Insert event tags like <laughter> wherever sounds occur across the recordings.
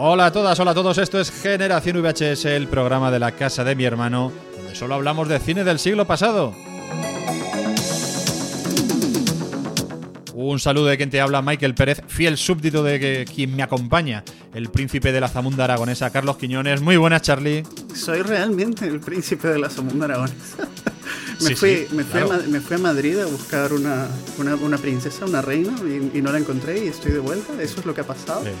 Hola a todas, hola a todos, esto es Generación VHS, el programa de la casa de mi hermano, donde solo hablamos de cine del siglo pasado. Un saludo de quien te habla, Michael Pérez, fiel súbdito de que, quien me acompaña, el príncipe de la Zamunda Aragonesa, Carlos Quiñones. Muy buenas, Charlie. Soy realmente el príncipe de la Zamunda Aragonesa. <laughs> me, Sí, fui, sí, me, fui a claro. Ma- me fui a Madrid a buscar una, una, una princesa, una reina, y, y no la encontré y estoy de vuelta. Eso es lo que ha pasado. Eh,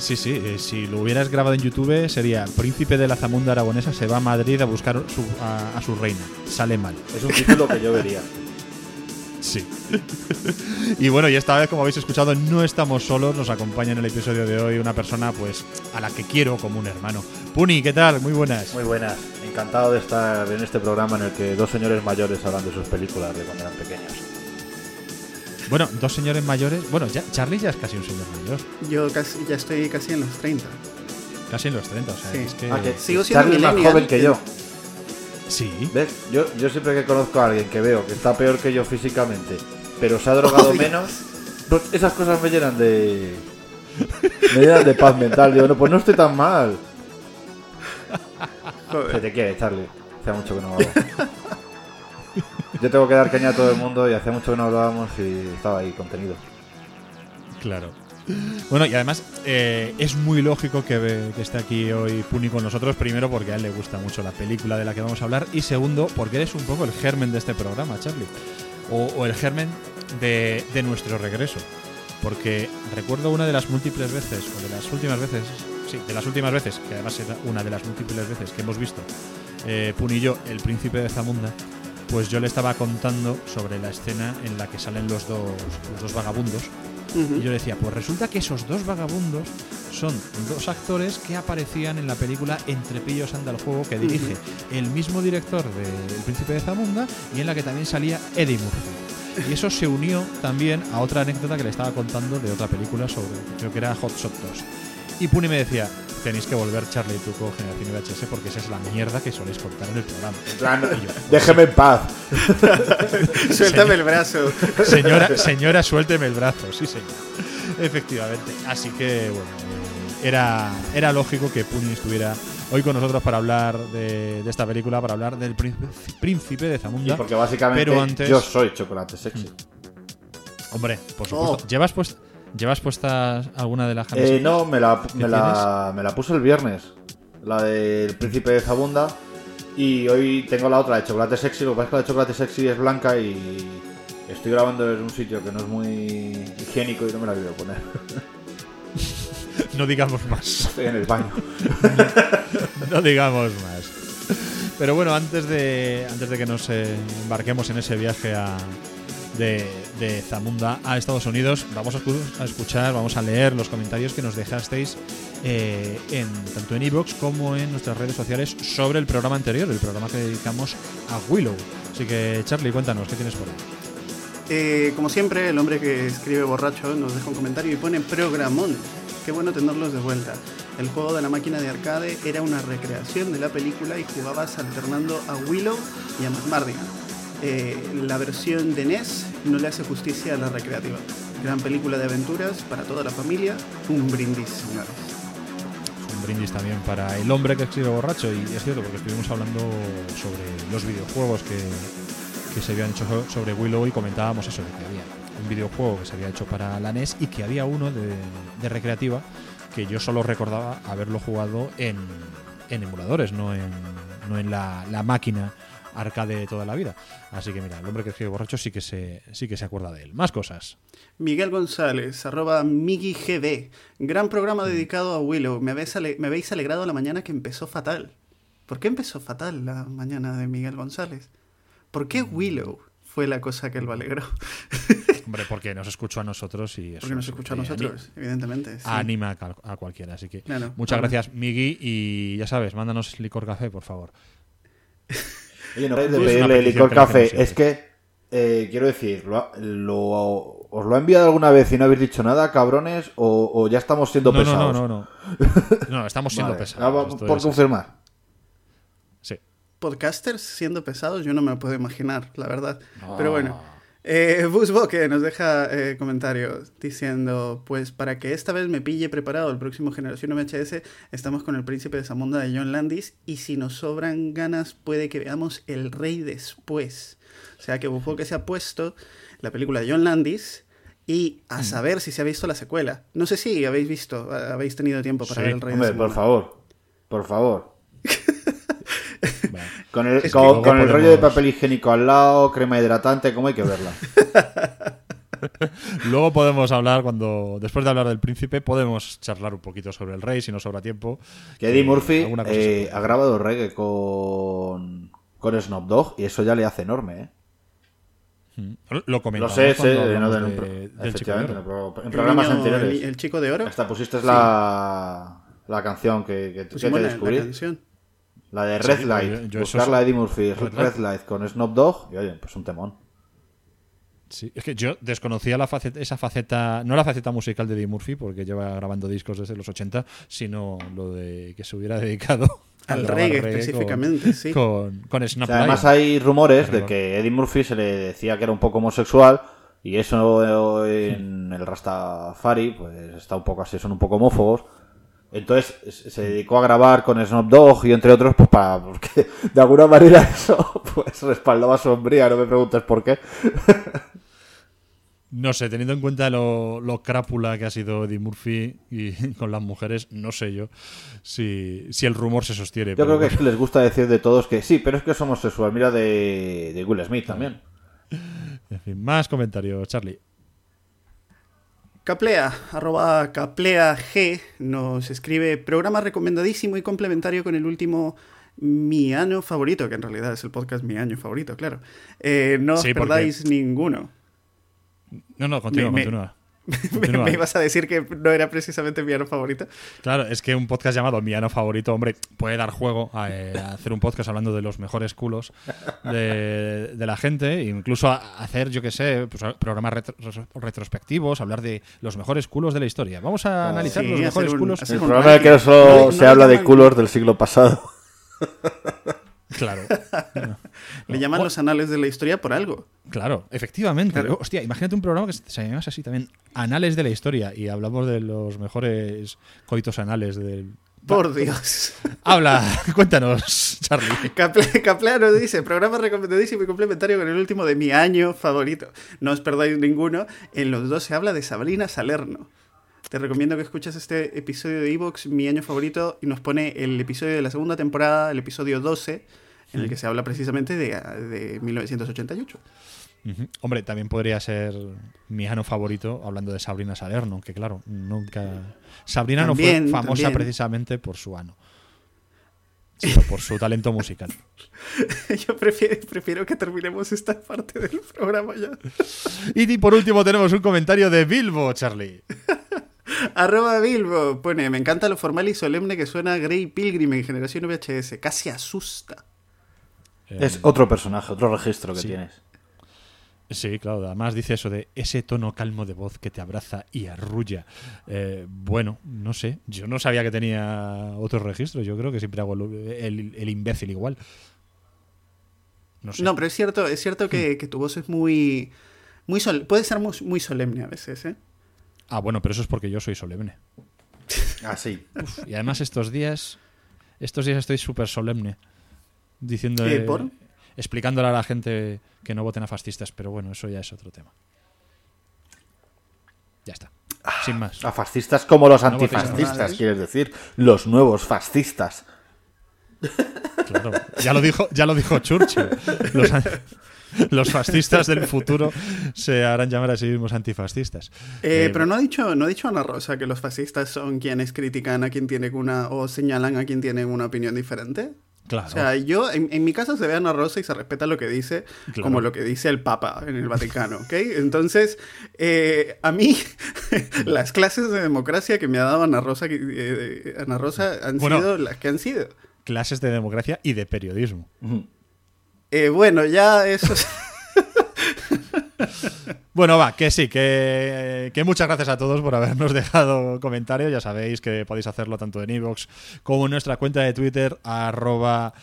Sí, sí, eh, si lo hubieras grabado en YouTube sería Príncipe de la Zamunda Aragonesa se va a Madrid a buscar su- a, a su reina. Sale mal. Es un título que yo vería. <laughs> Sí. <laughs> y bueno, y esta vez, como habéis escuchado, no estamos solos. Nos acompaña en el episodio de hoy una persona, pues, a la que quiero como un hermano. Puni, ¿qué tal? Muy buenas. Muy buenas. Encantado de estar en este programa en el que dos señores mayores hablan de sus películas de cuando eran pequeños. Bueno, dos señores mayores. Bueno, ya, Charlie ya es casi un señor mayor. Yo casi, ya estoy casi en los 30. Casi en los 30, o sea, Sí. es que. Ah, Sigo siendo Charlie es más joven que yo. Sí. ¿Ves? Yo, yo siempre que conozco a alguien que veo que está peor que yo físicamente, pero se ha drogado <laughs> menos, pues esas cosas me llenan de. Me llenan de paz mental. Digo, no, pues no estoy tan mal. Se Joder. te quiere, Charlie. Hace mucho que no hablo. <laughs> Yo tengo que dar caña a todo el mundo y hace mucho que no hablábamos y estaba ahí contenido. Claro. Bueno, y además eh, es muy lógico que, que esté aquí hoy Puni con nosotros. Primero, porque a él le gusta mucho la película de la que vamos a hablar. Y segundo, porque eres un poco el germen de este programa, Charlie. O, el germen de, de nuestro regreso. Porque recuerdo una de las múltiples veces, o de las últimas veces, sí, de las últimas veces, que además era una de las múltiples veces que hemos visto eh, Puni y yo, el príncipe de Zamunda, pues yo le estaba contando sobre la escena en la que salen los dos, los dos vagabundos y yo decía, pues resulta que esos dos vagabundos son dos actores que aparecían en la película Entre pillos anda el juego que dirige el mismo director de El Príncipe de Zamunda y en la que también salía Eddie Murphy. Y eso se unió también a otra anécdota que le estaba contando de otra película sobre, creo que era Hot Shot 2. Y Puni me decía, tenéis que volver Charlie y tú con Generación VHS porque esa es la mierda que soléis contar en el programa. Y yo, Déjeme en paz. <laughs> Suéltame el brazo. Señora, señora, suélteme el brazo, sí señor. Efectivamente. Así que, bueno, era, era lógico que Puni estuviera hoy con nosotros para hablar de, de esta película, para hablar del príncipe, príncipe de Y Zamunda. porque básicamente Pero antes- yo soy chocolate sexy. Hombre, por supuesto. Oh. ¿Llevas, puest- ¿Llevas puestas alguna de las Eh, camisetas? no, me la, ¿Qué me, la, me la puse el viernes. La del príncipe de Zabunda. Y hoy tengo la otra de chocolate sexy. Lo que pasa es que la de chocolate sexy es blanca y estoy grabando en un sitio que no es muy higiénico y no me la quiero poner. <laughs> No digamos más. Estoy en el baño. <laughs> no digamos más. Pero bueno, antes de, antes de que nos eh, embarquemos en ese viaje a- de, Zamunda a Estados Unidos, vamos a escuchar, vamos a leer los comentarios que nos dejasteis eh, en, tanto en iVoox como en nuestras redes sociales sobre el programa anterior, el programa que dedicamos a Willow. Así que, Charlie, cuéntanos, ¿qué tienes por ahí? Eh, como siempre, el hombre que escribe borracho nos deja un comentario y pone programón. Qué bueno tenerlos de vuelta. El juego de la máquina de arcade era una recreación de la película y jugabas alternando a Willow y a McMardigan. Eh, la versión de NES no le hace justicia a la recreativa. Gran película de aventuras para toda la familia. Un brindis, señores. un brindis también para el hombre que escribe borracho y es cierto porque estuvimos hablando sobre los videojuegos que, que se habían hecho so- sobre Willow y comentábamos eso de que había un videojuego que se había hecho para la NES y que había uno de, recreativa que yo solo recordaba haberlo jugado en, en emuladores, no en, no en la máquina arcade de toda la vida. Así que mira, el hombre que escribe borracho sí que se, sí que se acuerda de él. Más cosas. Miguel González, arroba MigiGB. Gran programa dedicado a Willow. Me habéis, ale- me habéis alegrado la mañana que empezó fatal. ¿Por qué empezó fatal la mañana de Miguel González? ¿Por qué Willow fue la cosa que lo alegró? <laughs> Hombre, porque nos escuchó a nosotros y eso Porque nos escuchó a nosotros, evidentemente. sí. anima a, cualquiera. Así que Claro. muchas Claro. gracias, Migui. Y ya sabes, mándanos licor café, por favor. <laughs> Oye, no Es de pedirle licor café. Es que, eh, quiero decir, lo, ha- lo- ¿os lo ha enviado alguna vez y no habéis dicho nada, cabrones? ¿O, o ya estamos siendo No, pesados? no, no, no. <laughs> No, estamos siendo Vale. pesados. Ah, por es- confirmar. Sí. Podcasters siendo pesados, yo no me lo puedo imaginar, la verdad. Pero bueno, Eh, Busbo que nos deja eh, comentarios diciendo, pues para que esta vez me pille preparado el próximo Generación VHS, estamos con el Príncipe de Zamunda de John Landis y si nos sobran ganas puede que veamos El Rey después. O sea que Busbo que se ha puesto la película de John Landis y a saber si se ha visto la secuela. No sé si habéis visto, habéis tenido tiempo para Sí. ver El Rey Hombre, por favor. Por favor. <laughs> Con el, Es que con, el rollo de papel higiénico al lado, crema hidratante, ¿cómo hay que verla? <laughs> Luego podemos hablar, cuando después de hablar del príncipe, podemos charlar un poquito sobre el rey, si nos sobra tiempo. Que Eddie Murphy eh, ha grabado reggae con, con Snoop Dogg y eso ya le hace enorme, ¿eh? Mm. Lo Lo comentamos sé, sé, no, en, de- pro- del chico de efectivamente, oro. en pro- en El programas niño- anteriores. El, el chico de oro. Hasta pusiste la, la canción que, que, que Pusimos te la descubrí. canción. La de Red Light. yo- yo eso Buscarla sé. Eddie Murphy, Red Red, Light. Light con Snoop Dogg y oye, pues un temón. Sí, es que yo desconocía la faceta, esa faceta, no la faceta musical de Eddie Murphy, porque lleva grabando discos desde los 80, sino lo de que se hubiera dedicado <laughs> Al reggae con- específicamente, sí. Con, con O Snap sea, además hay rumores de que Eddie Murphy se le decía que era un poco homosexual y eso en el Rastafari pues está un poco así, son un poco homófobos. Entonces se dedicó a grabar con Snoop Dogg y entre otros pues para porque de alguna manera <laughs> eso pues respaldaba su hombría, no me preguntes por qué. <laughs> No sé, teniendo en cuenta lo, lo crápula que ha sido Eddie Murphy y <laughs> con las mujeres, no sé yo si, si el rumor se sostiene. Yo pero creo que es que les gusta decir de todos que sí, pero es que es homosexual. Mira de, de Will Smith también. En fin, más comentarios, Charlie. Caplea, arroba Caplea G, nos escribe programa recomendadísimo y complementario con el último Mi Año Favorito, que en realidad es el podcast Mi Año Favorito, claro. Eh, no os Sí, porque- perdáis ninguno. No, no, continúa, me- continúa. <laughs> Me, Continúa. me ibas a decir que no era precisamente mi año favorito. Claro, es que un podcast llamado Mi Ano Favorito, hombre, puede dar juego a, eh, a hacer un podcast hablando de los mejores culos de, de la gente, incluso a hacer, yo qué sé, pues, programas retro- retrospectivos, hablar de los mejores culos de la historia. Vamos a analizar sí, los mejores un- culos. El un problema es que solo No- no se habla de culos del siglo pasado. <laughs> Claro, <laughs> Le llaman los anales de la historia por algo. claro, efectivamente. Claro. Hostia, imagínate un programa que se llamase así también, Anales de la Historia, y hablamos de los mejores coitos anales del... Por Dios. <laughs> Habla, <laughs> cuéntanos, Charlie. Nos dice, programa recomendadísimo y complementario con el último de mi año favorito. No os perdáis ninguno. En los dos se habla de Sabrina Salerno. Te recomiendo que escuches este episodio de Evox, mi año favorito, y nos pone el episodio de la segunda temporada, el episodio 12, en el que se habla precisamente de, de 1988. Ujú. Hombre, también podría ser mi ano favorito hablando de Sabrina Salerno, que claro, nunca. Sabrina no fue famosa también. precisamente por su ano, sino por su talento musical. <laughs> Yo prefiero, prefiero que terminemos esta parte del programa ya. Y por último tenemos un comentario de Bilbo, Charlie. <laughs> Arroba Bilbo pone, me encanta lo formal y solemne que suena Grey Pilgrim en generación VHS. Casi asusta. Es otro personaje, otro registro que sí. tienes. Sí, claro. Además dice eso de ese tono calmo de voz que te abraza y arrulla. Eh, bueno, no sé. Yo no sabía que tenía otros registros. Yo creo que siempre hago el, el- el imbécil igual. No sé. No, pero es cierto, es cierto que, que tu voz es muy... muy sol- puede ser muy, muy solemne a veces, ¿eh? Ah, bueno, pero eso es porque yo soy solemne. <laughs> Ah, sí. Uf, y además estos días, estos días estoy súper solemne. Diciendo, ¿Eh, por? explicándole a la gente que no voten a fascistas, pero bueno, eso ya es otro tema. Ya está. Sin más. A fascistas como los No antifascistas, quieres decir. Los nuevos fascistas. Claro. Ya lo dijo, ya lo dijo Churchill. Los, <laughs> <laughs> los fascistas del futuro se harán llamar a sí mismos antifascistas. Eh, Eh, pero no ha dicho, no ha dicho Ana Rosa que los fascistas son quienes critican a quien tiene una o señalan a quien tiene una opinión diferente. Claro. O sea, yo, en, en mi caso se ve a Ana Rosa y se respeta lo que dice, Claro. como lo que dice el Papa en el Vaticano, ¿ok? Entonces, eh, a mí, <laughs> las clases de democracia que me ha dado Ana Rosa, eh, Ana Rosa han Bueno. sido las que han sido. Clases de democracia y de periodismo. Eh, bueno, ya eso es... <laughs> Bueno, va, que sí, que, muchas gracias a todos por habernos dejado comentarios. Ya sabéis que podéis hacerlo tanto en iVoox como en nuestra cuenta de Twitter, arroba.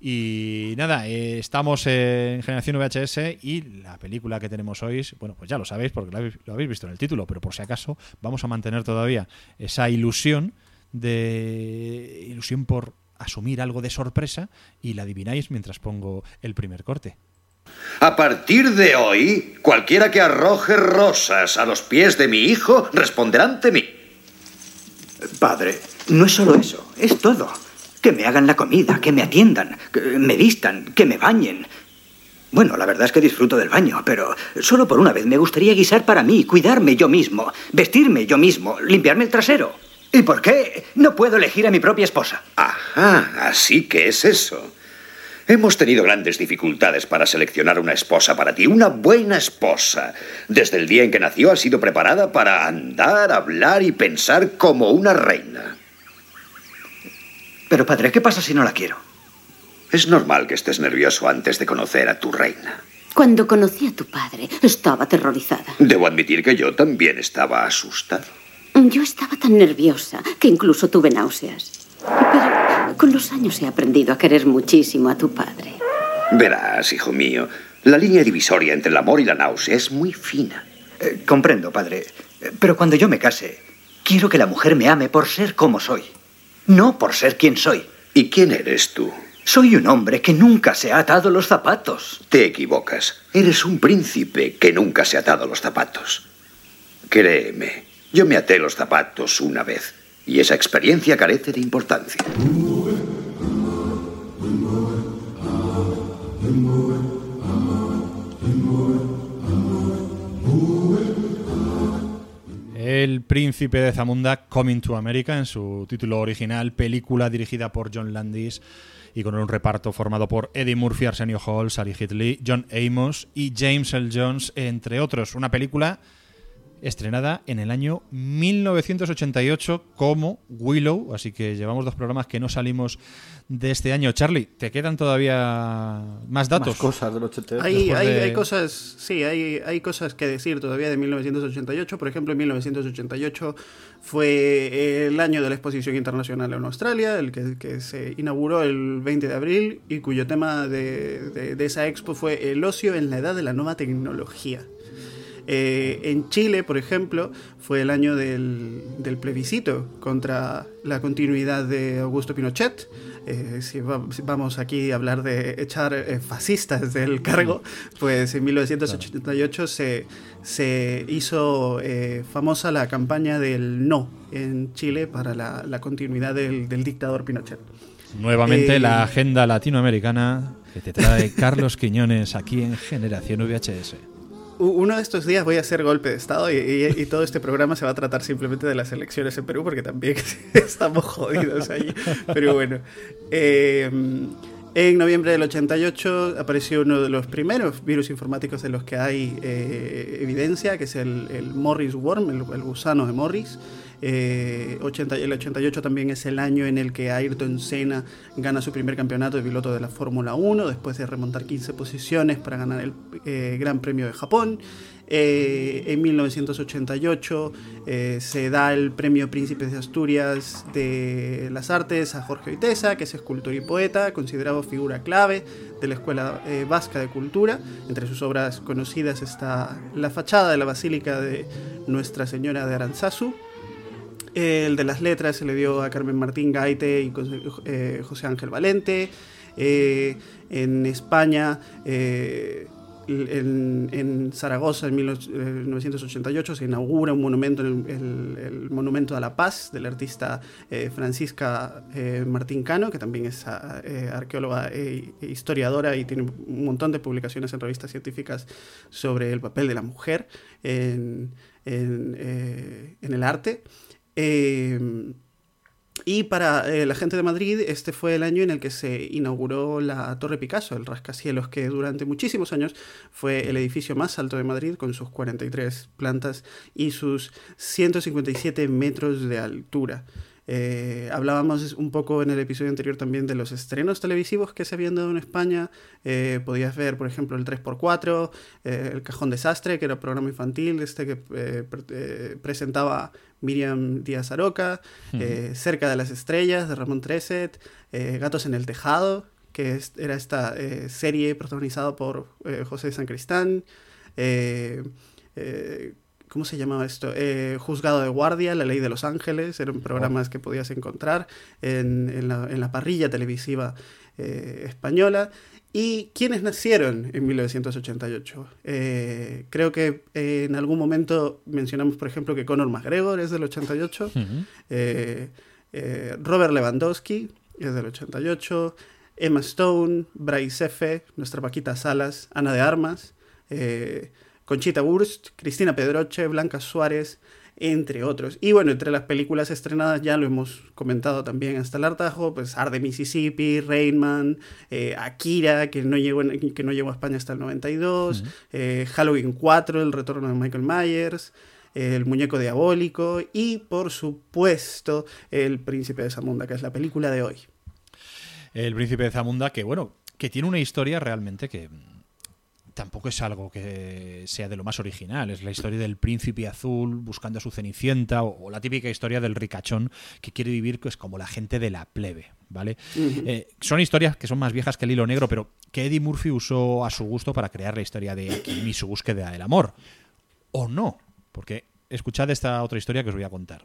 Y nada, eh, estamos en Generación VHS y la película que tenemos hoy, bueno, pues ya lo sabéis porque lo habéis, lo habéis visto en el título, pero por si acaso vamos a mantener todavía esa ilusión de ilusión por asumir algo de sorpresa y la adivináis mientras pongo el primer corte. A partir de hoy, cualquiera que arroje rosas a los pies de mi hijo responderá ante mí. Padre, no es solo eso, es todo. Que me hagan la comida, que me atiendan, que me vistan, que me bañen. Bueno, la verdad es que disfruto del baño, pero solo por una vez me gustaría guisar para mí, cuidarme yo mismo, vestirme yo mismo, limpiarme el trasero. ¿Y por qué no puedo elegir a mi propia esposa? Ajá, así que es eso. Hemos tenido grandes dificultades para seleccionar una esposa para ti, una buena esposa. Desde el día en que nació ha sido preparada para andar, hablar y pensar como una reina. Pero padre, ¿qué pasa si no la quiero? Es normal que estés nervioso antes de conocer a tu reina. Cuando conocí a tu padre, estaba aterrorizada. Debo admitir que yo también estaba asustado. Yo estaba tan nerviosa que incluso tuve náuseas. Pero con los años he aprendido a querer muchísimo a tu padre. Verás, hijo mío, la línea divisoria entre el amor y la náusea es muy fina. Eh, comprendo, padre. Pero cuando yo me case, quiero que la mujer me ame por ser como soy, no por ser quien soy. ¿Y quién eres tú? Soy un hombre que nunca se ha atado los zapatos. Te equivocas. Eres un príncipe que nunca se ha atado los zapatos. Créeme, yo me até los zapatos una vez y esa experiencia carece de importancia. El Príncipe de Zamunda, Coming to America, en su título original, película dirigida por John Landis y con un reparto formado por Eddie Murphy, Arsenio Hall, Sally Hitley, John Amos y James L. Jones, entre otros. Una película estrenada en el año 1988 como Willow, así que llevamos dos programas que no salimos de este año. Charlie, ¿te quedan todavía más datos? Más cosas del 88. Hay, hay, hay, cosas, sí, hay, hay cosas que decir todavía de 1988. Por ejemplo, en 1988 fue el año de la exposición internacional en Australia, el que, que se inauguró el 20 de abril y cuyo tema de, de, de esa expo fue el ocio en la edad de la nueva tecnología. Eh, en Chile, por ejemplo, fue el año del, del, plebiscito contra la continuidad de Augusto Pinochet. Eh, si, va, si, vamos aquí a hablar de echar eh, fascistas del cargo, pues en 1988 se, se hizo eh, famosa la campaña del no en Chile para la, la continuidad del, del, dictador Pinochet. Nuevamente la agenda latinoamericana que te trae Carlos Quiñones aquí en Generación VHS uno de estos días voy a hacer golpe de Estado y, todo este programa se va a tratar simplemente de las elecciones en Perú porque también <laughs> estamos jodidos allí. Pero bueno. Eh, en noviembre del 88 apareció uno de los primeros virus informáticos de los que hay eh, evidencia, que es el, Morris Worm, el, gusano de Morris. Eh, 80, el 88 también es el año en el que Ayrton Senna gana su primer campeonato de piloto de la Fórmula 1, después de remontar 15 posiciones para ganar el eh, Gran Premio de Japón. Eh, en 1988 eh, se da el premio Príncipes de Asturias de las Artes a Jorge Oiteza, que es escultor y poeta, considerado figura clave de la Escuela Vasca de Cultura. Entre sus obras conocidas está la fachada de la Basílica de Nuestra Señora de Aranzazu. El de las letras se le dio a Carmen Martín Gaite y eh, José Ángel Valente. en España en, Zaragoza en 1988 se inaugura un monumento, el, el, Monumento a la Paz del artista eh, Francisca eh, Martín Cano, que también es eh, arqueóloga e, e, historiadora y tiene un montón de publicaciones en revistas científicas sobre el papel de la mujer en el arte. Y para eh, la gente de Madrid, este fue el año en el que se inauguró la Torre Picasso, el rascacielos, que durante muchísimos años fue el edificio más alto de Madrid, con sus 43 plantas y sus 157 metros de altura. Eh, hablábamos un poco en el episodio anterior también de los estrenos televisivos que se habían dado en España. Eh, podías ver, por ejemplo, el 3x4, eh, El Cajón Desastre, que era un programa infantil este que presentaba Miriam Díaz Aroca, Cerca de las Estrellas, de Ramón Treset, Gatos en el Tejado, que era esta serie protagonizada por José San Cristán. ¿Cómo se llamaba esto? Eh, Juzgado de Guardia, La Ley de los Ángeles, eran programas que podías encontrar en, la, parrilla televisiva eh, española. ¿Y quiénes nacieron en 1988? Eh, creo que en algún momento mencionamos, por ejemplo, que Conor McGregor es del 88, Robert Lewandowski es del 88, Emma Stone, Bryce F., nuestra Paquita Salas, Ana de Armas. Conchita Wurst, Cristina Pedroche, Blanca Suárez, entre otros. Y bueno, entre las películas estrenadas ya lo hemos comentado también hasta el hartajo, pues Arde Mississippi, Rainman, eh, Akira, que no, llegó que no llegó a España hasta el 92, eh, Halloween 4, El retorno de Michael Myers, El muñeco diabólico y por supuesto El príncipe de Zamunda, que es la película de hoy. El príncipe de Zamunda, que bueno, que tiene una historia realmente que tampoco es algo que sea de lo más original. Es la historia del príncipe azul buscando a su cenicienta o, la típica historia del ricachón que quiere vivir pues, como la gente de la plebe. ¿vale? Eh, son historias que son más viejas que el hilo negro, pero que Eddie Murphy usó a su gusto para crear la historia de Kim y su búsqueda del amor. O no, porque escuchad esta otra historia que os voy a contar.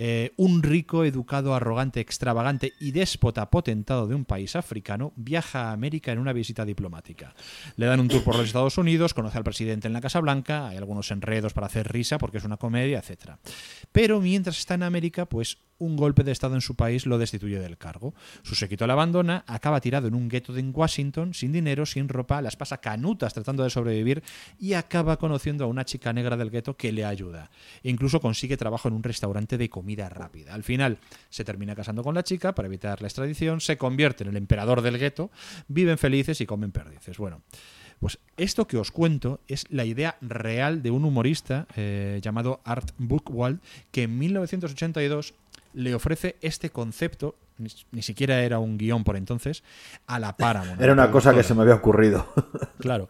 Eh, un rico, educado, arrogante, extravagante y déspota potentado de un país africano viaja a América en una visita diplomática. Le dan un tour por los Estados Unidos, conoce al presidente en la Casa Blanca, hay algunos enredos para hacer risa porque es una comedia, etc. Pero mientras está en América, pues un golpe de Estado en su país lo destituye del cargo. Su séquito le abandona, acaba tirado en un gueto en Washington, sin dinero, sin ropa, las pasa canutas tratando de sobrevivir y acaba conociendo a una chica negra del gueto que le ayuda. E incluso consigue trabajo en un restaurante de comida rápida. Al final se termina casando con la chica para evitar la extradición, se convierte en el emperador del gueto, viven felices y comen perdices. Bueno. Pues esto que os cuento es la idea real de un humorista eh, llamado Art Buchwald que en 1982 le ofrece este concepto, ni, siquiera era un guion por entonces, a la Paramount. <laughs> Era una cosa que se me había ocurrido. <laughs> Claro.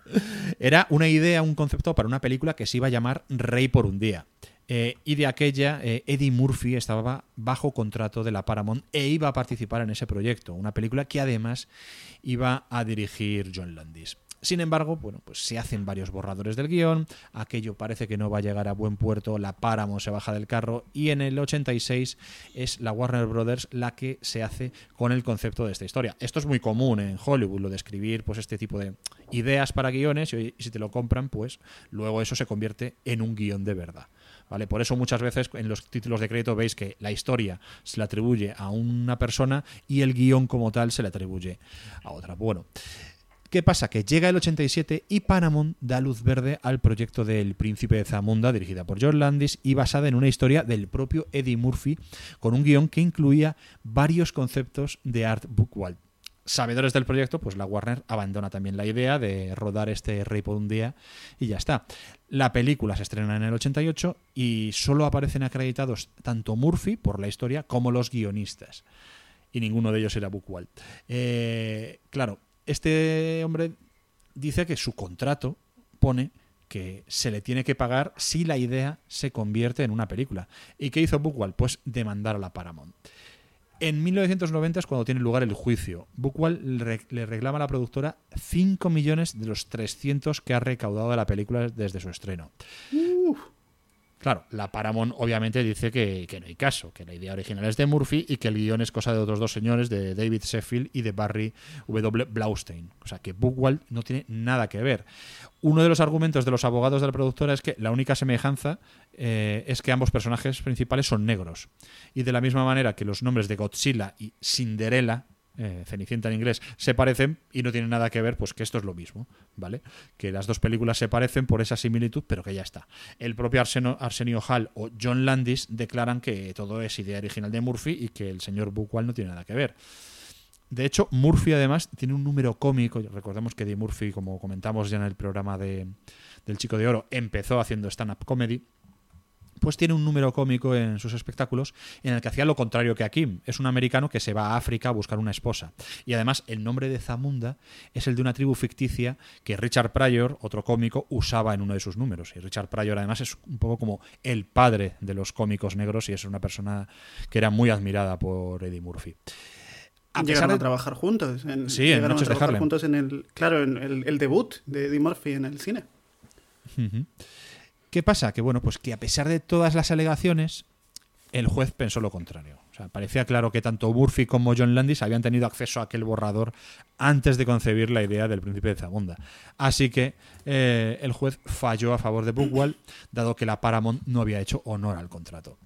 Era una idea, un concepto para una película que se iba a llamar Rey por un día. Eh, y de aquella, eh, Eddie Murphy estaba bajo contrato de la Paramount e iba a participar en ese proyecto, una película que además iba a dirigir John Landis. Sin embargo, bueno, pues se hacen varios borradores del guion, aquello parece que no va a llegar a buen puerto, la Paramount se baja del carro y en el 86 es la Warner Brothers la que se hace con el concepto de esta historia. Esto es muy común en Hollywood, lo de escribir pues este tipo de ideas para guiones y si te lo compran, pues luego eso se convierte en un guion de verdad. ¿Vale? Por eso muchas veces en los títulos de crédito veis que la historia se le atribuye a una persona y el guion como tal se le atribuye a otra. Bueno, ¿Qué pasa? Que llega el 87 y Paramount da luz verde al proyecto del Príncipe de Zamunda, dirigida por John Landis y basada en una historia del propio Eddie Murphy, con un guion que incluía varios conceptos de Art Bookwald. Sabedores del proyecto, pues la Warner abandona también la idea de rodar este Rey por un día y ya está. La película se estrena en el 88 y solo aparecen acreditados tanto Murphy por la historia como los guionistas. Y ninguno de ellos era Bookwald. Eh, claro, este hombre dice que su contrato pone que se le tiene que pagar si la idea se convierte en una película. ¿Y qué hizo Buchwald? Pues demandar a la Paramount. En 1990 es cuando tiene lugar el juicio. Buchwald le reclama a la productora 5 millones de los 300 que ha recaudado de la película desde su estreno. Claro, la Paramount obviamente dice que, no hay caso, que la idea original es de Murphy y que el guion es cosa de otros dos señores, de David Sheffield y de Barry W. Blaustein. O sea, que Buchwald no tiene nada que ver. Uno de los argumentos de los abogados de la productora es que la única semejanza eh, es que ambos personajes principales son negros. Y de la misma manera que los nombres de Godzilla y Cinderella eh, Cenicienta en inglés, se parecen y no tienen nada que ver, pues que esto es lo mismo, ¿vale? Que las dos películas se parecen por esa similitud, pero que ya está. El propio Arsenio Hall o John Landis declaran que todo es idea original de Murphy y que el señor Buchwald no tiene nada que ver. De hecho, Murphy además tiene un número cómico. Recordemos que de Murphy, como comentamos ya en el programa de, del Chico de Oro, empezó haciendo stand-up comedy pues tiene un número cómico en sus espectáculos en el que hacía lo contrario que Akim. Es un americano que se va a África a buscar una esposa. Y además el nombre de Zamunda es el de una tribu ficticia que Richard Pryor, otro cómico, usaba en uno de sus números. Y Richard Pryor además es un poco como el padre de los cómicos negros y es una persona que era muy admirada por Eddie Murphy. A llegaron a trabajar juntos. En, sí, en Noches a trabajar de juntos en el, claro, en el, debut de Eddie Murphy en el cine. ¿Qué pasa? Que bueno, pues que a pesar de todas las alegaciones, el juez pensó lo contrario. O sea, parecía claro que tanto Murphy como John Landis habían tenido acceso a aquel borrador antes de concebir la idea del príncipe de Zamunda. Así que eh, el juez falló a favor de Bookwall, dado que la Paramount no había hecho honor al contrato.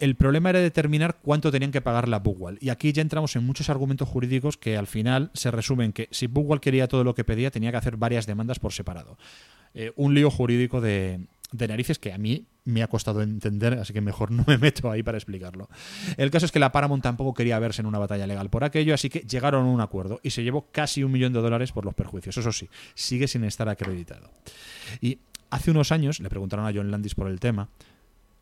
El problema era determinar cuánto tenían que pagar la Bookwall. Y aquí ya entramos en muchos argumentos jurídicos que al final se resumen que si Bookwall quería todo lo que pedía, tenía que hacer varias demandas por separado. Eh, un lío jurídico de, de narices que a mí me ha costado entender, así que mejor no me meto ahí para explicarlo. El caso es que la Paramount tampoco quería verse en una batalla legal por aquello, así que llegaron a un acuerdo y se llevó casi un millón de dólares por los perjuicios. Eso sí, sigue sin estar acreditado. Y hace unos años le preguntaron a John Landis por el tema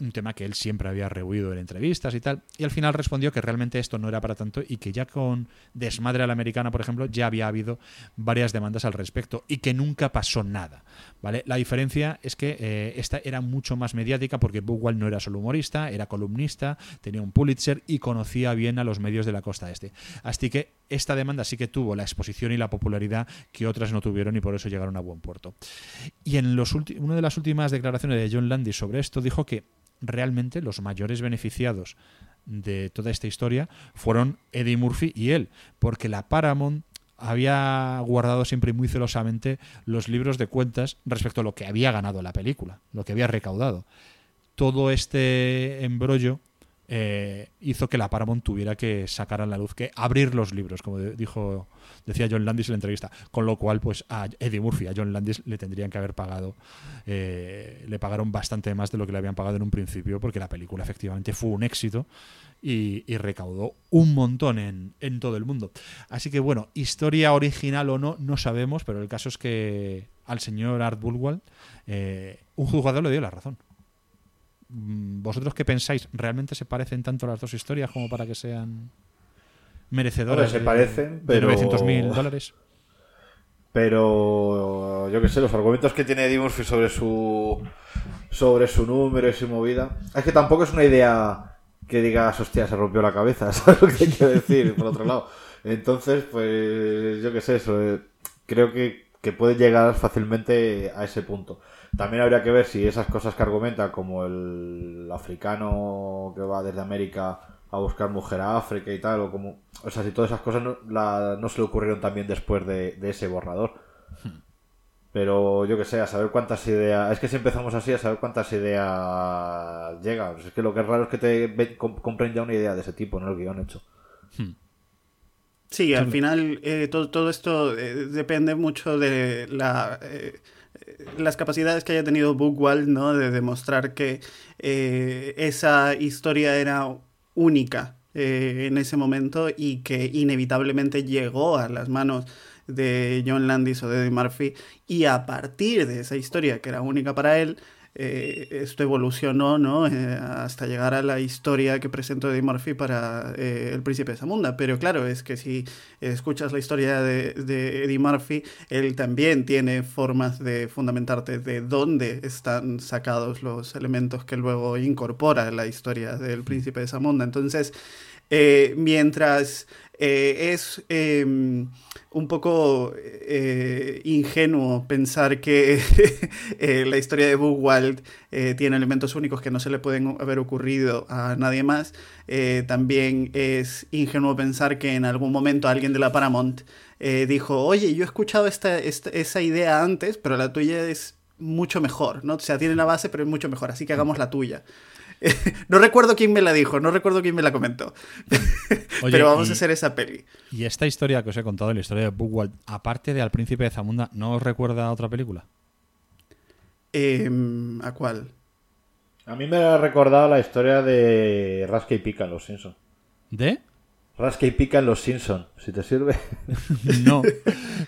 un tema que él siempre había rehuido en entrevistas y tal, y al final respondió que realmente esto no era para tanto y que ya con Desmadre a la Americana, por ejemplo, ya había habido varias demandas al respecto y que nunca pasó nada, ¿vale? La diferencia es que eh, esta era mucho más mediática porque Bugwell no era solo humorista, era columnista, tenía un Pulitzer y conocía bien a los medios de la costa este. Así que esta demanda sí que tuvo la exposición y la popularidad que otras no tuvieron y por eso llegaron a buen puerto. Y en los una de las últimas declaraciones de John Landis sobre esto dijo que realmente los mayores beneficiados de toda esta historia fueron Eddie Murphy y él, porque la Paramount había guardado siempre muy celosamente los libros de cuentas respecto a lo que había ganado la película, lo que había recaudado. Todo este embrollo eh, hizo que la Paramount tuviera que sacar a la luz, que abrir los libros, como dijo decía John Landis en la entrevista. Con lo cual, pues a Eddie Murphy, a John Landis le tendrían que haber pagado, eh, le pagaron bastante más de lo que le habían pagado en un principio, porque la película efectivamente fue un éxito y, recaudó un montón en, todo el mundo. Así que bueno, historia original o no, no sabemos, pero el caso es que al señor Art Bullwald eh, un juzgador le dio la razón. Mm, ¿Vosotros qué pensáis? ¿Realmente se parecen tanto las dos historias como para que sean merecedores se parecen, pero... de 900.000 dólares. Pero yo que sé, los argumentos que tiene Eddie Murphy sobre su sobre su número y su movida. Es que tampoco es una idea que digas, hostia, se rompió la cabeza, <laughs> ¿sabes lo que que decir? Por otro lado. Entonces, pues yo que sé, eso, eh, creo que, que puede llegar fácilmente a ese punto. También habría que ver si esas cosas que argumenta, como el africano que va desde América a buscar mujer a África y tal, o como... O sea, si todas esas cosas no, no se le ocurrieron también después de, ese borrador. Hmm. Pero yo que sé, a saber cuántas ideas... Es que si empezamos así, a saber cuántas ideas llegan. Es que lo que es raro es que te compren ya una idea de ese tipo, no el guion hecho. Hmm. Sí, al final eh, todo, todo, esto eh, depende mucho de la... Eh, las capacidades que haya tenido Bookwald, ¿no? De demostrar que esa historia era única eh, en ese momento y que inevitablemente llegó a las manos de John Landis o de Eddie Murphy y a partir de esa historia que era única para él, eh, esto evolucionó ¿no? Eh, hasta llegar a la historia que presentó Eddie Murphy para eh, El Príncipe de Zamunda. Pero claro, es que si escuchas la historia de, de, Eddie Murphy, él también tiene formas de fundamentarte de dónde están sacados los elementos que luego incorpora la historia del Príncipe de Zamunda. Entonces, mientras eh, es em, un poco eh, ingenuo pensar que <laughs> eh, la historia de Bugwald tiene elementos únicos que no se le pueden haber ocurrido a nadie más. también es ingenuo pensar que en algún momento alguien de la Paramount dijo, oye, yo he escuchado esta, esa idea antes, pero la tuya es mucho mejor, ¿no? O sea, tiene la base, pero es mucho mejor, así que hagamos la tuya. <laughs> no recuerdo quién me la dijo, no recuerdo quién me la comentó. <laughs> Pero vamos a hacer esa peli. Y esta historia que os he contado, la historia de Bugwald, aparte de Al Príncipe de Zamunda, ¿no os recuerda a otra película? Em, ¿A cuál? A mí me ha recordado la historia de Rasca y Pica en Los Simpsons. ¿De? Rasca y pica en los Simpsons, si te sirve. <laughs> no,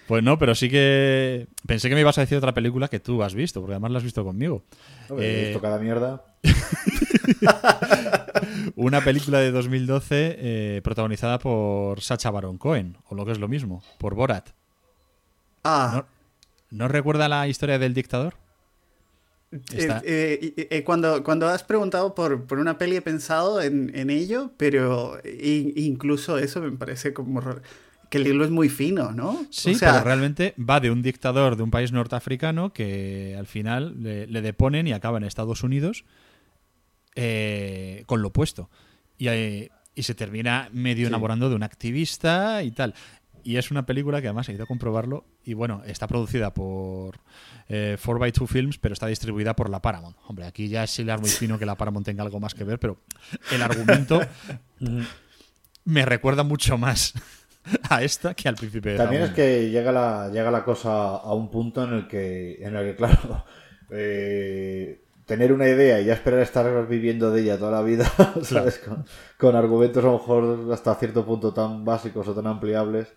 pues no, pero sí que pensé que me ibas a decir otra película que tú has visto, porque además la has visto conmigo. he visto eh, cada mierda. <laughs> Una película de 2012 eh, protagonizada por Sacha Baron Cohen, o lo que es lo mismo, por Borat. Ah, ¿No recuerda la historia del dictador? Eh, eh, eh, cuando, cuando has preguntado por, por una peli he pensado en, en ello, pero in- incluso eso me parece como que el hilo es muy fino, ¿no? Sí, O sea, pero realmente va de un dictador de un país norteafricano que al final le, le deponen y acaba en Estados Unidos eh, con lo opuesto. Y, eh, y se termina medio enamorando de un activista y tal. Y es una película que además he ido a comprobarlo y bueno, está producida por eh, 4x2 Films, pero está distribuida por la Paramount. Hombre, aquí ya es hilar muy fino que la Paramount tenga algo más que ver, pero el argumento <laughs> me recuerda mucho más a esta que al príncipe de También es que llega la, llega la cosa a un punto en el que, en el que claro, <laughs> eh, tener una idea y ya esperar estar viviendo de ella toda la vida, <laughs> ¿sabes? Con, con argumentos a lo mejor hasta cierto punto tan básicos o tan ampliables.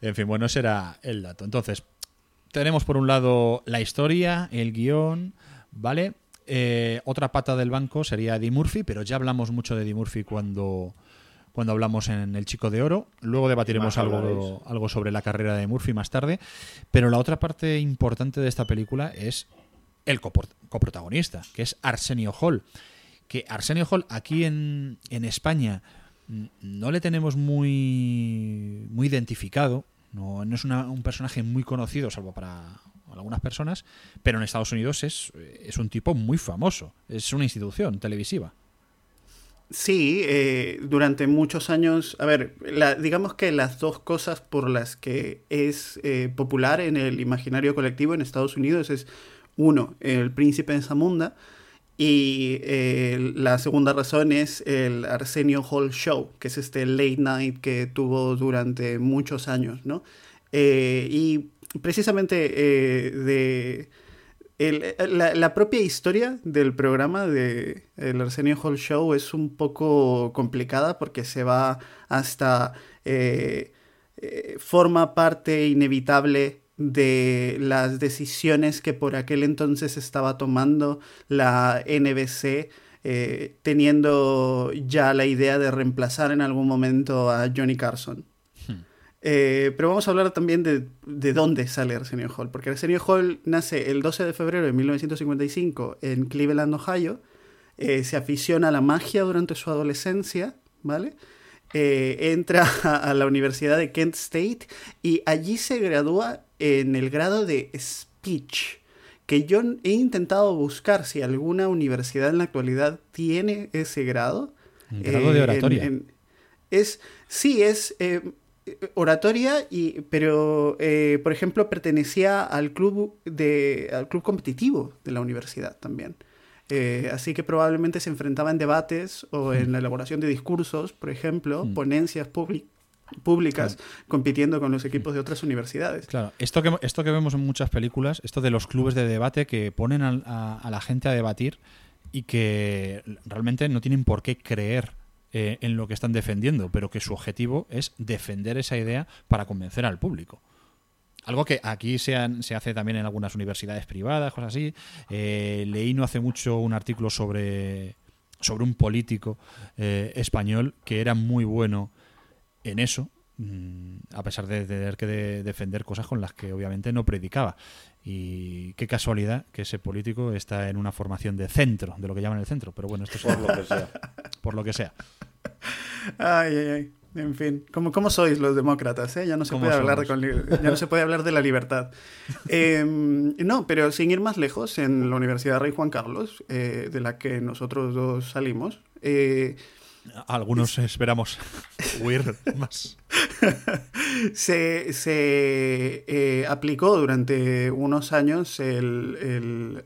En fin, bueno, ese era el dato. Entonces, tenemos por un lado la historia, el guion, ¿vale? Eh, otra pata del banco sería Eddie Murphy, pero ya hablamos mucho de Eddie Murphy cuando, cuando hablamos en El Chico de Oro. Luego debatiremos algo, algo sobre la carrera de Murphy más tarde. Pero la otra parte importante de esta película es el coprotagonista, que es Arsenio Hall. Que Arsenio Hall aquí en, en España n- no le tenemos muy, muy identificado. No, no es un personaje muy conocido, salvo para algunas personas, pero en Estados Unidos es, es un tipo muy famoso. Es una institución televisiva. Sí, eh, durante muchos años, a ver, la- digamos que las dos cosas por las que es eh, popular en el imaginario colectivo en Estados Unidos es, uno, el príncipe de Zamunda, y eh, la segunda razón es el Arsenio Hall Show, que es este late night que tuvo durante muchos años, ¿no? Eh, y precisamente eh, de el- la, la propia historia del programa de el Arsenio Hall Show es un poco complicada porque se va hasta forma parte inevitable de las decisiones que por aquel entonces estaba tomando la NBC eh, teniendo ya la idea de reemplazar en algún momento a Johnny Carson. Eh, pero vamos a hablar también de, de dónde sale Arsenio Hall, porque Arsenio Hall nace el 12 de febrero de 1955 en Cleveland, Ohio. Eh, se aficiona a la magia durante su adolescencia, ¿vale? Entra a, <laughs> a la Universidad de Kent State y allí se gradúa en el grado de Speech, que yo he intentado buscar si alguna universidad en la actualidad tiene ese grado. Un grado de Eh, oratoria. en- es, sí, es eh, oratoria, y, pero, eh, por ejemplo, pertenecía al club, de, al club competitivo de la universidad también. Eh, así que probablemente se enfrentaba en debates o en la elaboración de discursos, por ejemplo, Mm. ponencias publi- públicas, compitiendo con los equipos de otras universidades. Claro, esto que, esto que vemos en muchas películas, esto de los clubes de debate que ponen a, a la gente a debatir y que realmente no tienen por qué creer eh, en lo que están defendiendo, pero que su objetivo es defender esa idea para convencer al público. Algo que aquí se, han- se hace también en algunas universidades privadas, cosas así. Eh, leí no hace mucho un artículo sobre, sobre un político eh, español que era muy bueno en eso, mm, a pesar de tener que de- defender cosas con las que obviamente no predicaba. Y qué casualidad que ese político está en una formación de centro, de lo que llaman el centro, pero bueno, esto es Por lo que sea. <laughs> por lo que sea. Ay, ay, ay. En fin, ¿cómo, cómo sois los demócratas? eh? Ya, no se ¿Cómo puede hablar con li- ya no se puede hablar de la libertad. <laughs> Eh, no, pero sin ir más lejos, en la Universidad Rey Juan Carlos, eh, de la que nosotros dos salimos, eh, Algunos esperamos huir más. <laughs> se, se, eh, aplicó durante unos años el, el,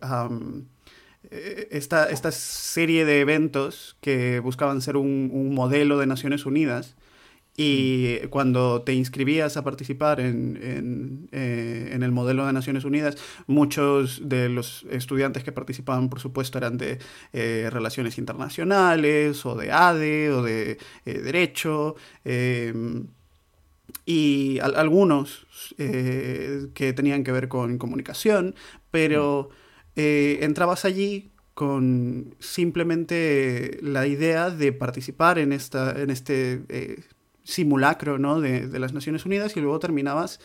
eh, esta, esta serie de eventos que buscaban ser un, un modelo de Naciones Unidas. Y cuando te inscribías a participar en, en, eh, en el modelo de Naciones Unidas, muchos de los estudiantes que participaban, por supuesto, eran de eh, relaciones internacionales, o de ADE, o de eh, Derecho. em, y al- algunos que tenían que ver con comunicación, pero entrabas allí con simplemente la idea de participar en, esta, en este eh, simulacro ¿no? de, de las Naciones Unidas y luego terminabas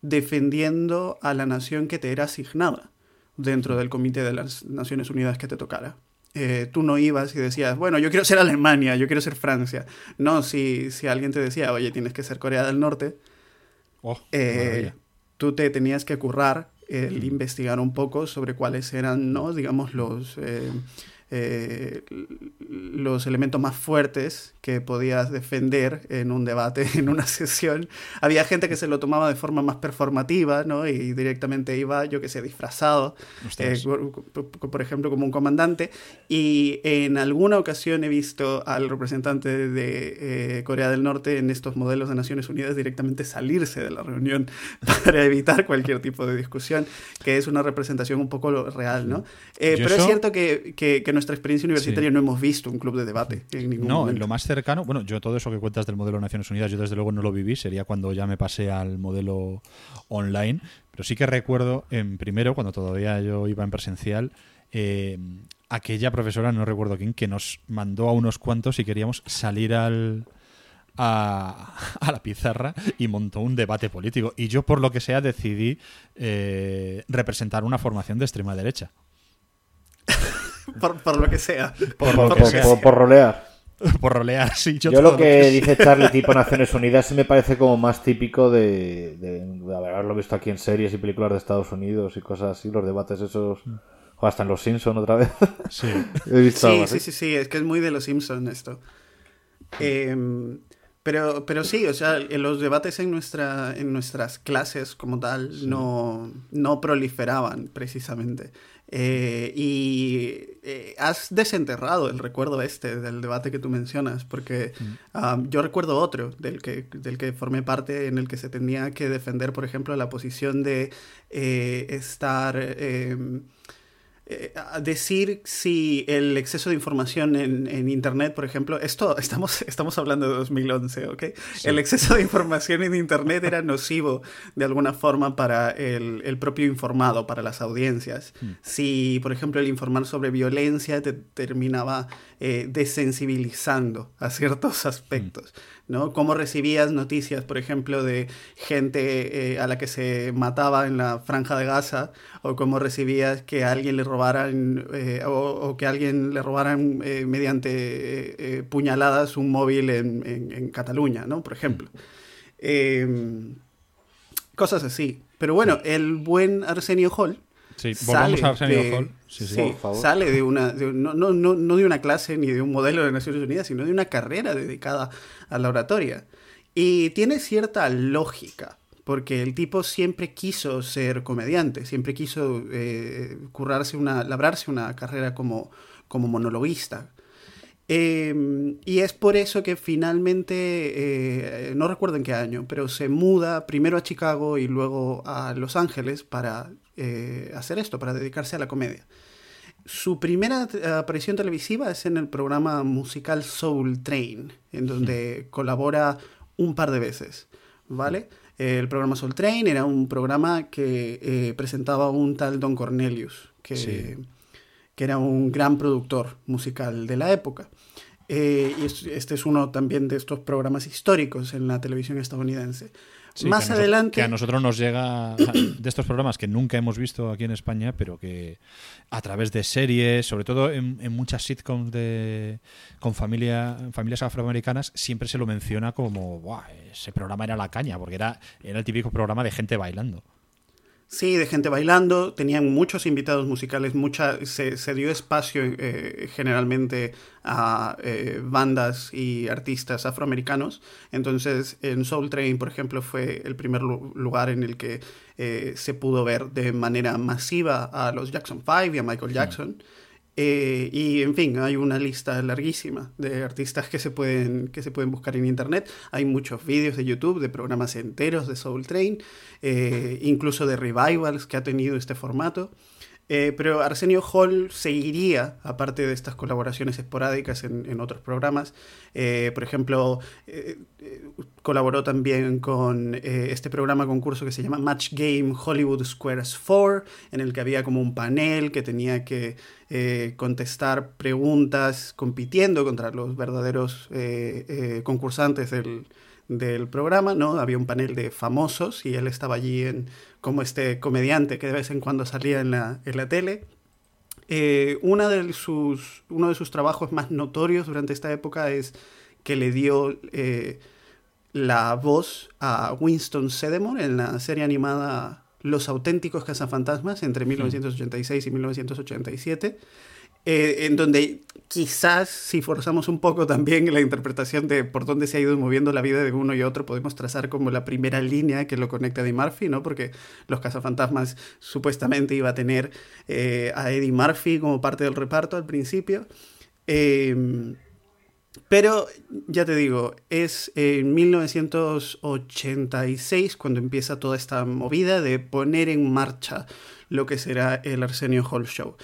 defendiendo a la nación que te era asignada dentro del Comité de las Naciones Unidas que te tocara. Eh, tú no ibas y decías, bueno, yo quiero ser Alemania, yo quiero ser Francia. No, si, si alguien te decía, oye, tienes que ser Corea del Norte, Oh, eh, tú te tenías que currar el investigar un poco sobre cuáles eran, ¿no? digamos, los, eh, eh, los elementos más fuertes que podías defender en un debate, <laughs> en una sesión. Había gente que se lo tomaba de forma más performativa, ¿no? Y directamente iba, yo que sé, disfrazado, eh, por, ejemplo, como un comandante. Y en alguna ocasión he visto al representante de eh, Corea del Norte en estos modelos de Naciones Unidas directamente salirse de la reunión <laughs> para evitar cualquier tipo de discusión, que es una representación un poco real, ¿no? Eh, pero es eso- cierto que, que, que en nuestra experiencia universitaria no hemos visto un club de debate en ningún No, momento. lo más cercano, bueno, yo todo eso que cuentas del modelo de Naciones Unidas, yo desde luego no lo viví, sería cuando ya me pasé al modelo online, pero sí que recuerdo en primero, cuando todavía yo iba en presencial, eh, aquella profesora, no recuerdo quién, que nos mandó a unos cuantos y queríamos salir al... A, <laughs> a la pizarra y montó un debate político. Y yo, por lo que sea, decidí eh, representar una formación de extrema derecha. <laughs> <laughs> Por, por lo que sea. Por por, lo que por- sea. por- por rolear. por rolear, sí. Yo, lo que dice Charlie tipo <laughs> Naciones Unidas sí me parece como más típico de, de, de haberlo visto aquí en series y películas de Estados Unidos y cosas así, los debates esos, o hasta en Los Simpson otra vez. <laughs> Sí. He visto algo Sí, así. sí, sí, sí, es que es muy de los Simpsons esto. Em, pero, pero sí, o sea, en los debates en, nuestra, en nuestras clases como tal no, no proliferaban precisamente. Eh, y eh, has desenterrado el recuerdo este del debate que tú mencionas, porque ah, yo recuerdo otro del que, del que formé parte en el que se tenía que defender, por ejemplo, la posición de eh, estar... eh, decir si el exceso de información en, en Internet, por ejemplo, esto <laughs> estamos, estamos hablando de 2011, ¿ok? El exceso de información en Internet era nocivo de alguna forma para el, el propio informado, para las audiencias. Si, por ejemplo, el informar sobre violencia te terminaba eh, desensibilizando a ciertos aspectos, ¿no? Cómo recibías noticias, por ejemplo, de gente eh, a la que se mataba en la franja de Gaza, o cómo recibías que a alguien le robaran, eh, o, o que a alguien le robaran eh, mediante puñaladas un móvil en, en- en Cataluña, ¿no? Por ejemplo. Eh, cosas así. Pero bueno, el buen Arsenio Hall Sí, volvamos sale a Arsenio de- Hall. Sí, sí. sí, Por favor. sale de una, de no, no, no, no de una clase ni de un modelo de Naciones Unidas, sino de una carrera dedicada a la oratoria. Y tiene cierta lógica, porque el tipo siempre quiso ser comediante, siempre quiso eh, currarse una, labrarse una carrera como, como monologuista. Eh, y es por eso que finalmente, eh, no recuerdo en qué año, pero se muda primero a Chicago y luego a Los Ángeles para eh, hacer esto, para dedicarse a la comedia. Su primera aparición televisiva es en el programa musical Soul Train, en donde <laughs> colabora un par de veces, ¿vale? El programa Soul Train era un programa que eh, presentaba un tal Don Cornelius, que, Sí. que era un gran productor musical de la época. Eh, y es- este es uno también de estos programas históricos en la televisión estadounidense. Sí, Más que adelante... Que a nosotros nos llega <clears throat> de estos programas que nunca hemos visto aquí en España, pero que a través de series, sobre todo en, en muchas sitcoms de, con familia, familias afroamericanas, siempre se lo menciona como, "Buah, ese programa era la caña, porque era, era el típico programa de gente bailando. Sí, de gente bailando, tenían muchos invitados musicales, mucha, se, se dio espacio eh, generalmente a eh, bandas y artistas afroamericanos. Entonces, en Soul Train, por ejemplo, fue el primer lu- lugar en el que eh, se pudo ver de manera masiva a los Jackson 5 y a Michael Jackson. Eh, y en fin, hay una lista larguísima de artistas que se, pueden, que se pueden buscar en internet. Hay muchos vídeos de YouTube de programas enteros de Soul Train, eh, incluso de revivals que ha tenido este formato. Eh, pero Arsenio Hall seguiría, aparte de estas colaboraciones esporádicas en, otros programas. Eh, por ejemplo, eh, colaboró también con este programa concurso que se llama Match Game Hollywood Squares 4, en el que había como un panel que tenía que contestar preguntas compitiendo contra los verdaderos concursantes del, del programa, ¿no? Había un panel de famosos y él estaba allí en, como este comediante que de vez en cuando salía en la, en la tele. Eh, una de sus, uno de sus trabajos más notorios durante esta época es que le dio eh, la voz a Winston Sedemore en la serie animada Los auténticos cazafantasmas entre 1986 y 1987. Eh, en donde quizás si forzamos un poco también la interpretación de por dónde se ha ido moviendo la vida de uno y otro, podemos trazar como la primera línea que lo conecta a Eddie Murphy, ¿no? Porque Los Cazafantasmas supuestamente iba a tener eh, a Eddie Murphy como parte del reparto al principio. Em, pero ya te digo, es en 1986 cuando empieza toda esta movida de poner en marcha lo que será el Arsenio Hall Show.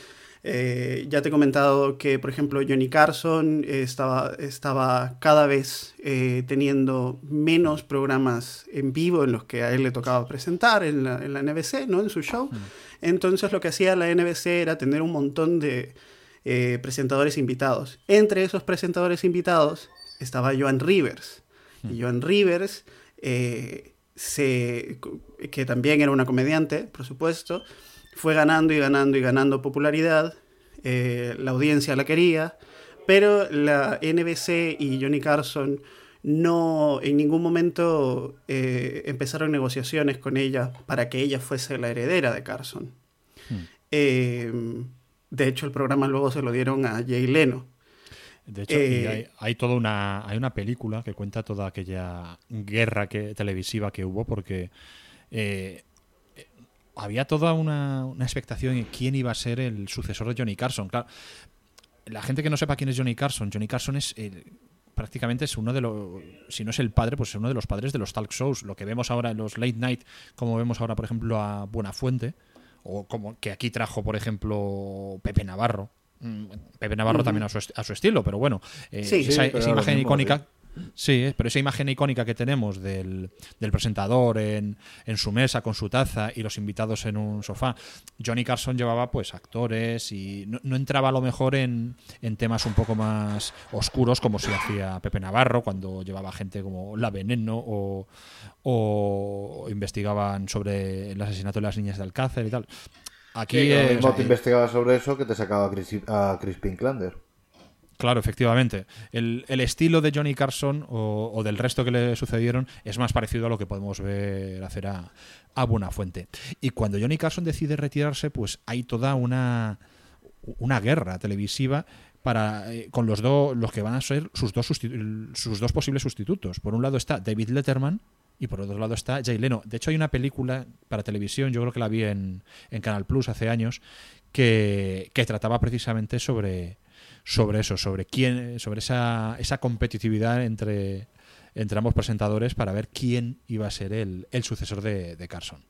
Eh, ya te he comentado que, por ejemplo, Johnny Carson estaba, estaba cada vez eh, teniendo menos programas en vivo en los que a él le tocaba presentar en la, en la NBC, ¿no? en su show. Mm. Entonces lo que hacía la NBC era tener un montón de eh, presentadores invitados. Entre esos presentadores invitados estaba Joan Rivers. Y mm. Joan Rivers, se, que también era una comediante, por supuesto, fue ganando y ganando y ganando popularidad, eh, la audiencia la quería, pero la NBC y Johnny Carson no en ningún momento eh, empezaron negociaciones con ella para que ella fuese la heredera de Carson. Hmm. Eh, de hecho, el programa luego se lo dieron a Jay Leno. De hecho, hay, toda una, hay una película que cuenta toda aquella guerra que, televisiva que hubo, porque había toda una, expectación en quién iba a ser el sucesor de Johnny Carson. Claro, la gente que no sepa quién es Johnny Carson, Johnny Carson es prácticamente es uno de los, si no es el padre, pues es uno de los padres de los talk shows. Lo que vemos ahora en los late night, como vemos ahora, por ejemplo, a Buenafuente, o como que aquí trajo, por ejemplo, Pepe Navarro. Mm, Pepe Navarro también a su, a su, estilo, pero bueno, eh, esa, imagen icónica. Sí, pero esa imagen icónica que tenemos del, presentador en, su mesa con su taza y los invitados en un sofá, Johnny Carson llevaba pues actores y no, entraba a lo mejor en, temas un poco más oscuros como si hacía Pepe Navarro cuando llevaba gente como La Veneno o, o investigaban sobre el asesinato de las niñas de Alcácer y tal. Aquí te investigaba sobre eso que te sacaba a Chris, a Chris Pinklander. Claro, efectivamente. El, estilo de Johnny Carson o, del resto que le sucedieron es más parecido a lo que podemos ver hacer a, a Buenafuente. Y cuando Johnny Carson decide retirarse, pues hay toda una, una guerra televisiva para eh, con los dos los que van a ser sus dos sus dos posibles sustitutos. Por un lado está David Letterman y por otro lado está Jay Leno. De hecho hay una película para televisión, yo creo que la vi en, en Canal Plus hace años, que, que trataba precisamente sobre sobre eso, sobre quién, sobre esa, esa competitividad entre, entre ambos presentadores para ver quién iba a ser el, el sucesor de, Carson.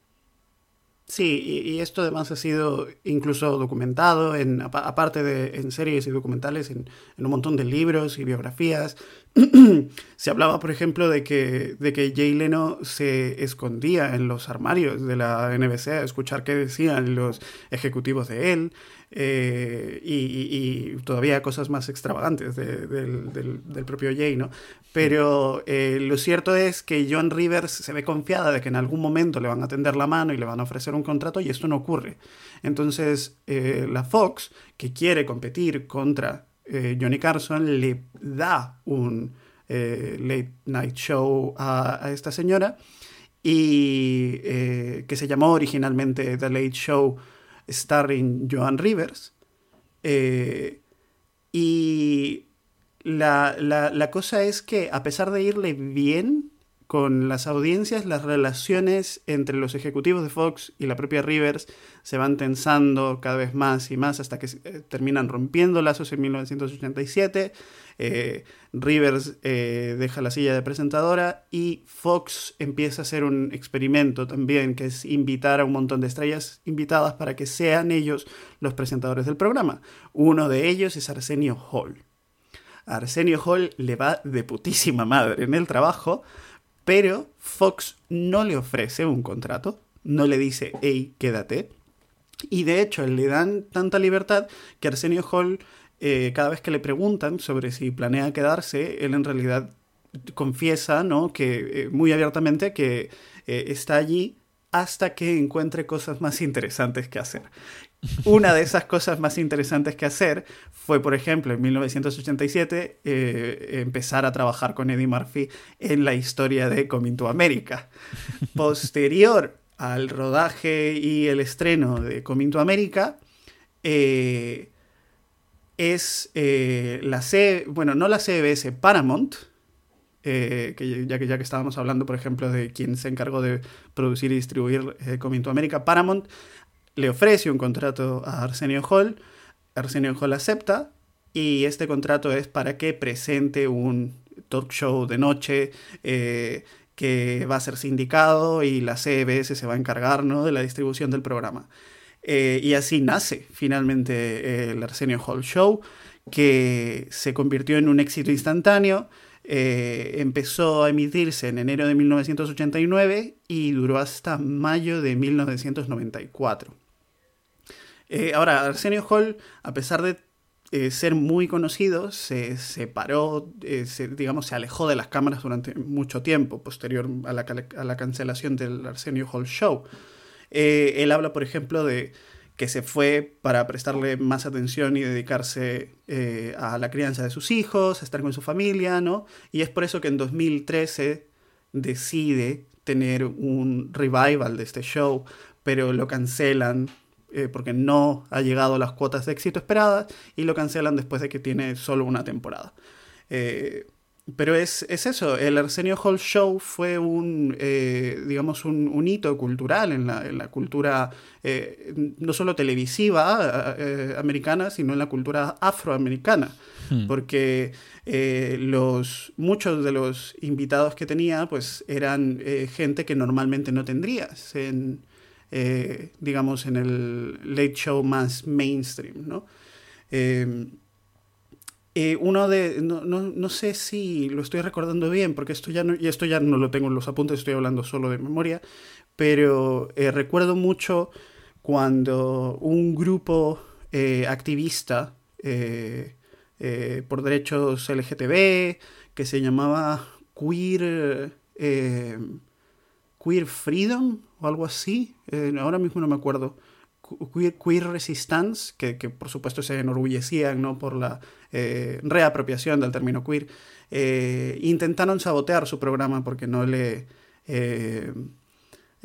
Sí, y, esto además ha sido incluso documentado, en, aparte de en series y documentales, en, un montón de libros y biografías. <clears throat> se hablaba, por ejemplo, de que, de que Jay Leno se escondía en los armarios de la NBC a escuchar qué decían los ejecutivos de él. Eh, y, todavía cosas más extravagantes del, propio Jay, ¿no? Pero eh, lo cierto es que John Rivers se ve confiada de que en algún momento le van a tender la mano y le van a ofrecer un contrato y esto no ocurre. Entonces, eh, la Fox, que quiere competir contra Johnny Carson, le da un late night show a, a esta señora y que se llamó originalmente The Late Show starring Joan Rivers. Eh, y la, cosa es que a pesar de irle bien con las audiencias, las relaciones entre los ejecutivos de Fox y la propia Rivers se van tensando cada vez más y más hasta que eh, terminan rompiendo lazos en 1987. Eh, Rivers eh, deja la silla de presentadora y Fox empieza a hacer un experimento también, que es invitar a un montón de estrellas invitadas para que sean ellos los presentadores del programa. Uno de ellos es Arsenio Hall. Arsenio Hall le va de putísima madre en el trabajo, pero Fox no le ofrece un contrato, no le dice, hey, quédate. Y de hecho le dan tanta libertad que Arsenio Hall, eh, cada vez que le preguntan sobre si planea quedarse, él en realidad confiesa, ¿no? Que eh, muy abiertamente que eh, está allí hasta que encuentre cosas más interesantes que hacer. Una de esas cosas más interesantes que hacer fue, por ejemplo, en 1987, eh, empezar a trabajar con Eddie Murphy en la historia de Coming to America. Posterior al rodaje y el estreno de Coming to America, eh, es eh, la C, bueno, no la CBS, Paramount, que ya, que ya que estábamos hablando, por ejemplo, de quien se encargó de producir y distribuir Coming to America, Paramount le ofrece un contrato a Arsenio Hall, Arsenio Hall acepta y este contrato es para que presente un talk show de noche eh, que va a ser sindicado y la CBS se va a encargar ¿no? de la distribución del programa. Eh, y así nace finalmente el Arsenio Hall Show, que se convirtió en un éxito instantáneo. Eh, empezó a emitirse en enero de 1989 y duró hasta mayo de 1994. Eh, ahora, Arsenio Hall, a pesar de eh, ser muy conocido, se separó, eh, digamos, se alejó de las cámaras durante mucho tiempo, posterior a la cancelación del Arsenio Hall Show. Él habla, por ejemplo, de que se fue para prestarle más atención y dedicarse a la crianza de sus hijos, a estar con su familia, ¿no? Y es por eso que en 2013 decide tener un revival de este show, pero lo cancelan eh, porque no ha llegado a las cuotas de éxito esperadas y lo cancelan después de que tiene solo una temporada. Eh, pero es, eso, el Arsenio Hall Show fue un, eh, digamos, un, hito cultural en la, cultura no solo televisiva americana, sino en la cultura afroamericana, hmm. porque los, muchos de los invitados que tenía pues eran gente que normalmente no tendrías en, eh, digamos, en el late show más mainstream, ¿no? Eh, uno de, no, no, no, sé si lo estoy recordando bien, porque esto ya, no, y esto ya no lo tengo en los apuntes, estoy hablando solo de memoria, pero eh, recuerdo mucho cuando un grupo activista por derechos LGTB, que se llamaba Queer, Queer Freedom, o algo así, eh, ahora mismo no me acuerdo. Queer, Resistance, que, por supuesto se enorgullecían ¿no? por la eh, reapropiación del término queer, eh, intentaron sabotear su programa porque no le eh,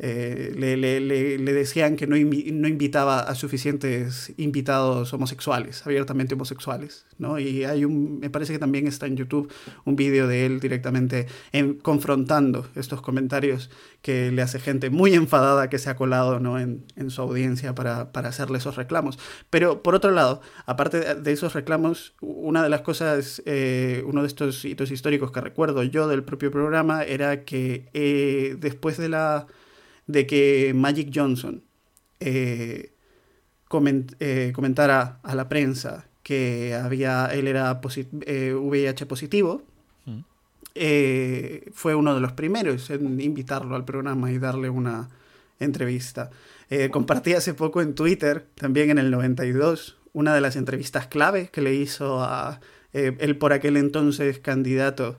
le, le, le, decían que no, no, invitaba a suficientes invitados homosexuales, abiertamente homosexuales, ¿no? Y hay un, me parece que también está en YouTube un vídeo de él directamente en, confrontando estos comentarios que le hace gente muy enfadada que se ha colado, ¿no? En, en su audiencia para, para, hacerle esos reclamos. Pero por otro lado, aparte de esos reclamos, una de las cosas, eh, uno de estos hitos históricos que recuerdo yo del propio programa era que eh, después de la de que Magic Johnson eh, eh, comentara a la prensa que había, él era VIH eh, positivo, mm. fue uno de los primeros en invitarlo al programa y darle una entrevista. compartí hace poco en Twitter, también en el 92, una de las entrevistas clave que le hizo a él por aquel entonces candidato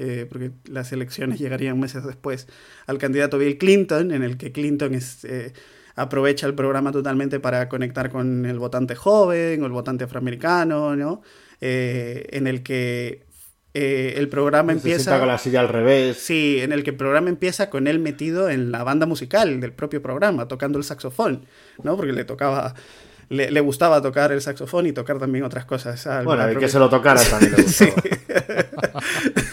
eh, porque las elecciones llegarían meses después, al candidato Bill Clinton, en el que Clinton eh, aprovecha el programa totalmente para conectar con el votante joven o el votante afroamericano, ¿no? Eh, en el que el programa empieza... con la silla al revés. Sí, en el que el programa empieza con él metido en la banda musical del propio programa, tocando el saxofón, ¿no? Porque le tocaba le, gustaba tocar el saxofón y tocar también otras cosas. bueno, y que se lo tocara <laughs> también le <laughs> gustaba.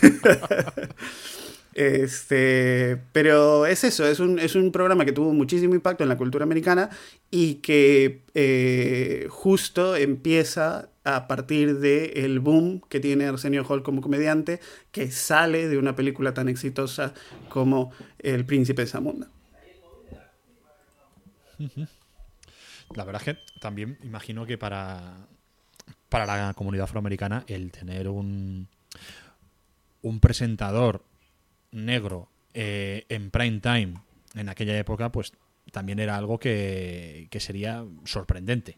<laughs> Este, pero es eso, es un, es un programa que tuvo muchísimo impacto en la cultura americana y que eh, justo empieza a partir del boom que tiene Arsenio Hall como comediante, que sale de una película tan exitosa como El Príncipe de Zamunda. La verdad es que también imagino que para, para la comunidad afroamericana el tener un, un presentador negro eh, en prime time en aquella época, pues también era algo que, que sería sorprendente.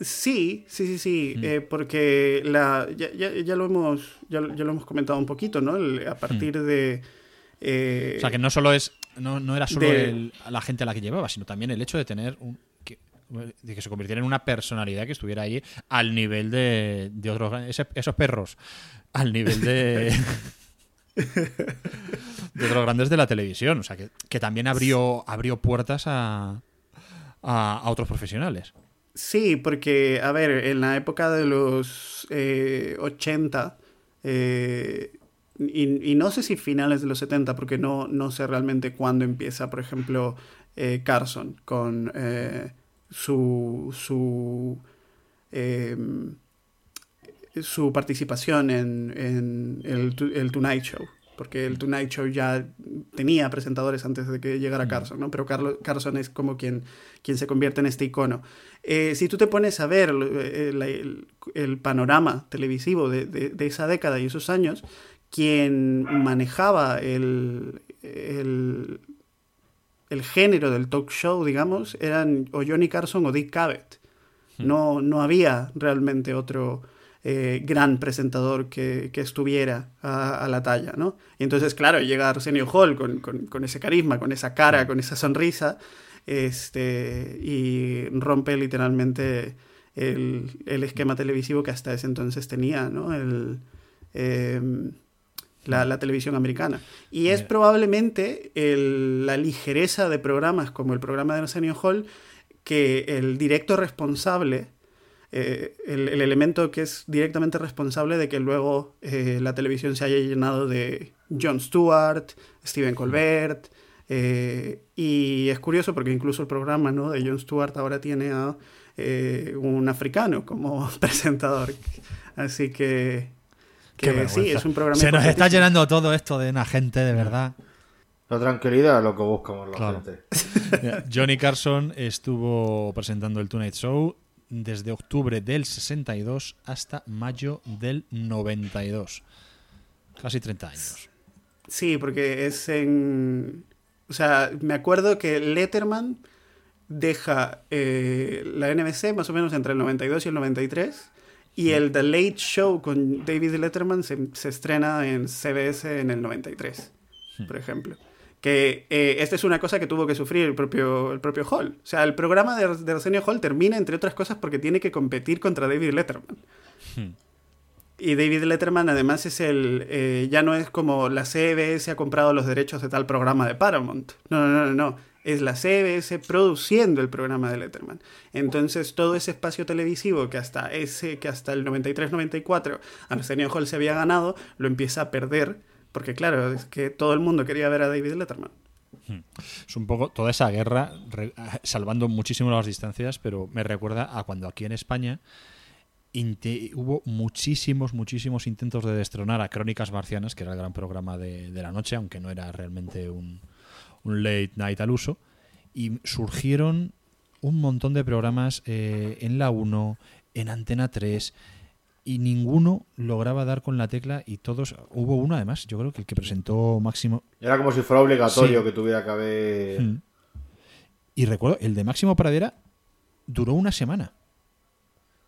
Sí, sí, sí, sí, mm. eh, porque la, ya, ya, ya, lo hemos, ya, ya, lo hemos comentado un poquito, ¿no? El, a partir mm. de... Eh, o sea, que no solo es, no, no era solo de, el, la gente a la que llevaba, sino también el hecho de tener un, de que se convirtiera en una personalidad que estuviera ahí al nivel de, de otros, ese, esos perros, al nivel de... de otros grandes de la televisión. O sea, que, que también abrió, abrió puertas a, a, otros profesionales. Sí, porque, a ver, en la época de los eh, 80, eh, y, y, no sé si finales de los 70, porque no, no sé realmente cuándo empieza, por ejemplo, eh, Carson con eh, su, su, em, su participación en, en el, el Tonight Show porque el Tonight Show ya tenía presentadores antes de que llegara. Carson, ¿no? Pero Carson es como quien, quien se convierte en este icono. Eh, si tú te pones a ver el, el, el panorama televisivo de, de, de, esa década y esos años, quien manejaba el, el, el, género del talk show, digamos, eran o Johnny Carson o Dick Cavett. Mm. No, no había realmente otro eh, gran presentador que, que estuviera a, a, la talla, ¿no? Y entonces, claro, llega Arsenio Hall con, con, con, ese carisma, con esa cara, con esa sonrisa, este, y rompe literalmente el, el esquema televisivo que hasta ese entonces tenía, ¿no? El, eh, la, la, televisión americana. Y es probablemente el, la ligereza de programas como el programa de Arsenio Hall que el directo responsable eh, el, el, elemento que es directamente responsable de que luego eh, la televisión se haya llenado de Jon Stewart, Stephen Colbert. Eh, y es curioso porque incluso el programa ¿no? de Jon Stewart ahora tiene a eh, un africano como <laughs> presentador. Así que, que sí, es un programa. Se nos está llenando todo esto de una gente, de verdad. La tranquilidad es lo que buscamos la claro. gente. <laughs> Johnny Carson estuvo presentando el Tonight Show desde octubre del 62 hasta mayo del 92. Casi 30 años. Sí, porque es en... O sea, me acuerdo que Letterman deja eh, la NBC más o menos entre el 92 y el 93 y el The Late Show con David Letterman se, se estrena en CBS en el 93, por ejemplo que eh, esta es una cosa que tuvo que sufrir el propio, el propio Hall. O sea, el programa de, de Arsenio Hall termina, entre otras cosas, porque tiene que competir contra David Letterman. Hmm. Y David Letterman además es el... Eh, ya no es como la CBS ha comprado los derechos de tal programa de Paramount. No, no, no, no. Es la CBS produciendo el programa de Letterman. Entonces todo ese espacio televisivo que hasta, ese, que hasta el 93-94 Arsenio Hall se había ganado, lo empieza a perder porque claro, es que todo el mundo quería ver a David Letterman. Hmm. Es un poco toda esa guerra, salvando muchísimo las distancias, pero me recuerda a cuando aquí en España hubo muchísimos, muchísimos intentos de destronar a Crónicas Marcianas, que era el gran programa de, de la noche, aunque no era realmente un, un, late night al uso, y surgieron un montón de programas eh, en la 1, en Antena 3, y ninguno lograba dar con la tecla y todos hubo uno además yo creo que el que presentó Máximo era como si fuera obligatorio sí. que tuviera que haber hmm. y recuerdo el de Máximo Pradera duró una semana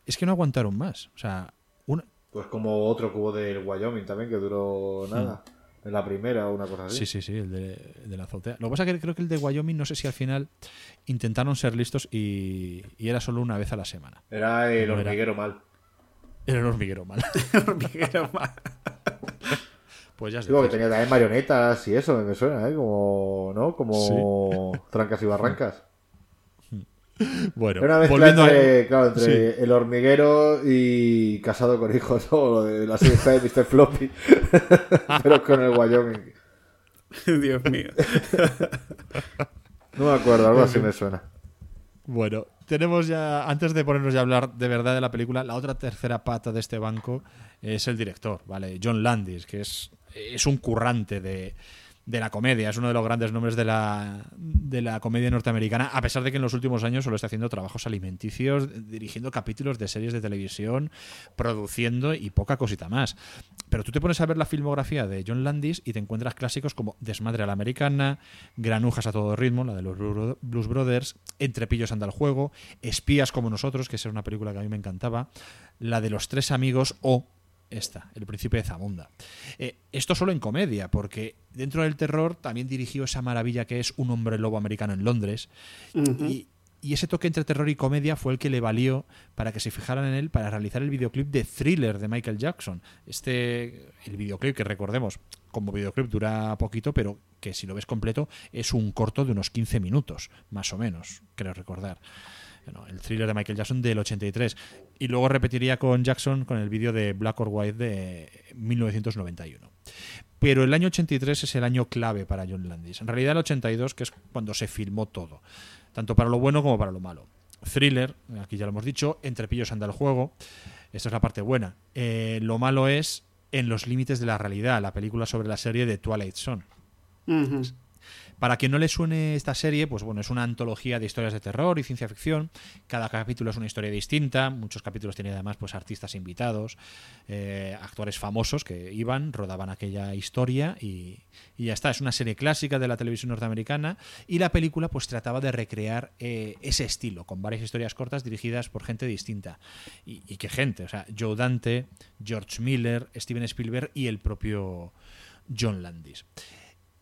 es que no aguantaron más o sea una... pues como otro hubo del Wyoming también que duró nada hmm. En la primera o una cosa así sí sí sí el de, el de, la azotea lo que pasa es que creo que el de Wyoming no sé si al final intentaron ser listos y, y era solo una vez a la semana era el no hormiguero era... mal era un hormiguero mal. <laughs> hormiguero mal. pues ya Digo que tenía también marionetas y eso, me suena, ¿eh? Como, ¿no? Como sí. trancas y barrancas. <laughs> Bueno, Era una mezcla volviendo entre, a... claro, entre Sí. el hormiguero y casado con hijos, <laughs> o lo de la serie de Mr. Floppy, <laughs> pero con el Wyoming. Dios mío. No me acuerdo, algo así me suena. Bueno, tenemos ya, antes de ponernos ya a hablar de verdad de la película, la otra tercera pata de este banco es el director, ¿vale? John Landis, que es, es un currante de, de la comedia, es uno de los grandes nombres de la, de la comedia norteamericana, a pesar de que en los últimos años solo está haciendo trabajos alimenticios, dirigiendo capítulos de series de televisión, produciendo y poca cosita más. Pero tú te pones a ver la filmografía de John Landis y te encuentras clásicos como Desmadre a la Americana, Granujas a todo ritmo, la de los Blu- Blues Brothers, Entre pillos anda el juego, Espías como nosotros, que era una película que a mí me encantaba, la de los tres amigos o esta, El Príncipe de Zamunda. Eh, esto solo en comedia, porque dentro del terror también dirigió esa maravilla que es Un hombre lobo americano en Londres. y, y ese toque entre terror y comedia fue el que le valió para que se fijaran en él para realizar el videoclip de Thriller de Michael Jackson. Este, el videoclip que recordemos, como videoclip dura poquito, pero que si lo ves completo es un corto de unos 15 minutos, más o menos, creo recordar. El thriller de Michael Jackson del 83. Y luego repetiría con Jackson con el vídeo de Black or White de 1991. Pero el año 83 es el año clave para John Landis. En realidad el 82, que es cuando se filmó todo, tanto para lo bueno como para lo malo. Thriller, aquí ya lo hemos dicho, Entre pillos anda el juego. Esta es la parte buena. Eh, lo malo es En los límites de la realidad, la película sobre la serie de Twilight Zone. Para quien no le suene esta serie, pues bueno, es una antología de historias de terror y ciencia ficción. Cada capítulo es una historia distinta. Muchos capítulos tienen además pues artistas invitados, eh, actores famosos que iban, rodaban aquella historia y, ya está. Es una serie clásica de la televisión norteamericana y la película pues trataba de recrear eh, ese estilo con varias historias cortas dirigidas por gente distinta. Y, y qué gente, o sea, Joe Dante, George Miller, Steven Spielberg y el propio John Landis.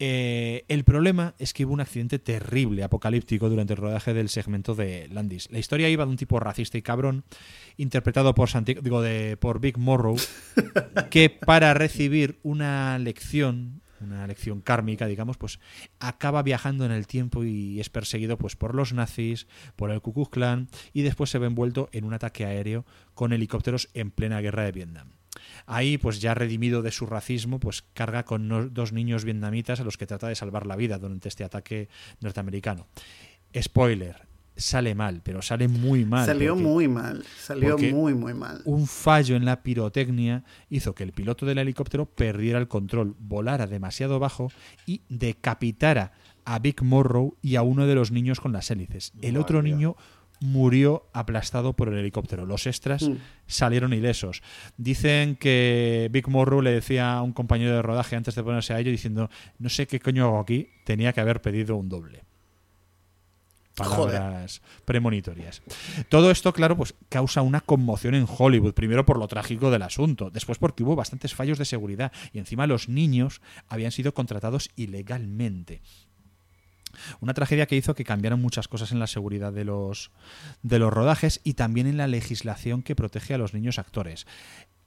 Eh, el problema es que hubo un accidente terrible, apocalíptico, durante el rodaje del segmento de Landis. La historia iba de un tipo racista y cabrón, interpretado por, Santi- digo, de, por Big Morrow, <laughs> que para recibir una lección, una lección kármica, digamos, pues acaba viajando en el tiempo y es perseguido pues por los nazis, por el Ku Klux Klan y después se ve envuelto en un ataque aéreo con helicópteros en plena guerra de Vietnam. Ahí, pues ya redimido de su racismo, pues carga con no- dos niños vietnamitas a los que trata de salvar la vida durante este ataque norteamericano. Spoiler, sale mal, pero sale muy mal. Salió porque muy mal. Salió muy, muy mal. Un fallo en la pirotecnia hizo que el piloto del helicóptero perdiera el control, volara demasiado bajo y decapitara a Big Morrow y a uno de los niños con las hélices. El otro niño murió aplastado por el helicóptero. Los extras Mm. salieron ilesos. Dicen que Big Morrow le decía a un compañero de rodaje antes de ponerse a ello diciendo, no sé qué coño hago aquí, tenía que haber pedido un doble. Palabras premonitorias. Todo esto, claro, pues causa una conmoción en Hollywood. Primero por lo trágico del asunto, después porque hubo bastantes fallos de seguridad y encima los niños habían sido contratados ilegalmente. Una tragedia que hizo que cambiaran muchas cosas en la seguridad de los, de los rodajes y también en la legislación que protege a los niños actores.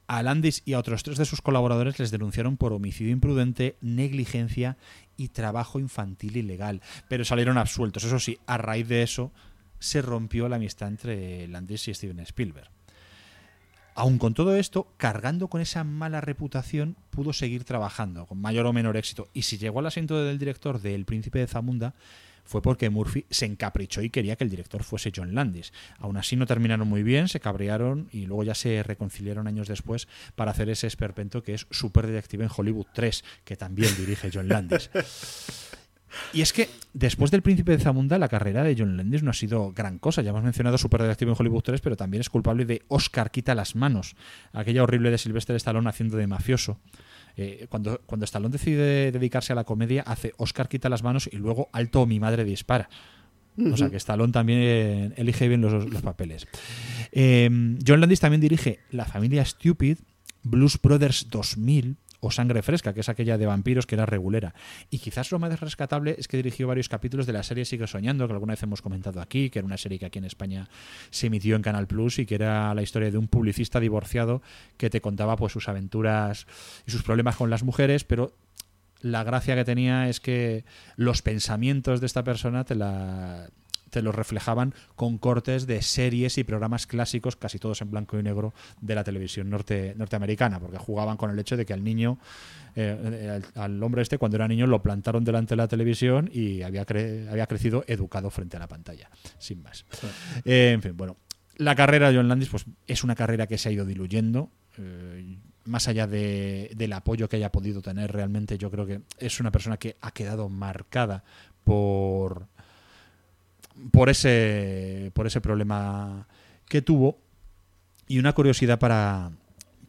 A Landis y a otros tres de sus colaboradores les denunciaron por homicidio imprudente, negligencia y trabajo infantil ilegal, pero salieron absueltos. Eso sí, a raíz de eso se rompió la amistad entre Landis y Steven Spielberg. Aun con todo esto, cargando con esa mala reputación, pudo seguir trabajando, con mayor o menor éxito. Y si llegó al asiento del director de El Príncipe de Zamunda, fue porque Murphy se encaprichó y quería que el director fuese John Landis. Aún así no terminaron muy bien, se cabrearon y luego ya se reconciliaron años después para hacer ese esperpento que es Super Detective en Hollywood 3, que también dirige John Landis. <laughs> Y es que después del Príncipe de Zamunda, la carrera de John Landis no ha sido gran cosa. Ya hemos mencionado Super Detective en Hollywood 3, pero también es culpable de Oscar quita las manos, aquella horrible de Sylvester Stallone haciendo de mafioso. Eh, cuando, cuando Stallone decide dedicarse a la comedia, hace Oscar quita las manos y luego Alto mi madre dispara. O sea que Stallone también elige bien los, los papeles. Eh, John Landis también dirige La familia Stupid, Blues Brothers 2000 o Sangre Fresca, que es aquella de vampiros que era regulera. Y quizás lo más rescatable es que dirigió varios capítulos de la serie Sigue Soñando, que alguna vez hemos comentado aquí, que era una serie que aquí en España se emitió en Canal Plus y que era la historia de un publicista divorciado que te contaba pues sus aventuras y sus problemas con las mujeres, pero la gracia que tenía es que los pensamientos de esta persona te la te los reflejaban con cortes de series y programas clásicos, casi todos en blanco y negro, de la televisión norte, norteamericana, porque jugaban con el hecho de que al niño, eh, al, al hombre este, cuando era niño, lo plantaron delante de la televisión y había, cre- había crecido educado frente a la pantalla, sin más. Eh, en fin, bueno, la carrera de John Landis pues, es una carrera que se ha ido diluyendo. eh, más allá de- del apoyo que haya podido tener, realmente yo creo que es una persona que ha quedado marcada por, por, ese, por ese problema que tuvo. Y una curiosidad para,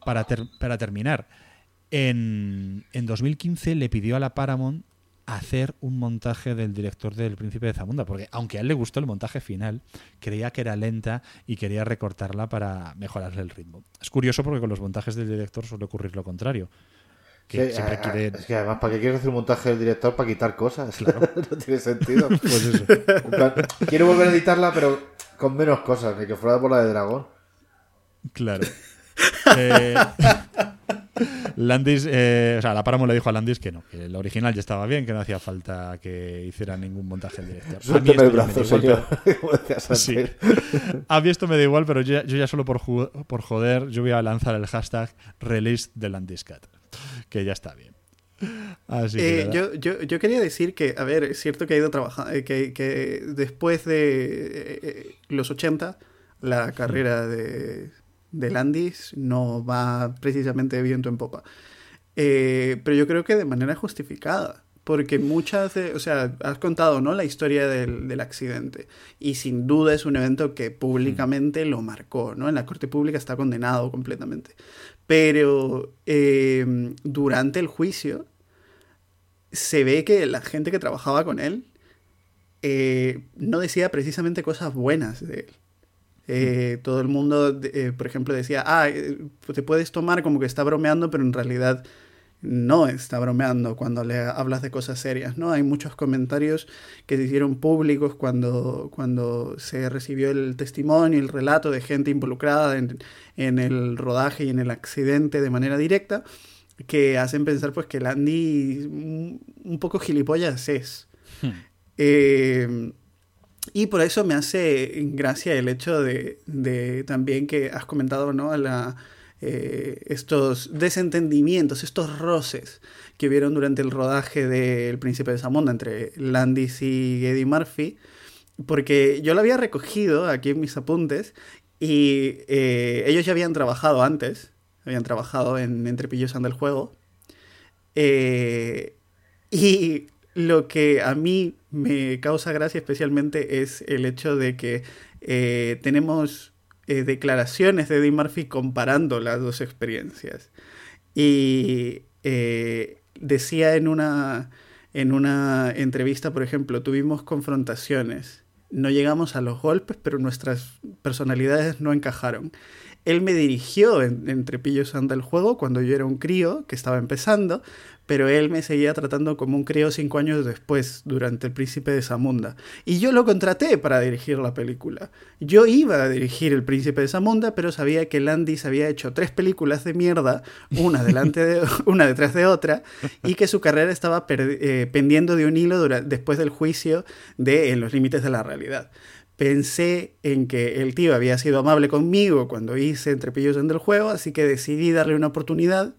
para, para terminar. En, en 2015 le pidió a la Paramount hacer un montaje del director del Príncipe de Zamunda, porque aunque a él le gustó el montaje final, creía que era lenta y quería recortarla para mejorarle el ritmo. Es curioso porque con los montajes del director suele ocurrir lo contrario. Que Sí, siempre a- a- quiere... Es que además, ¿para qué quieres hacer un montaje del director para quitar cosas? <laughs> no tiene sentido. <laughs> Pues eso. En plan, quiero volver a editarla, pero con menos cosas, ni que fuera por la de dragón. Claro. Eh, <laughs> Landis, eh, o sea, la Paramount le dijo a Landis que no, que el original ya estaba bien, que no hacía falta que hiciera ningún montaje. A mí Suélteme esto el brazo, señor. Pero- Sí. A mí esto me da igual, pero yo, ya- yo ya solo por, por joder, yo voy a lanzar el hashtag release de Landiscat, que ya está bien. Así Eh, yo, yo, yo quería decir que, a ver, es cierto que ha ido trabajando, que, que después de eh, los 80, la carrera de, de Landis no va precisamente viento en popa. Eh, pero yo creo que de manera justificada. Porque muchas de, o sea, has contado, ¿no? La historia del, del accidente. Y sin duda es un evento que públicamente lo marcó, ¿no? En la corte pública está condenado completamente. Pero eh, durante el juicio se ve que la gente que trabajaba con él eh, no decía precisamente cosas buenas de él. Eh, todo el mundo, eh, por ejemplo, decía, ah, eh, te puedes tomar como que está bromeando, pero en realidad no está bromeando cuando le hablas de cosas serias, ¿no? Hay muchos comentarios que se hicieron públicos cuando, cuando se recibió el testimonio, el relato de gente involucrada en, en el rodaje y en el accidente de manera directa, que hacen pensar pues que Landy un, un poco gilipollas es. Eh, y por eso me hace gracia el hecho de, de también que has comentado, ¿no? La, eh, estos desentendimientos, estos roces que vieron durante el rodaje de El Príncipe de Zamunda entre Landis y Eddie Murphy, porque yo lo había recogido aquí en mis apuntes y eh, ellos ya habían trabajado antes, habían trabajado en Entre Pillos anda el juego, eh, y lo que a mí me causa gracia especialmente es el hecho de que tenemos eh, declaraciones de Eddie Murphy comparando las dos experiencias. Y eh, decía en una, en una entrevista, por ejemplo, tuvimos confrontaciones. No llegamos a los golpes, pero nuestras personalidades no encajaron. Él me dirigió en, entre Pillos anda el juego cuando yo era un crío que estaba empezando, pero él me seguía tratando como un crío cinco años después, durante El Príncipe de Zamunda. Y yo lo contraté para dirigir la película. Yo iba a dirigir El Príncipe de Zamunda, pero sabía que Landis había hecho tres películas de mierda, una, delante de, <laughs> una detrás de otra, y que su carrera estaba eh, pendiendo de un hilo después del juicio de En los límites de la realidad pensé en que el tío había sido amable conmigo cuando hice Entre Pillos en el juego, así que decidí darle una oportunidad.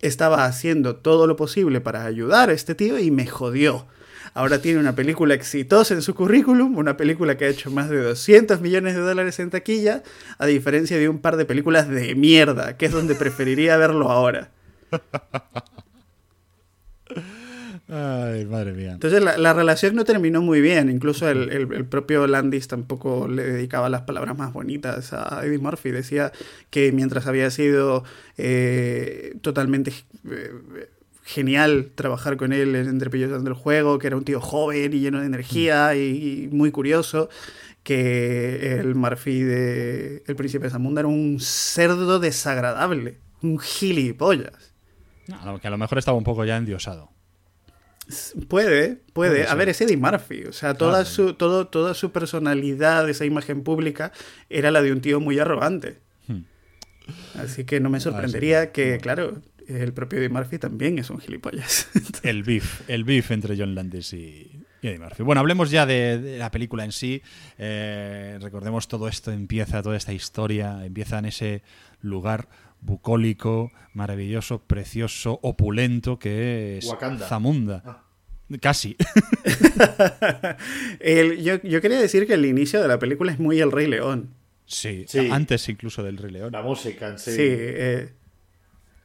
Estaba haciendo todo lo posible para ayudar a este tío y me jodió. Ahora tiene una película exitosa en su currículum, una película que ha hecho más de 200 millones de dólares en taquilla, a diferencia de un par de películas de mierda, que es donde preferiría verlo ahora. <laughs> Ay, madre mía. Entonces la, la, relación no terminó muy bien. Incluso el, el, el, propio Landis tampoco le dedicaba las palabras más bonitas a Eddie Murphy. Decía que mientras había sido eh, totalmente eh, genial trabajar con él en Entre Pillos del Juego, que era un tío joven y lleno de energía y, y muy curioso, que el Murphy de El Príncipe de Zamunda era un cerdo desagradable, un gilipollas. No, que a lo mejor estaba un poco ya endiosado. Puede, puede. A ver, es Eddie Murphy. O sea, toda, claro. su, todo, toda su personalidad, esa imagen pública, era la de un tío muy arrogante. Hmm. Así que no me sorprendería ah, sí. que, claro, el propio Eddie Murphy también es un gilipollas. <laughs> el beef, el beef entre John Landis y, Y Eddie Murphy. Bueno, hablemos ya de, de la película en sí. Eh, recordemos todo esto empieza, toda esta historia, empieza en ese lugar bucólico, maravilloso, precioso, opulento que es Wakanda. Zamunda. Casi. <laughs> El- yo, yo quería decir que el inicio de la película es muy El Rey León. sí, Sí. antes incluso del Rey León. La música en sí. Sí, eh,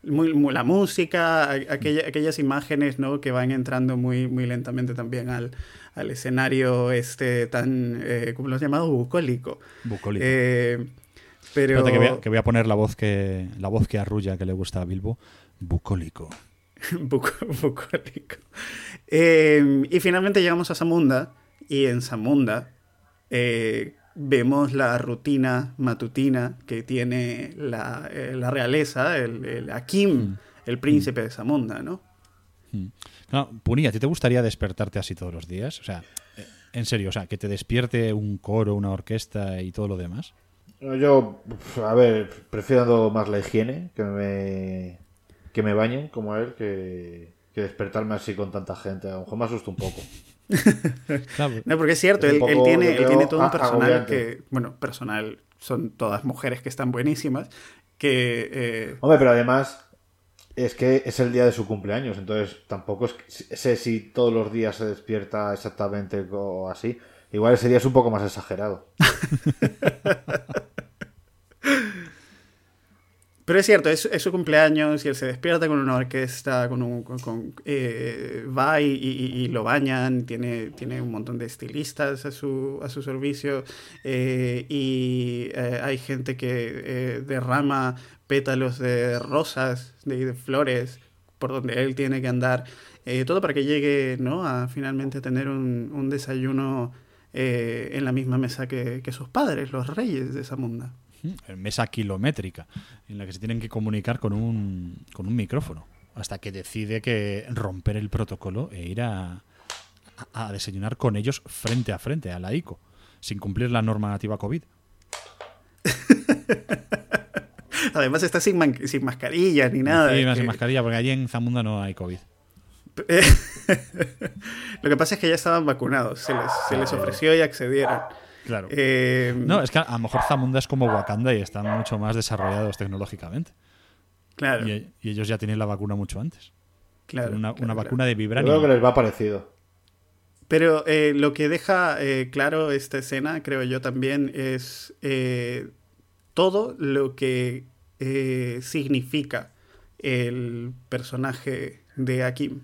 muy, muy- la música, aquella- aquellas imágenes ¿no? que van entrando muy, muy lentamente también al, al escenario este tan, eh, ¿cómo lo has llamado? Bucólico. Bucólico. Eh, pero... Que voy, a, que voy a poner la voz que la voz que arrulla que le gusta a Bilbo. Bucólico. <laughs> Bucólico. Eh, y finalmente llegamos a Zamunda y en Zamunda eh, vemos la rutina matutina que tiene la, eh, la realeza, el, el Akim, el príncipe de Zamunda, ¿no? No, Puni, ¿a ti te gustaría despertarte así todos los días? O sea, eh, en serio, o sea, que te despierte un coro, una orquesta y todo lo demás. No, Yo, a ver, prefiero más la higiene, que me, que me bañen como él, que, que despertarme así con tanta gente. A lo mejor me asusta un poco. <laughs> No, porque es cierto, Es él, tiene, él todo un personal agobiante. que, bueno, personal, son todas mujeres que están buenísimas, que... eh, Hombre, pero además es que es el día de su cumpleaños, entonces tampoco es que- sé si todos los días se despierta exactamente o así. Igual ese día es un poco más exagerado. <laughs> Pero es cierto, es, su cumpleaños y él se despierta con una orquesta, con un, con, con, eh, va y, lo bañan, tiene, tiene un montón de estilistas a su, a su servicio eh, y eh, hay gente que derrama pétalos de rosas, de, de flores, por donde él tiene que andar, todo para que llegue ¿no? a finalmente tener un, un desayuno en la misma mesa que, que sus padres, los reyes de esa munda. Mesa kilométrica, en la que se tienen que comunicar con un, con un micrófono, hasta que decide que romper el protocolo e ir a, a, a desayunar con ellos frente a frente, a la ICO, sin cumplir la normativa COVID. <laughs> Además está sin, man- sin mascarilla ni nada. Que- sin mascarilla, porque allí en Zamunda no hay COVID. <laughs> Lo que pasa es que ya estaban vacunados, se les, se les ofreció y accedieron. Claro. Eh, No, es que a lo mejor Zamunda es como Wakanda y están mucho más desarrollados tecnológicamente. claro, Y, y ellos ya tienen la vacuna mucho antes. claro, una claro, una claro. vacuna de Yo vibranio. creo que les va parecido. Pero eh, lo que deja eh, claro esta escena, creo yo también, es eh, todo lo que eh, significa el personaje de Akim.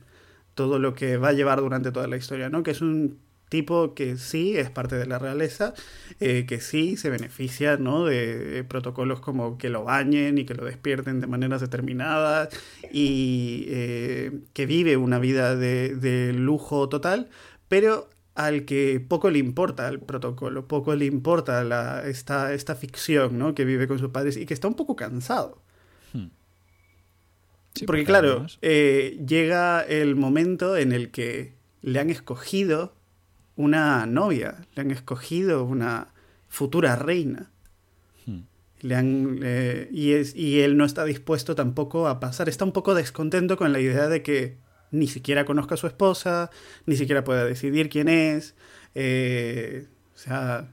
Todo lo que va a llevar durante toda la historia, ¿no? Que es un tipo que sí es parte de la realeza, eh, que sí se beneficia, ¿no? De, protocolos como que lo bañen y que lo despierten de maneras determinadas y eh, que vive una vida de, de lujo total, pero al que poco le importa el protocolo, poco le importa la, esta, esta ficción, ¿no? Que vive con sus padres y que está un poco cansado. Sí, Porque porque claro, eh, llega el momento en el que le han escogido una novia, le han escogido una futura reina. Hmm. Le han, eh, y, es, y él no está dispuesto tampoco a pasar. Está un poco descontento con la idea de que ni siquiera conozca a su esposa, ni siquiera pueda decidir quién es. eh, o sea,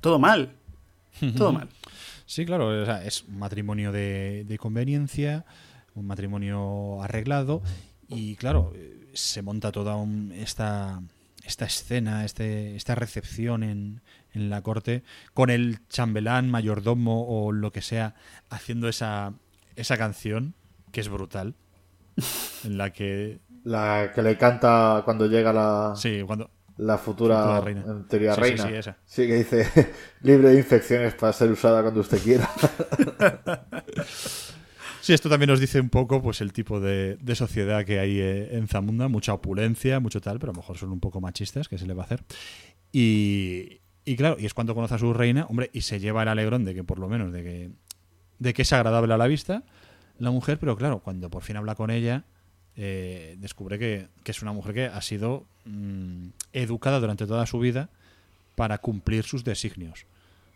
todo mal. <laughs> Todo mal. Sí, claro, o sea, es un matrimonio de, de conveniencia, un matrimonio arreglado y claro, eh, se monta toda un- esta, esta escena, este, esta recepción en, en la corte con el chambelán, mayordomo o lo que sea haciendo esa, esa canción que es brutal, <laughs> en la que... La que le canta cuando llega la, Sí, cuando... la futura, Futura reina. en teoría Sí, sí, reina. sí, esa. Sí, que dice <laughs> libre de infecciones para ser usada cuando usted quiera. <laughs> Sí, esto también nos dice un poco pues el tipo de, sociedad que hay eh, en Zamunda, mucha opulencia, mucho tal, pero a lo mejor son un poco machistas, que se le va a hacer. Y, y claro, y es cuando conoce a su reina, hombre, y se lleva el alegrón de que por lo menos de que, de que es agradable a la vista la mujer, pero claro, cuando por fin habla con ella, eh, descubre que, que es una mujer que ha sido mm, educada durante toda su vida para cumplir sus designios.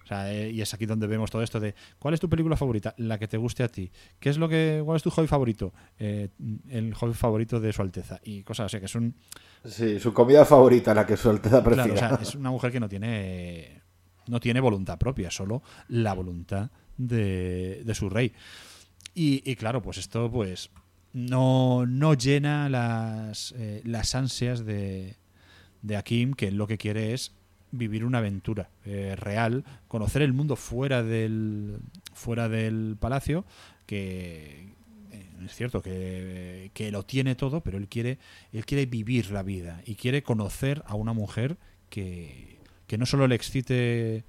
O sea, eh, y es aquí donde vemos todo esto de ¿cuál es tu película favorita? La que te guste a ti. ¿Qué es lo que cuál es tu hobby favorito? Eh, el hobby favorito de su Alteza y cosas así que es un Sí, su comida favorita, la que su Alteza prefiera. Claro, o sea, es una mujer que no tiene no tiene voluntad propia, solo la voluntad de, de su rey. Y, y claro, pues esto pues no, no llena las, eh, las ansias de, de Akim, que lo que quiere es vivir una aventura eh, real, conocer el mundo fuera del, fuera del palacio, que eh, es cierto que, que lo tiene todo, pero él quiere, él quiere vivir la vida y quiere conocer a una mujer que, que no solo le excite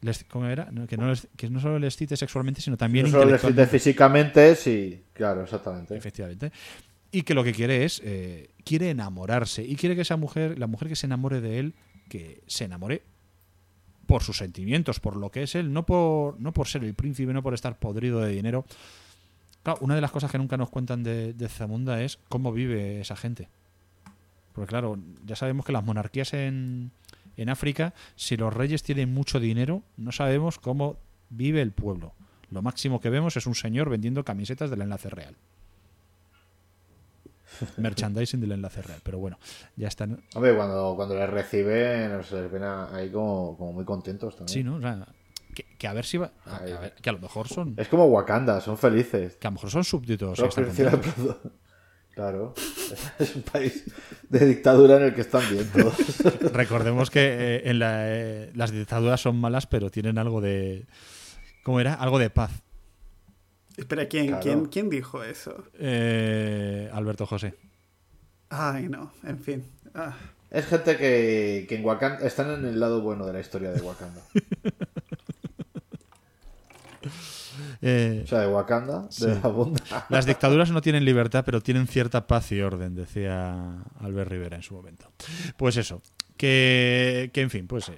les- ¿cómo era? Que, no les- que no solo le excite sexualmente, sino también no solo le excite físicamente, sí, claro, exactamente. Efectivamente. Y que lo que quiere es, eh, quiere enamorarse. Y quiere que esa mujer, la mujer que se enamore de él, que se enamore por sus sentimientos, por lo que es él, no por, no por ser el príncipe, no por estar podrido de dinero. Claro, una de las cosas que nunca nos cuentan de, de Zamunda es cómo vive esa gente. Porque claro, ya sabemos que las monarquías en, en África, si los reyes tienen mucho dinero, no sabemos cómo vive el pueblo. Lo máximo que vemos es un señor vendiendo camisetas del enlace real. <laughs> Merchandising del enlace real. Pero bueno, ya están. Hombre, cuando, cuando les reciben, se les ven ahí como, como muy contentos también. Sí, ¿no? O sea, que, que a ver si va. a- Ahí. a ver, que a lo mejor son. Es como Wakanda, son felices. Que a lo mejor son súbditos. Claro, <laughs> es un país de dictadura en el que están bien todos. <laughs> Recordemos que eh, en la, eh, las dictaduras son malas, pero tienen algo de. ¿Cómo era? Algo de paz. Espera, ¿quién, Claro. ¿quién, ¿quién dijo eso? Eh, Alberto José. Ay, no, en fin. Ah. Es gente que, que en Wakanda están en el lado bueno de la historia de Wakanda. <laughs> Eh, O sea, de Wakanda, de la bunda. <laughs> Las dictaduras no tienen libertad, pero tienen cierta paz y orden, decía Albert Rivera en su momento. Pues eso, que, que en fin, pues eh,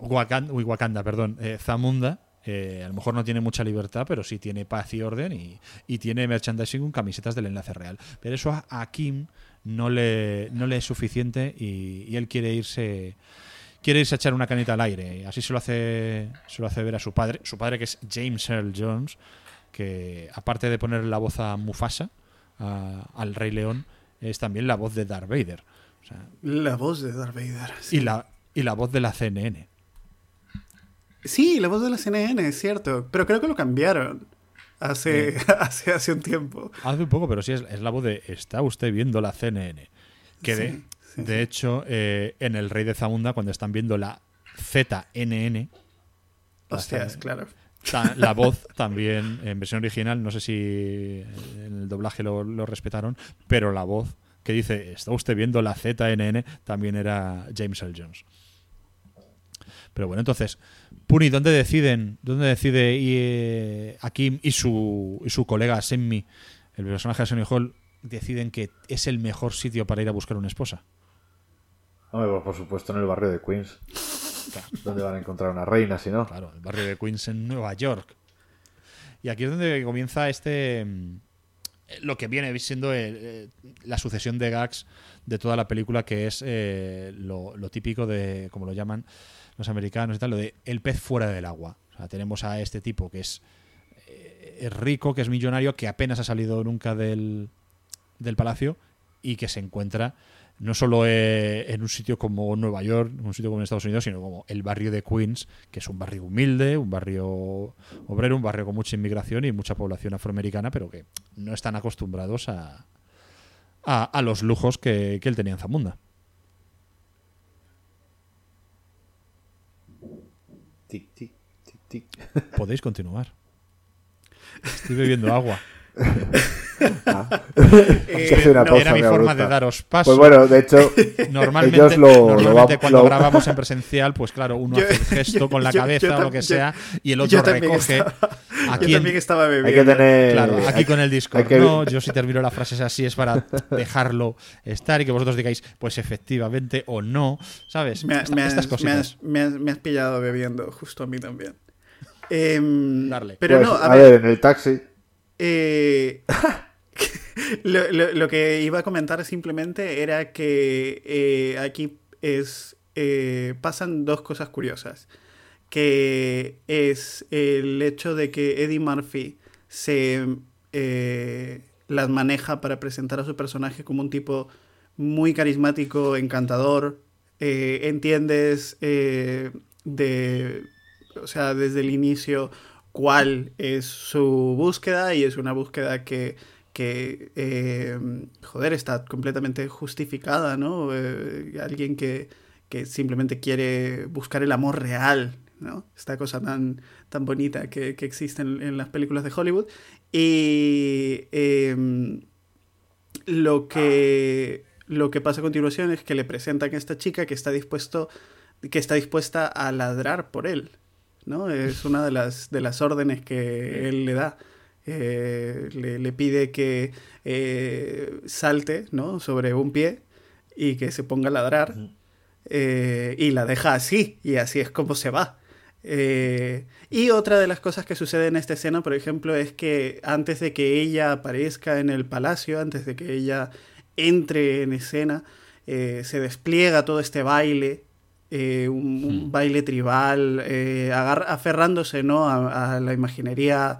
Wakanda, uy, Wakanda, perdón, eh, Zamunda, eh, a lo mejor no tiene mucha libertad, pero sí tiene paz y orden y, y tiene merchandising con camisetas del enlace real. Pero eso a, a Kim no le, no le es suficiente y, y él quiere irse quiere irse a echar una canita al aire. Y así se lo hace se lo hace ver a su padre, su padre que es James Earl Jones, que aparte de poner la voz a Mufasa, a- al Rey León, es también la voz de Darth Vader. O sea, La voz de Darth Vader. Sí. y, la, y la voz de la CNN. Sí, la voz de la CNN, es cierto. Pero creo que lo cambiaron hace, <laughs> hace, hace un tiempo. Hace un poco, pero sí es, es la voz de ¿Está usted viendo la CNN? Que de, Sí, sí, de hecho, eh, en El Rey de Zamunda, cuando están viendo la ZNN, Hostias, claro. ta- la <laughs> voz también en versión original, no sé si en el doblaje lo, lo respetaron, pero la voz que dice ¿Está usted viendo la ZNN? también era James L. Jones. Pero bueno, entonces, Puni, ¿dónde deciden, dónde decide eh, Akim y su, y su colega Semmi, el personaje de Sonny Hall, deciden que es el mejor sitio para ir a buscar una esposa? Hombre, pues por supuesto en el barrio de Queens. Donde van a encontrar una reina, si no. Claro, el barrio de Queens en Nueva York. Y aquí es donde comienza este. mm, Lo que viene siendo el- eh, la sucesión de gags de toda la película, que es eh, lo, lo típico de, como lo llaman los americanos y tal, lo de el pez fuera del agua. O sea, tenemos a este tipo que es, eh, es rico, que es millonario, que apenas ha salido nunca del, del palacio y que se encuentra no solo eh, en un sitio como Nueva York, un sitio como en Estados Unidos, sino como el barrio de Queens, que es un barrio humilde, un barrio obrero, un barrio con mucha inmigración y mucha población afroamericana, pero que no están acostumbrados a, a, a los lujos que, que él tenía en Zamunda. Tic, tic, tic, tic. Podéis continuar. Estoy bebiendo agua. <laughs> <laughs> Vamos a hacer una no, pausa, Era mi forma de daros paso. Pues bueno, de hecho, <laughs> Normalmente, ellos lo- lo normalmente va- cuando lo- grabamos en presencial, pues claro, uno <laughs> Yo- hace el gesto yo- con la yo- cabeza yo o lo que yo- sea y el otro recoge. estaba- Aquí, Yo también estaba bebiendo. hay que tener. claro, aquí hay- con el Discord. que- No, yo si termino la frase así es para dejarlo estar y que vosotros digáis, pues efectivamente o no, ¿sabes? Me, Esta- me has, estas me, cositas. has, me has- me has pillado bebiendo, justo a mí también. Em, Darle. Pero pues, no, a, a ver, ver, en el taxi. Eh, <laughs> lo, lo- que iba a comentar simplemente era que eh, aquí es eh, pasan dos cosas curiosas. que es el hecho de que Eddie Murphy se eh, las maneja para presentar a su personaje como un tipo muy carismático, encantador. Entiendes de, o sea, desde el inicio cuál es su búsqueda y es una búsqueda que, que joder, está completamente justificada, ¿no? alguien que, que simplemente quiere buscar el amor real esta cosa tan, tan bonita que, existe en, las películas de Hollywood. Y em, lo, que, lo que pasa a continuación es que le presentan a esta chica que está, dispuesto, que está dispuesta a ladrar por él. ¿No? Es una de las, de las órdenes que él le da. Eh, le, pide que eh, salte ¿no? sobre un pie y que se ponga a ladrar. Eh, y la deja así, y así es como se va. Y otra de las cosas que sucede en esta escena, por ejemplo, es que antes de que ella aparezca en el palacio, antes de que ella entre en escena, se despliega todo este baile, eh, un, hmm. baile tribal, aferrándose ¿no? a, la imaginería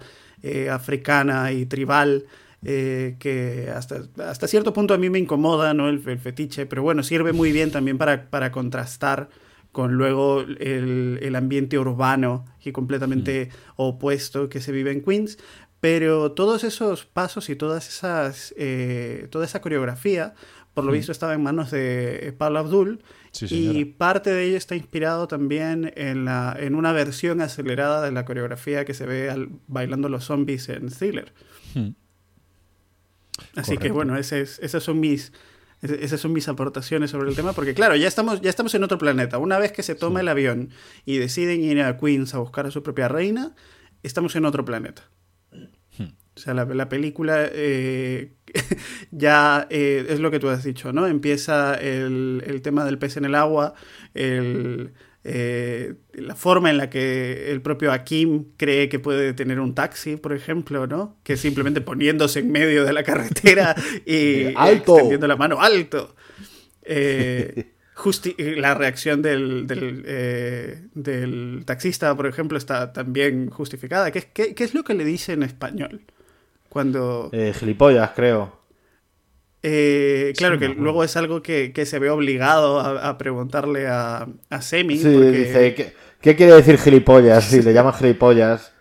africana y tribal. que hasta, hasta cierto punto a mí me incomoda ¿no? el, fetiche, pero bueno, sirve muy bien también para, para contrastar con luego el, ambiente urbano y completamente mm. opuesto que se vive en Queens. Pero todos esos pasos y todas esas, eh, toda esa coreografía, por lo mm. visto, estaba en manos de Paul Abdul. Y parte de ello está inspirado también en, la, en una versión acelerada de la coreografía que se ve al, bailando los zombies en Thriller. Mm. Así que bueno, ese es, esas son mis, esas son mis aportaciones sobre el tema, porque claro, ya estamos, ya estamos en otro planeta. Una vez que se toma el avión y deciden ir a Queens a buscar a su propia reina, estamos en otro planeta. Hmm. O sea, la, película eh, <laughs> ya eh, es lo que tú has dicho, ¿no? Empieza el, el tema del pez en el agua, el, eh, la forma en la que el propio Akim cree que puede tener un taxi, por ejemplo, ¿no? Que simplemente poniéndose en medio de la carretera <laughs> y ¡Alto! extendiendo la mano, ¡alto! Eh, <laughs> la reacción del, eh, del, taxista, por ejemplo, está también justificada. ¿Qué, qué, es lo que le dice en español? Cuando... gilipollas, creo. Eh, claro que luego es algo que, se ve obligado a, preguntarle a, a Semi. Sí, dice, ¿qué, quiere decir gilipollas? Sí, le llaman gilipollas.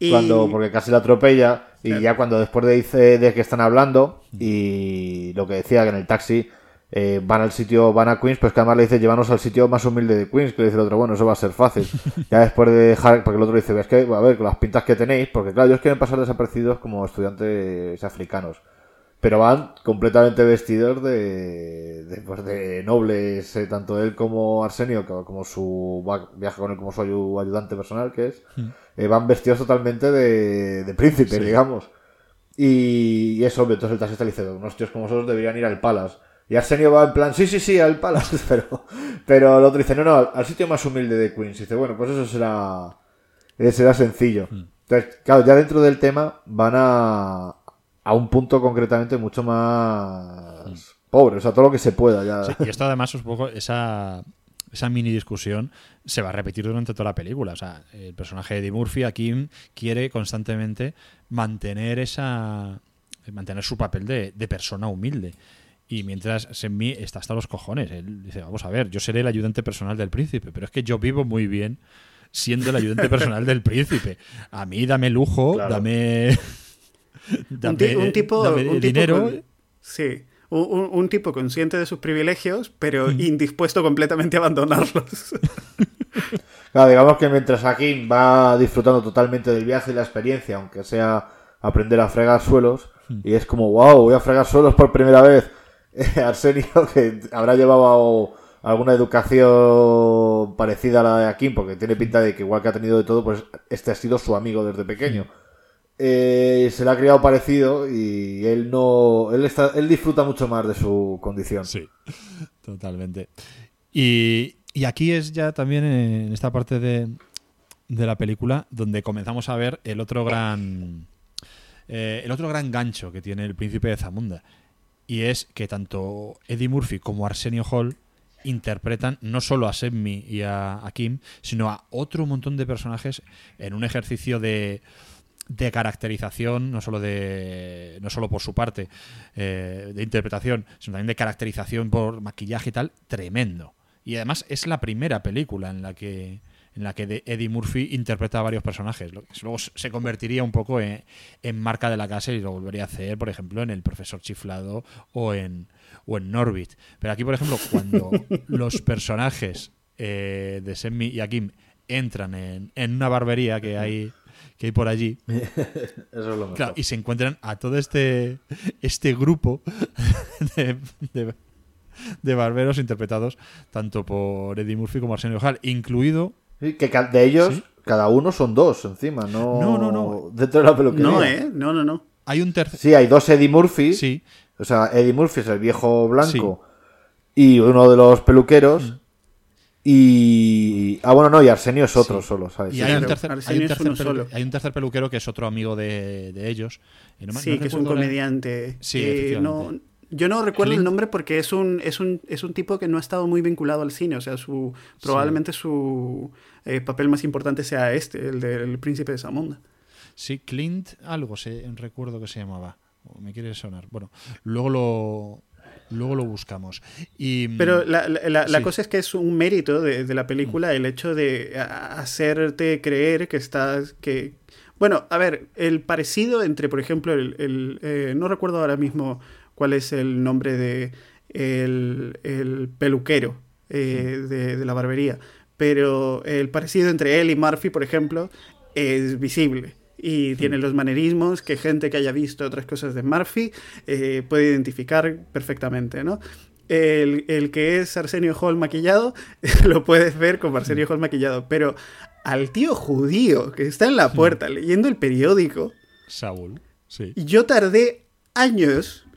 <laughs> Cuando, porque casi la atropella. Y ya cuando después de, dice de que están hablando, y lo que decía que en el taxi eh, van al sitio, van a Queens, pues que además le dice llévanos al sitio más humilde de Queens, que le dice el otro, bueno, eso va a ser fácil. <laughs> ya después de dejar, porque el otro dice, es que, a ver, con las pintas que tenéis, porque claro, ellos quieren pasar desaparecidos como estudiantes africanos pero van completamente vestidos de, de, pues de nobles, eh, tanto él como Arsenio, como su viaja con él como su ayudante personal, que es, hmm. eh, van vestidos totalmente de, de príncipes, digamos. Y, eso, entonces el taxista le dice, unos tíos como nosotros deberían ir al Palace. Y Arsenio va en plan, sí, sí, sí, al Palace, <laughs> pero, pero el otro dice, no, no, al, sitio más humilde de Queens. Y dice, bueno, pues eso será, eh, será sencillo. Hmm. Entonces, claro, ya dentro del tema van a, a un punto concretamente mucho más pobre, o sea, todo lo que se pueda ya. y esto además un poco esa esa mini discusión se va a repetir durante toda la película. O sea, el personaje de Eddie Murphy, Kim quiere constantemente mantener esa mantener su papel de, persona humilde. Y mientras Semmi está hasta los cojones. Él dice, vamos a ver, yo seré el ayudante personal del príncipe, pero es que yo vivo muy bien siendo el ayudante <laughs> personal del príncipe. A mí dame lujo, dame un, tipo, dinero. sí, un, tipo consciente de sus privilegios, pero mm. indispuesto completamente a abandonarlos. <laughs> Claro, digamos que mientras aquí va disfrutando totalmente del viaje y la experiencia, aunque sea aprender a fregar suelos, mm. y es como, wow, voy a fregar suelos por primera vez. <laughs> Arsenio, que habrá llevado alguna educación parecida a la de Akin, porque tiene pinta de que igual que ha tenido de todo, pues este ha sido su amigo desde pequeño. Eh, se le ha criado parecido y él no él está él disfruta mucho más de su condición. Sí <laughs> totalmente. Y, aquí es ya también en esta parte de, de, la película donde comenzamos a ver el otro gran eh, el otro gran gancho que tiene el príncipe de Zamunda y es que tanto Eddie Murphy como Arsenio Hall interpretan no solo a Semmi y a, a Kim, sino a otro montón de personajes en un ejercicio de de caracterización, no solo de no solo por su parte eh, de interpretación, sino también de caracterización por maquillaje y tal, tremendo. Y además es la primera película en la que en la que Eddie Murphy interpreta a varios personajes. Luego se convertiría un poco en, marca de la casa y lo volvería a hacer, por ejemplo, en El Profesor Chiflado o en, o en Norbit. Pero aquí, por ejemplo, cuando <laughs> los personajes eh, de Semmi y Akim entran en, en, una barbería que hay que hay por allí. <laughs> Eso es lo mejor. y se encuentran a todo este, este grupo <laughs> de, de, barberos interpretados tanto por Eddie Murphy como Arsenio Hall, incluido... que de ellos, cada uno son dos encima, no... No, no, no. Dentro de la peluquería. No, ¿eh? No, no, no. Hay un tercer... Sí, hay dos Eddie Murphy. Sí. O sea, Eddie Murphy es el viejo blanco y uno de los peluqueros. Mm. Y. Ah, bueno, no, y Arsenio es otro solo, ¿sabes? Y hay, un tercer, hay, un tercer peluquero que es otro amigo de, ellos. sí, que es un comediante. Sí, eh, yo no recuerdo el nombre porque es un, es, un, es un tipo que no ha estado muy vinculado al cine. O sea, su probablemente su eh, papel más importante sea este, el del príncipe de Zamunda. Sí, Clint, algo se, recuerdo que se llamaba. Me quiere sonar. Bueno, luego lo, luego lo buscamos. Y, Pero la, la, cosa es que es un mérito de, la película el hecho de hacerte creer que estás... que Bueno, a ver, el parecido entre, por ejemplo, el... Eh, no recuerdo ahora mismo cuál es el nombre de el, peluquero eh, de, de la barbería, pero el parecido entre él y Murphy, por ejemplo, es visible y tiene los manerismos que gente que haya visto otras cosas de Murphy eh, puede identificar perfectamente, ¿no? El, el, que es Arsenio Hall maquillado, <laughs> lo puedes ver como Arsenio Hall maquillado, pero al tío judío que está en la puerta leyendo el periódico, Saúl, sí. Yo tardé años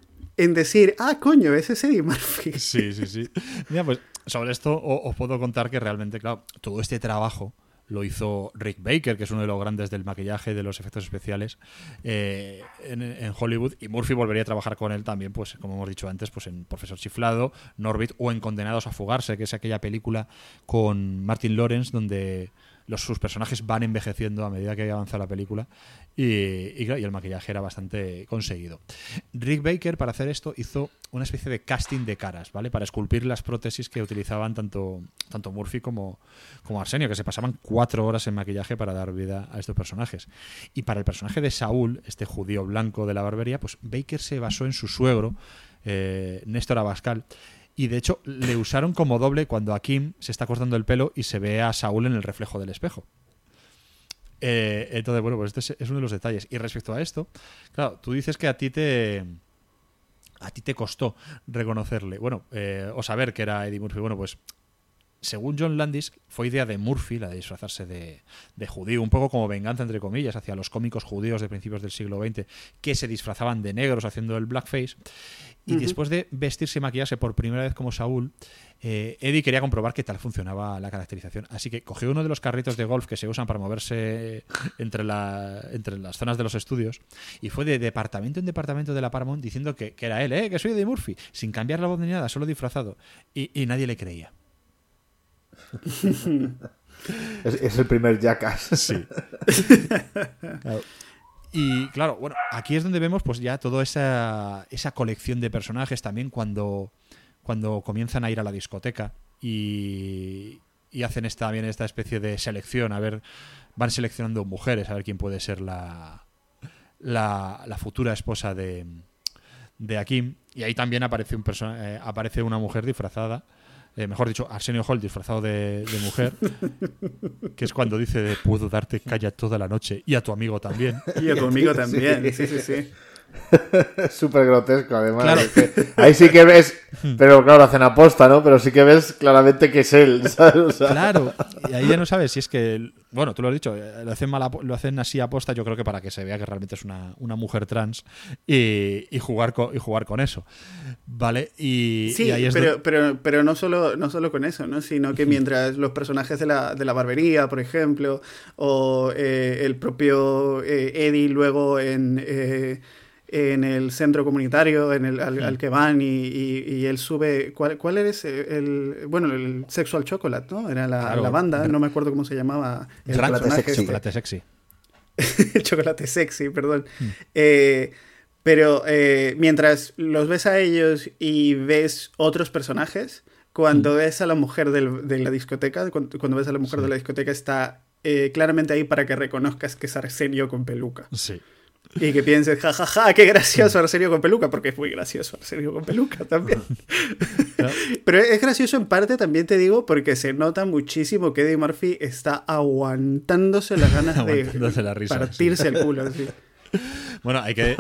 en decir, ah, coño, ese es Eddie Murphy. <laughs> Sí, sí, sí. Mira, pues sobre esto os puedo contar que realmente, claro, todo este trabajo lo hizo Rick Baker, que es uno de los grandes del maquillaje, de los efectos especiales eh, en, Hollywood, y Murphy volvería a trabajar con él también, pues como hemos dicho antes, pues en Profesor Chiflado, Norbit o en Condenados a Fugarse, que es aquella película con Martin Lawrence donde los, sus personajes van envejeciendo a medida que avanza la película y, el maquillaje era bastante conseguido. Rick Baker, para hacer esto, hizo una especie de casting de caras, ¿vale? Para esculpir las prótesis que utilizaban tanto, tanto Murphy como, como Arsenio, que se pasaban cuatro horas en maquillaje para dar vida a estos personajes. Y para el personaje de Saúl, este judío blanco de la barbería, pues Baker se basó en su suegro, eh, Néstor Abascal, y de hecho le usaron como doble cuando Kim se está cortando el pelo y se ve a Saúl en el reflejo del espejo. Eh, entonces, bueno, pues este es uno de los detalles. Y respecto a esto, claro, tú dices que a ti te. A ti te costó reconocerle, bueno, eh, o saber que era Eddie Murphy. Bueno, pues según John Landis, fue idea de Murphy la de disfrazarse de, de, judío, un poco como venganza, entre comillas, hacia los cómicos judíos de principios del siglo XX, que se disfrazaban de negros haciendo el blackface. Y después de vestirse y maquillarse por primera vez como Saúl, eh, Eddie quería comprobar qué tal funcionaba la caracterización. Así que cogió uno de los carritos de golf que se usan para moverse entre, la, entre las zonas de los estudios y fue de departamento en departamento de la Paramount diciendo que, era él, ¿eh? que soy Eddie Murphy, sin cambiar la voz ni nada, solo disfrazado. Y, nadie le creía. <laughs> es, el primer Jackass. Sí. Y claro, bueno, aquí es donde vemos pues ya toda esa, esa colección de personajes también cuando, cuando comienzan a ir a la discoteca y, hacen esta, también esta especie de selección, a ver, van seleccionando mujeres, a ver quién puede ser la, la, la futura esposa de, de Akim. Y ahí también aparece, un eh, aparece una mujer disfrazada eh, mejor dicho, Arsenio Hall disfrazado de, mujer, <laughs> que es cuando dice puedo darte calla toda la noche y a tu amigo también. Y a tu amigo <laughs> también, sí, sí, sí. <laughs> <laughs> Súper grotesco, además. ahí sí que ves, pero claro, lo hacen aposta, ¿no? Pero sí que ves claramente que es él, <laughs> ¿sabes? Claro, y ahí ya no sabes si es que, bueno, tú lo has dicho, eh, lo hacen, mal, lo hacen así aposta, yo creo que para que se vea que realmente es una, mujer trans y, jugar con, y jugar con eso. ¿Vale? Y, sí, ahí es pero, pero, pero no, solo, no solo con eso, ¿no? Sino que mientras los personajes de la, de la barbería, por ejemplo, o eh, el propio eh, Eddie luego en en el centro comunitario en el, al, al que van y, y- y él sube. ¿Cuál, cuál eres? El, bueno, el Sexual Chocolate, ¿no? Era la, Claro. la banda, no me acuerdo cómo se llamaba el Chocolate personaje. sexy. este. Chocolate sexy. <laughs> el chocolate sexy, perdón. Eh, pero eh, mientras los ves a ellos y ves otros personajes, cuando ves a la mujer del- de la discoteca, cuando, cuando ves a la mujer Sí. de la discoteca, está eh, claramente ahí para que reconozcas que es Arsenio con peluca. Sí. Y que pienses, jajaja, qué gracioso Arsenio con peluca, porque es muy gracioso Arsenio con peluca también. <laughs> Pero es gracioso en parte, también te digo, porque se nota muchísimo que Eddie Murphy está aguantándose las ganas de Aguantándose la risa, partirse sí. el culo. sí. Bueno, hay que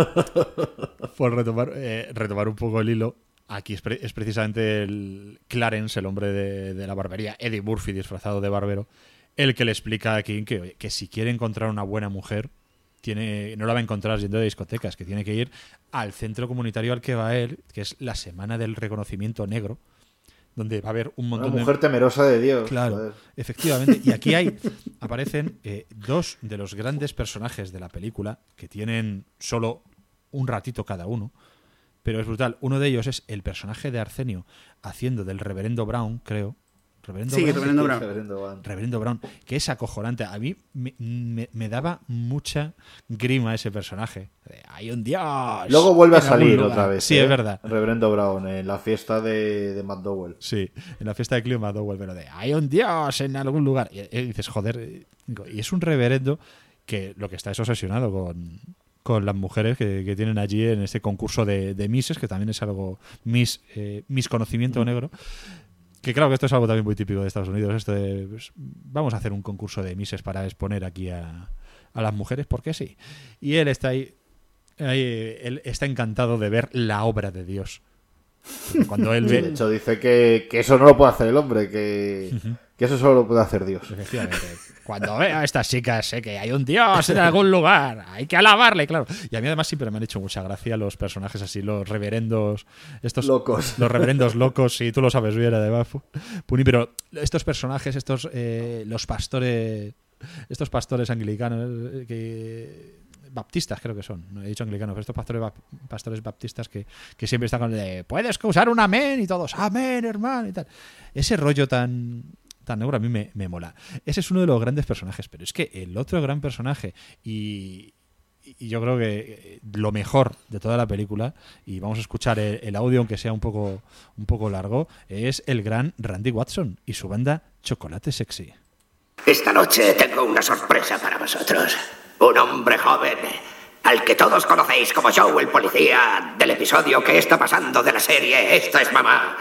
por retomar, eh, retomar un poco el hilo. Aquí es, pre- es precisamente el Clarence, el hombre de, de la barbería, Eddie Murphy disfrazado de barbero, el que le explica a King que, oye, que si quiere encontrar una buena mujer, tiene, no la va a encontrar yendo de discotecas, que tiene que ir al centro comunitario al que va él, que es la Semana del Reconocimiento Negro, donde va a haber un Una montón de mujer temerosa de Dios. Claro, joder. efectivamente. Y aquí hay, <laughs> aparecen eh, dos de los grandes personajes de la película que tienen solo un ratito cada uno, pero es brutal. Uno de ellos es el personaje de Arsenio haciendo del reverendo Brown, creo. Reverendo Sí, Brown. Reverendo Brown. Reverendo Brown. Reverendo Brown, que es acojonante. A mí me, me- me daba mucha grima ese personaje. Hay un dios. Luego vuelve a salir lugar". otra vez. Sí, ¿eh? es verdad. Reverendo Brown en la fiesta de, de McDowell. Sí, en la fiesta de Clio McDowell, pero de hay un dios en algún lugar. Y, y dices, joder, eh, y es un reverendo que lo que está es obsesionado con, con las mujeres que, que tienen allí en este concurso de, de Misses, que también es algo Miss, eh, Miss Conocimiento Negro. Que claro que esto es algo también muy típico de Estados Unidos. Esto de, pues, vamos a hacer un concurso de Misses para exponer aquí a, a las mujeres, porque sí. Y él está ahí, ahí, él está encantado de ver la obra de Dios. Porque Cuando él <laughs> ve, de hecho, dice que, que eso no lo puede hacer el hombre, que, que eso solo lo puede hacer Dios. Efectivamente. Cuando veo a estas chicas, sé que hay un dios en algún lugar. Hay que alabarle, claro. Y a mí además siempre me han hecho mucha gracia los personajes así, los reverendos. Estos Locos. Los reverendos locos, sí, tú lo sabes bien, además. Pu- Puni, pero estos personajes, estos, eh, los pastores, estos pastores anglicanos, eh, que baptistas creo que son, no he dicho anglicanos, pero estos pastores, pastores baptistas que, que siempre están con el de, puedes usar un amén y todos, amén, hermano, y tal. Ese rollo tan, negro a mí me, mola. Ese es uno de los grandes personajes, pero es que el otro gran personaje y, y yo creo que eh, lo mejor de toda la película, y vamos a escuchar el, el audio aunque sea un poco, un poco largo, es el gran Randy Watson y su banda Chocolate Sexy. Esta noche tengo una sorpresa para vosotros. Un hombre joven, al que todos conocéis como Joe, el policía del episodio que está pasando de la serie Esta es mamá.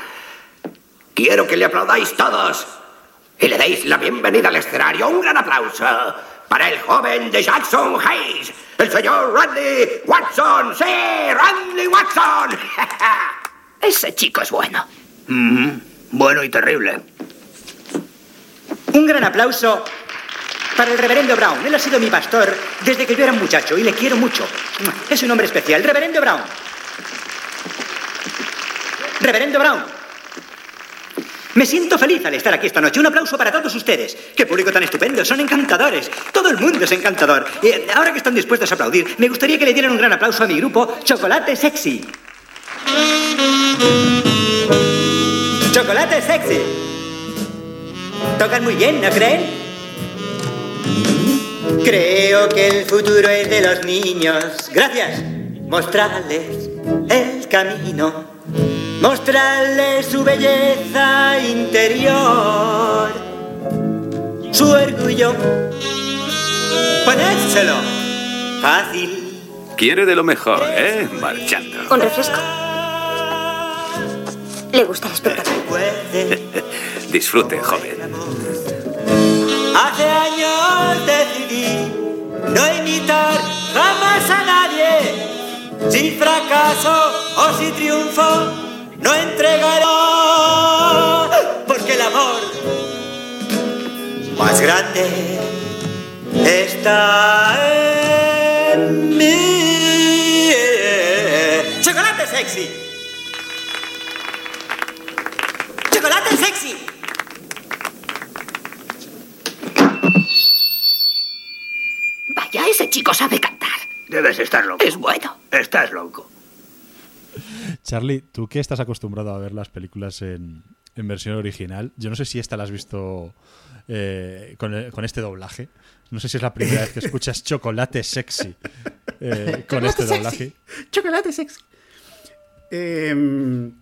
Quiero que le aplaudáis todos y le deis la bienvenida al escenario. Un gran aplauso para el joven de Jackson Hayes, el señor Randy Watson. ¡Sí, Randy Watson! <laughs> Ese chico es bueno. bueno y terrible. Un gran aplauso para el reverendo Brown. Él ha sido mi pastor desde que yo era un muchacho y le quiero mucho. Es un hombre especial. Reverendo Brown. Reverendo Brown. Me siento feliz al estar aquí esta noche. Un aplauso para todos ustedes. Qué público tan estupendo. Son encantadores. Todo el mundo es encantador. Eh, ahora que están dispuestos a aplaudir, me gustaría que le dieran un gran aplauso a mi grupo Chocolate Sexy. Chocolate Sexy. Tocan muy bien, ¿no creen? Creo que el futuro es de los niños. Gracias. Mostrarles el camino. Mostrarles su belleza interior. Su orgullo. Ponérselo. Fácil. Quiere de lo mejor, ¿eh? Marchando. ¿Un refresco? ¿Le gusta el espectáculo? <laughs> Disfrute, joven. Hace años decidí no imitar jamás a nadie. Si fracaso o si triunfo, no entregaré. Porque el amor más grande está en mí. ¡Chocolate sexy! ¡Chocolate sexy! Vaya, ese chico sabe cantar. Debes estar loco. Es bueno. Estás loco. Charlie, tú que estás acostumbrado a ver las películas en, en versión original, yo no sé si esta la has visto eh, con, el- con este doblaje. No sé si es la primera vez que escuchas <laughs> Chocolate Sexy eh, con este doblaje. Chocolate sexy. Em,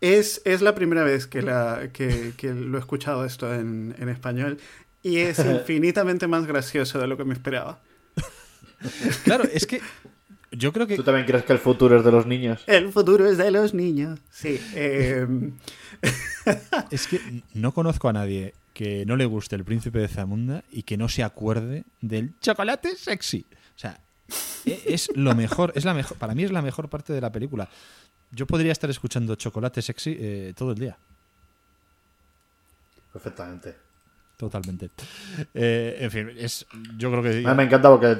es, es la primera vez que, la, que, que lo he escuchado esto en, en español y es <laughs> infinitamente más gracioso de lo que me esperaba. Claro, es que yo creo que ¿Tú también crees que el futuro es de los niños? El futuro es de los niños. Sí. em, <laughs> Es que no conozco a nadie que no le guste el príncipe de Zamunda y que no se acuerde del chocolate sexy. O sea, e- es lo mejor, es la mejor, para mí es la mejor parte de la película. Yo podría estar escuchando chocolate sexy eh, todo el día, Perfectamente. Totalmente. Eh, en fin, es, yo creo que me encanta porque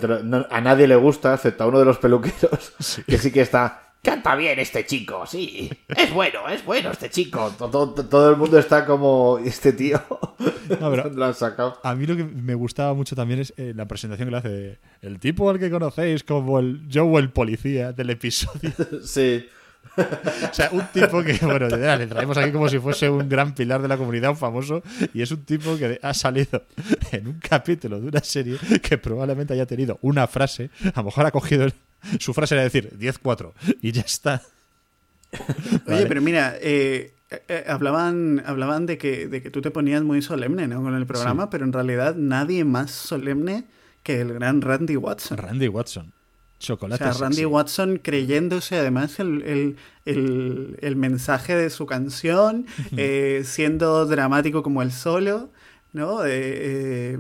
a nadie le gusta, excepto a uno de los peluqueros, <laughs> que sí que está. Canta bien este chico, sí. Es bueno, es bueno este chico. Todo, todo- todo el mundo está como. "¿Y Este tío. <laughs> No, pero- ¿Dónde <laughs> lo han sacado? A mí lo que me gustaba mucho también es eh, la presentación que le hace el tipo al que conocéis como el Joe el policía del episodio. Sí. <laughs> O sea, un tipo que, bueno, de verdad, le traemos aquí como si fuese un gran pilar de la comunidad, un famoso, y es un tipo que ha salido en un capítulo de una serie que probablemente haya tenido una frase, a lo mejor ha cogido su frase era decir 10-4 y ya está. Oye, Vale. pero mira, eh, eh, hablaban, hablaban de, que, de que tú te ponías muy solemne ¿no? con el programa, pero en realidad nadie más solemne que el gran Randy Watson. Randy Watson. O Chocolate. sea, Randy sexy. Watson creyéndose además el, el- el- el mensaje de su canción, eh, siendo dramático como el solo, ¿no? Eh, eh,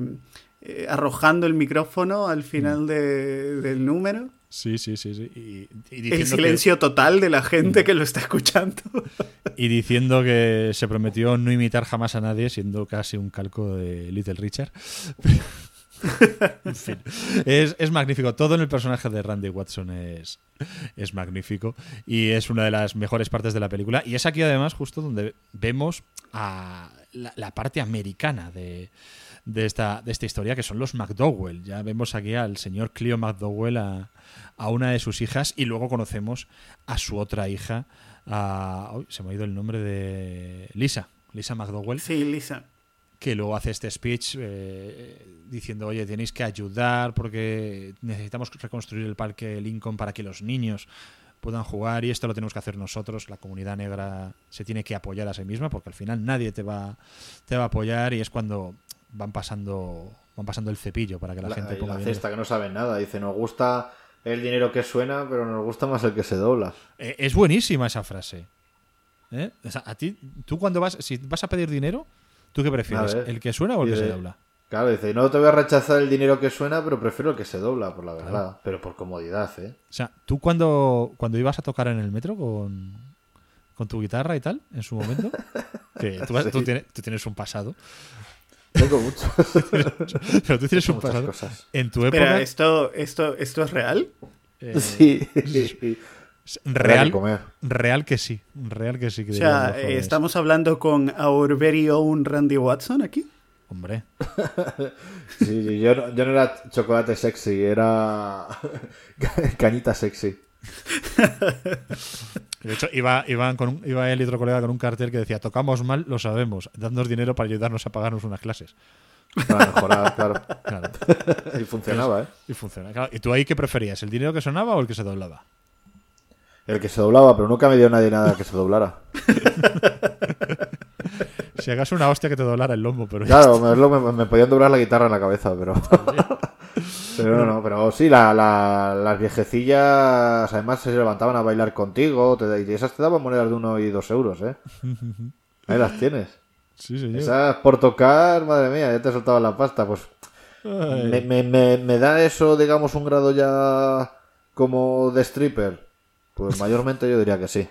eh, arrojando el micrófono al final de- del número. Sí, sí, sí. sí. Y, y El diciendo que- silencio total de la gente que lo está escuchando. <laughs> y diciendo que se prometió no imitar jamás a nadie, siendo casi un calco de Little Richard. <laughs> <laughs> en fin, es, es magnífico. Todo en el personaje de Randy Watson es, es magnífico y es una de las mejores partes de la película. Y es aquí además justo donde vemos a la, parte americana de, de esta, de esta historia, que son los McDowell. Ya vemos aquí al señor Cleo McDowell, a, a una de sus hijas, y luego conocemos a su otra hija, a, se me ha ido el nombre de Lisa, Lisa McDowell, Sí, Lisa. Que luego hace este speech eh, diciendo, oye, tenéis que ayudar porque necesitamos reconstruir el parque Lincoln para que los niños puedan jugar y esto lo tenemos que hacer nosotros. La comunidad negra se tiene que apoyar a sí misma porque al final nadie te va, te va a apoyar y es cuando van pasando van pasando el cepillo para que la, La, gente ponga la cesta que no saben nada. Dice, nos gusta el dinero que suena, pero nos gusta más el que se dobla. Eh, es buenísima esa frase. ¿Eh? O sea, a ti, tú cuando vas, si vas a pedir dinero, ¿tú qué prefieres? ¿El que suena o el que se dobla? Claro, dice, no te voy a rechazar el dinero que suena, pero prefiero el que se dobla, por la verdad. Pero por comodidad, ¿eh? O sea, tú cuando, cuando ibas a tocar en el metro con, con tu guitarra y tal, en su momento, <laughs> que tú, Sí. tú tienes, tú tienes un pasado, Tengo mucho. <laughs> pero tú tienes un pasado. cosas. En tu Espera, época, ¿esto, esto, ¿esto es real? eh, <laughs> Sí. Real, real que sí, real que sí. Que O sea, eh. ¿estamos hablando con our very own Randy Watson aquí? Hombre, <laughs> Sí, sí, yo, no, yo no era chocolate sexy, era <laughs> cañita sexy. <laughs> de hecho, iba, iban con un- iba él y otro colega con un cartel que decía, tocamos mal, lo sabemos, dadnos dinero para ayudarnos a pagarnos unas clases. Para mejorar, claro. Claro. Y funcionaba, ¿eh? Y funciona. Claro, ¿Y tú ahí qué preferías? ¿El dinero que sonaba o el que se doblaba? El que se doblaba, pero nunca me dio nadie nada que se doblara. <laughs> Si hagas una hostia que te doblara el lomo, pero Claro, me, me- me podían doblar la guitarra en la cabeza, pero. <laughs> pero no, no, pero sí, la, la- las viejecillas además se levantaban a bailar contigo, te, y esas te daban monedas de uno y dos euros, ¿eh? <laughs> Ahí las tienes. Sí, señor. Esas por tocar, madre mía, ya te soltaban la pasta, pues. Me, me, me da eso, digamos, un grado ya como de stripper. Pues mayormente yo diría que sí.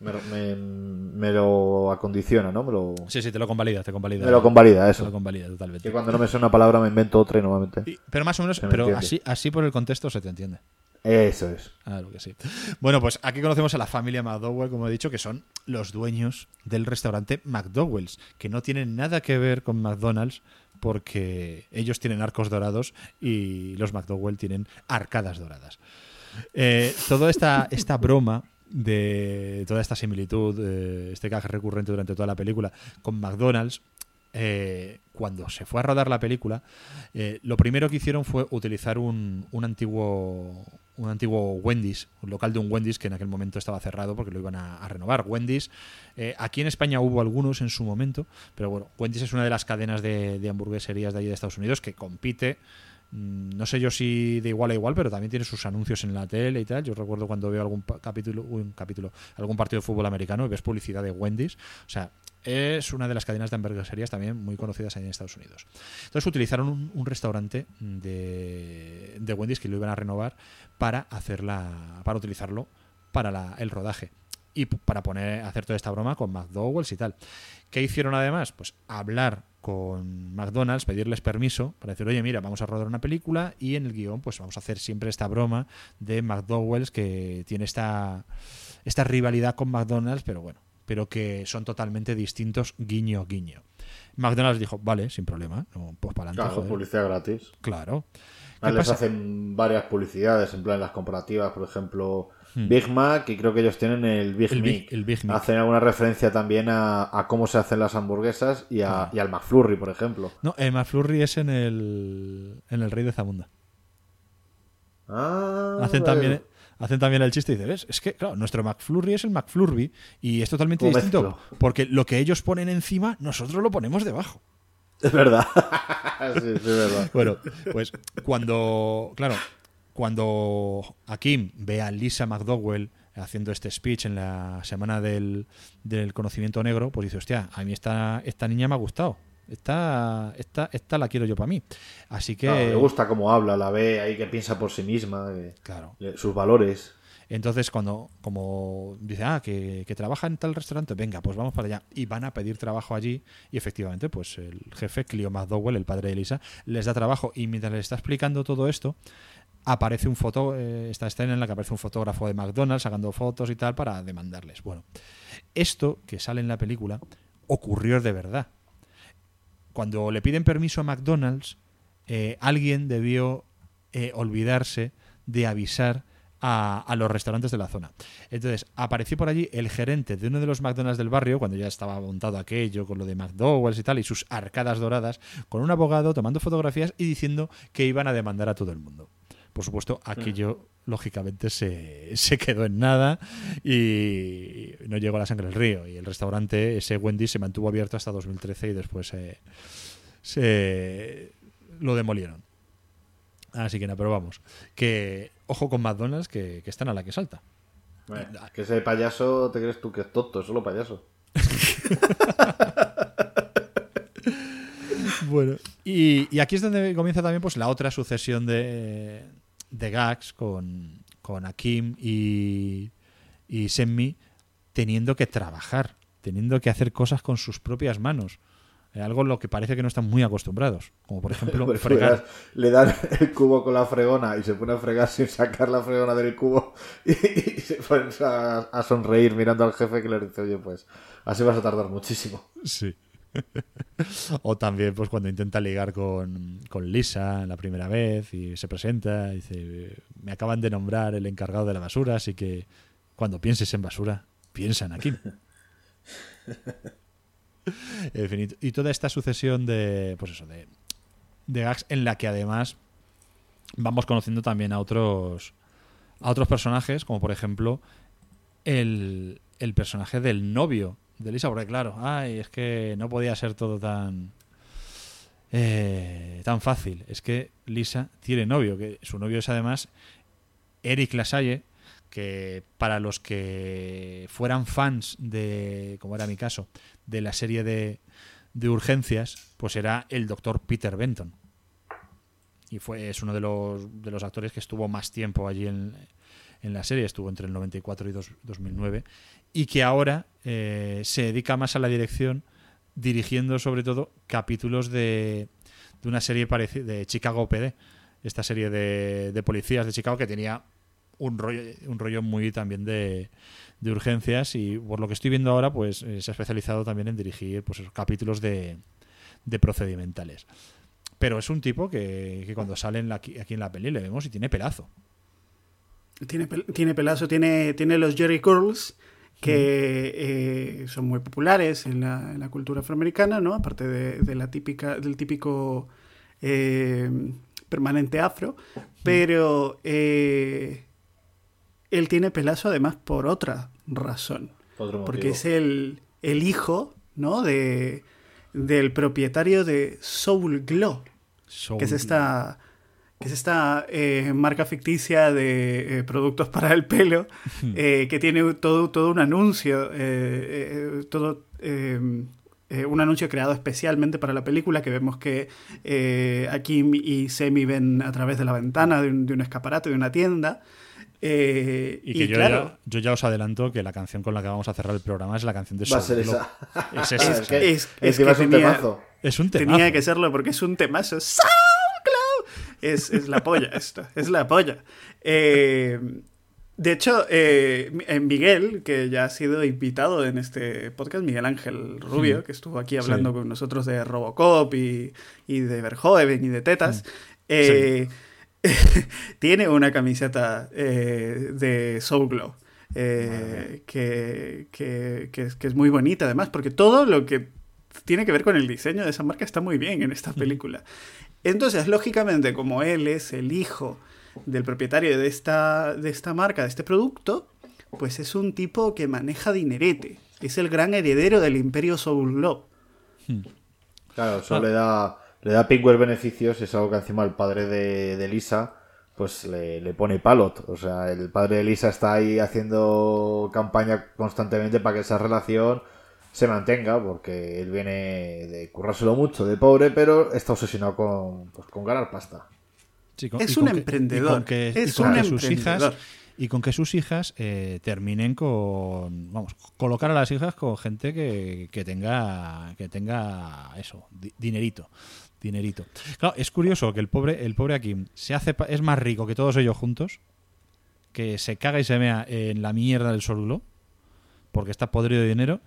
Me, me- me lo acondiciona, ¿no? Me lo, Sí, sí, te lo convalida, te convalida. me lo convalida, Te lo eso. convalida totalmente. Que cuando no me sé una palabra me invento otra y nuevamente. Y- pero más o menos, me pero entiende. así, así por el contexto se te entiende. Eso es. Claro que sí. Bueno, pues aquí conocemos a la familia McDowell, como he dicho, que son los dueños del restaurante McDowell's, que no tienen nada que ver con McDonald's, porque ellos tienen arcos dorados y los McDowell tienen arcadas doradas. Eh, toda esta, esta broma de toda esta similitud, eh, este gag recurrente durante toda la película con McDonald's, eh, cuando se fue a rodar la película, lo primero que hicieron fue utilizar un, un antiguo un antiguo Wendy's, un local de un Wendy's que en aquel momento estaba cerrado porque lo iban a, renovar. Wendy's, aquí en España hubo algunos en su momento, pero bueno, Wendy's es una de las cadenas de, de hamburgueserías de allí de Estados Unidos que compite no sé yo si de igual a igual, pero también tiene sus anuncios en la tele y tal. Yo recuerdo cuando veo algún capítulo, un capítulo, algún partido de fútbol americano y ves publicidad de Wendy's. O sea, es una de las cadenas de hamburgueserías también muy conocidas ahí en Estados Unidos. Entonces utilizaron un, restaurante de, de Wendy's que lo iban a renovar para hacerla, para utilizarlo para la- el rodaje y para poner hacer toda esta broma con McDowell's y tal. ¿Qué hicieron además? Pues hablar con McDonald's, pedirles permiso para decir, oye, mira, vamos a rodar una película y en el guion pues vamos a hacer siempre esta broma de McDowell's que tiene esta, esta rivalidad con McDonald's, pero bueno, pero que son totalmente distintos, guiño, guiño. McDonald's dijo, vale, sin problema, no, pues para adelante, Claro, joder. publicidad gratis. Claro. Ah, ¿Qué les pasa? hacen varias publicidades, en plan las comparativas, por ejemplo, Big Mac, y creo que ellos tienen el Big Hmm. El Big- Mac. el Big Mac. Hacen alguna referencia también a, a cómo se hacen las hamburguesas y, a- Ah. y al McFlurry, por ejemplo. No, eh, McFlurry es en el, en el Rey de Zamunda. Ah, hacen vale. también hacen también el chiste y dices, ¿ves? Es que, claro, nuestro McFlurry es el McFlurry y es totalmente distinto mezclo. porque lo que ellos ponen encima, nosotros lo ponemos debajo. Es verdad. <laughs> sí, sí, es verdad. Bueno, pues cuando, claro, cuando Akim ve a Lisa McDowell haciendo este speech en la semana del, del conocimiento negro, pues dice, hostia, a mí esta, esta niña me ha gustado. Esta, esta, esta la quiero yo para mí. Así que... Claro, le gusta cómo habla, la ve ahí que piensa por sí misma, Claro. sus valores. Entonces, cuando, como dice, ah, que, que trabaja en tal restaurante, venga, pues vamos para allá. Y van a pedir trabajo allí. Y efectivamente, pues el jefe, Clio McDowell, el padre de Elisa, les da trabajo. Y mientras les está explicando todo esto, aparece un foto, eh, esta escena en la que aparece un fotógrafo de McDonald's sacando fotos y tal para demandarles. Bueno, esto que sale en la película ocurrió de verdad. Cuando le piden permiso a McDonald's, eh, alguien debió eh, olvidarse de avisar a, a los restaurantes de la zona. Entonces, apareció por allí el gerente de uno de los McDonald's del barrio, cuando ya estaba montado aquello con lo de McDowell's y tal, y sus arcadas doradas, con un abogado tomando fotografías y diciendo que iban a demandar a todo el mundo. Por supuesto, aquello lógicamente se, se quedó en nada y no llegó a la sangre del río. Y el restaurante, ese Wendy, se mantuvo abierto hasta 2013 y después se, se lo demolieron. Así que nada, pero vamos. Que ojo con McDonald's que, que están a la que salta. Bueno, que ese payaso, ¿te crees tú que es tonto? Es solo payaso. <laughs> Bueno, y, y aquí es donde comienza también pues la otra sucesión de, de gags con, con Akim y, y Senmi teniendo que trabajar, teniendo que hacer cosas con sus propias manos. Eh, Algo en lo que parece que no están muy acostumbrados. Como por ejemplo <laughs> Pues fregar. Le dan el cubo con la fregona y se pone a fregar sin sacar la fregona del cubo <laughs> y, y se ponen a, a sonreír mirando al jefe que le dice, oye, pues así vas a tardar muchísimo. Sí. <laughs> o también pues cuando intenta ligar con, con Lisa la primera vez y se presenta y dice me acaban de nombrar el encargado de la basura así que cuando pienses en basura piensa en Akim <laughs> En fin, y- y toda esta sucesión de pues eso de, de gags en la que además vamos conociendo también a otros a otros personajes como por ejemplo el, el personaje del novio de Lisa, porque claro, ay, es que no podía ser todo tan eh, tan fácil. Es que Lisa tiene novio, que su novio es además Eric Lasalle, que para los que fueran fans de, como era mi caso, de la serie de, de urgencias, pues era el doctor Peter Benton. Y fue, es uno de los, de los actores que estuvo más tiempo allí en, en la serie, estuvo entre el 94 y dos- 2009, y que ahora eh, se dedica más a la dirección, dirigiendo sobre todo capítulos de, de una serie parecida de Chicago PD, esta serie de, de policías de Chicago que tenía un rollo, un rollo muy también de, de urgencias y por lo que estoy viendo ahora pues eh, se ha especializado también en dirigir pues capítulos de, de procedimentales. Pero es un tipo que, cuando sale aquí en la peli le vemos y tiene pelazo. Tiene, tiene pelazo, tiene, tiene los Jerry Curls, que eh, son muy populares en la, en la cultura afroamericana, ¿no? Aparte de, de la típica, del típico eh, permanente afro. Pero eh, él tiene pelazo además por otra razón. Otro Porque es el, el hijo, ¿no? De, del propietario de Soul Glow que es esta, que es esta eh, marca ficticia de eh, productos <laughs> para el pelo, eh, que tiene todo, todo un anuncio, eh, eh, todo eh, eh, un anuncio creado especialmente para la película, que vemos que eh, Akim y Semi ven a través de la ventana de un, de un escaparate de una tienda. eh, Y que y yo, claro, ya, yo ya os adelanto que la canción con la que vamos a cerrar el programa es la canción de Va a Soul ser Glow. esa. Es, <laughs> Es que- es- que es un tenía- temazo. Es un temazo. Tenía que serlo porque es un temazo. SoundCloud. Es, es la polla esto, es la polla. Eh, de hecho, eh, Mi- Miguel, que ya ha sido invitado en este podcast, Miguel Ángel Rubio, que estuvo aquí hablando Sí. con nosotros de Robocop y, y de Verhoeven y de Tetas, eh, <laughs> tiene una camiseta eh, de Soul Glow. eh, que, que- que es, que es muy bonita además, porque todo lo que tiene que ver con el diseño de esa marca está muy bien en esta película. Entonces, lógicamente, como él es el hijo del propietario de esta, de esta marca, de este producto, pues es un tipo que maneja dinerete. Es el gran heredero del imperio Soul Glow. Claro, eso le da le da Pingüer beneficios y es algo que encima el padre de, de Lisa pues le, le pone palot. O sea, el padre de Lisa está ahí haciendo campaña constantemente para que esa relación se mantenga, porque él viene de currárselo mucho, de pobre, pero está obsesionado con, pues, con ganar pasta. Sí, con- Es y con un que- emprendedor, Y con que, es un que sus hijas emprendedor. y con que sus hijas eh, terminen con vamos colocar a las hijas con gente que, que tenga que tenga eso di- dinerito dinerito claro es curioso que el pobre el pobre Akim se hace pa- es más rico que todos ellos juntos que se caga y se mea en la mierda del solulo porque está podrido de dinero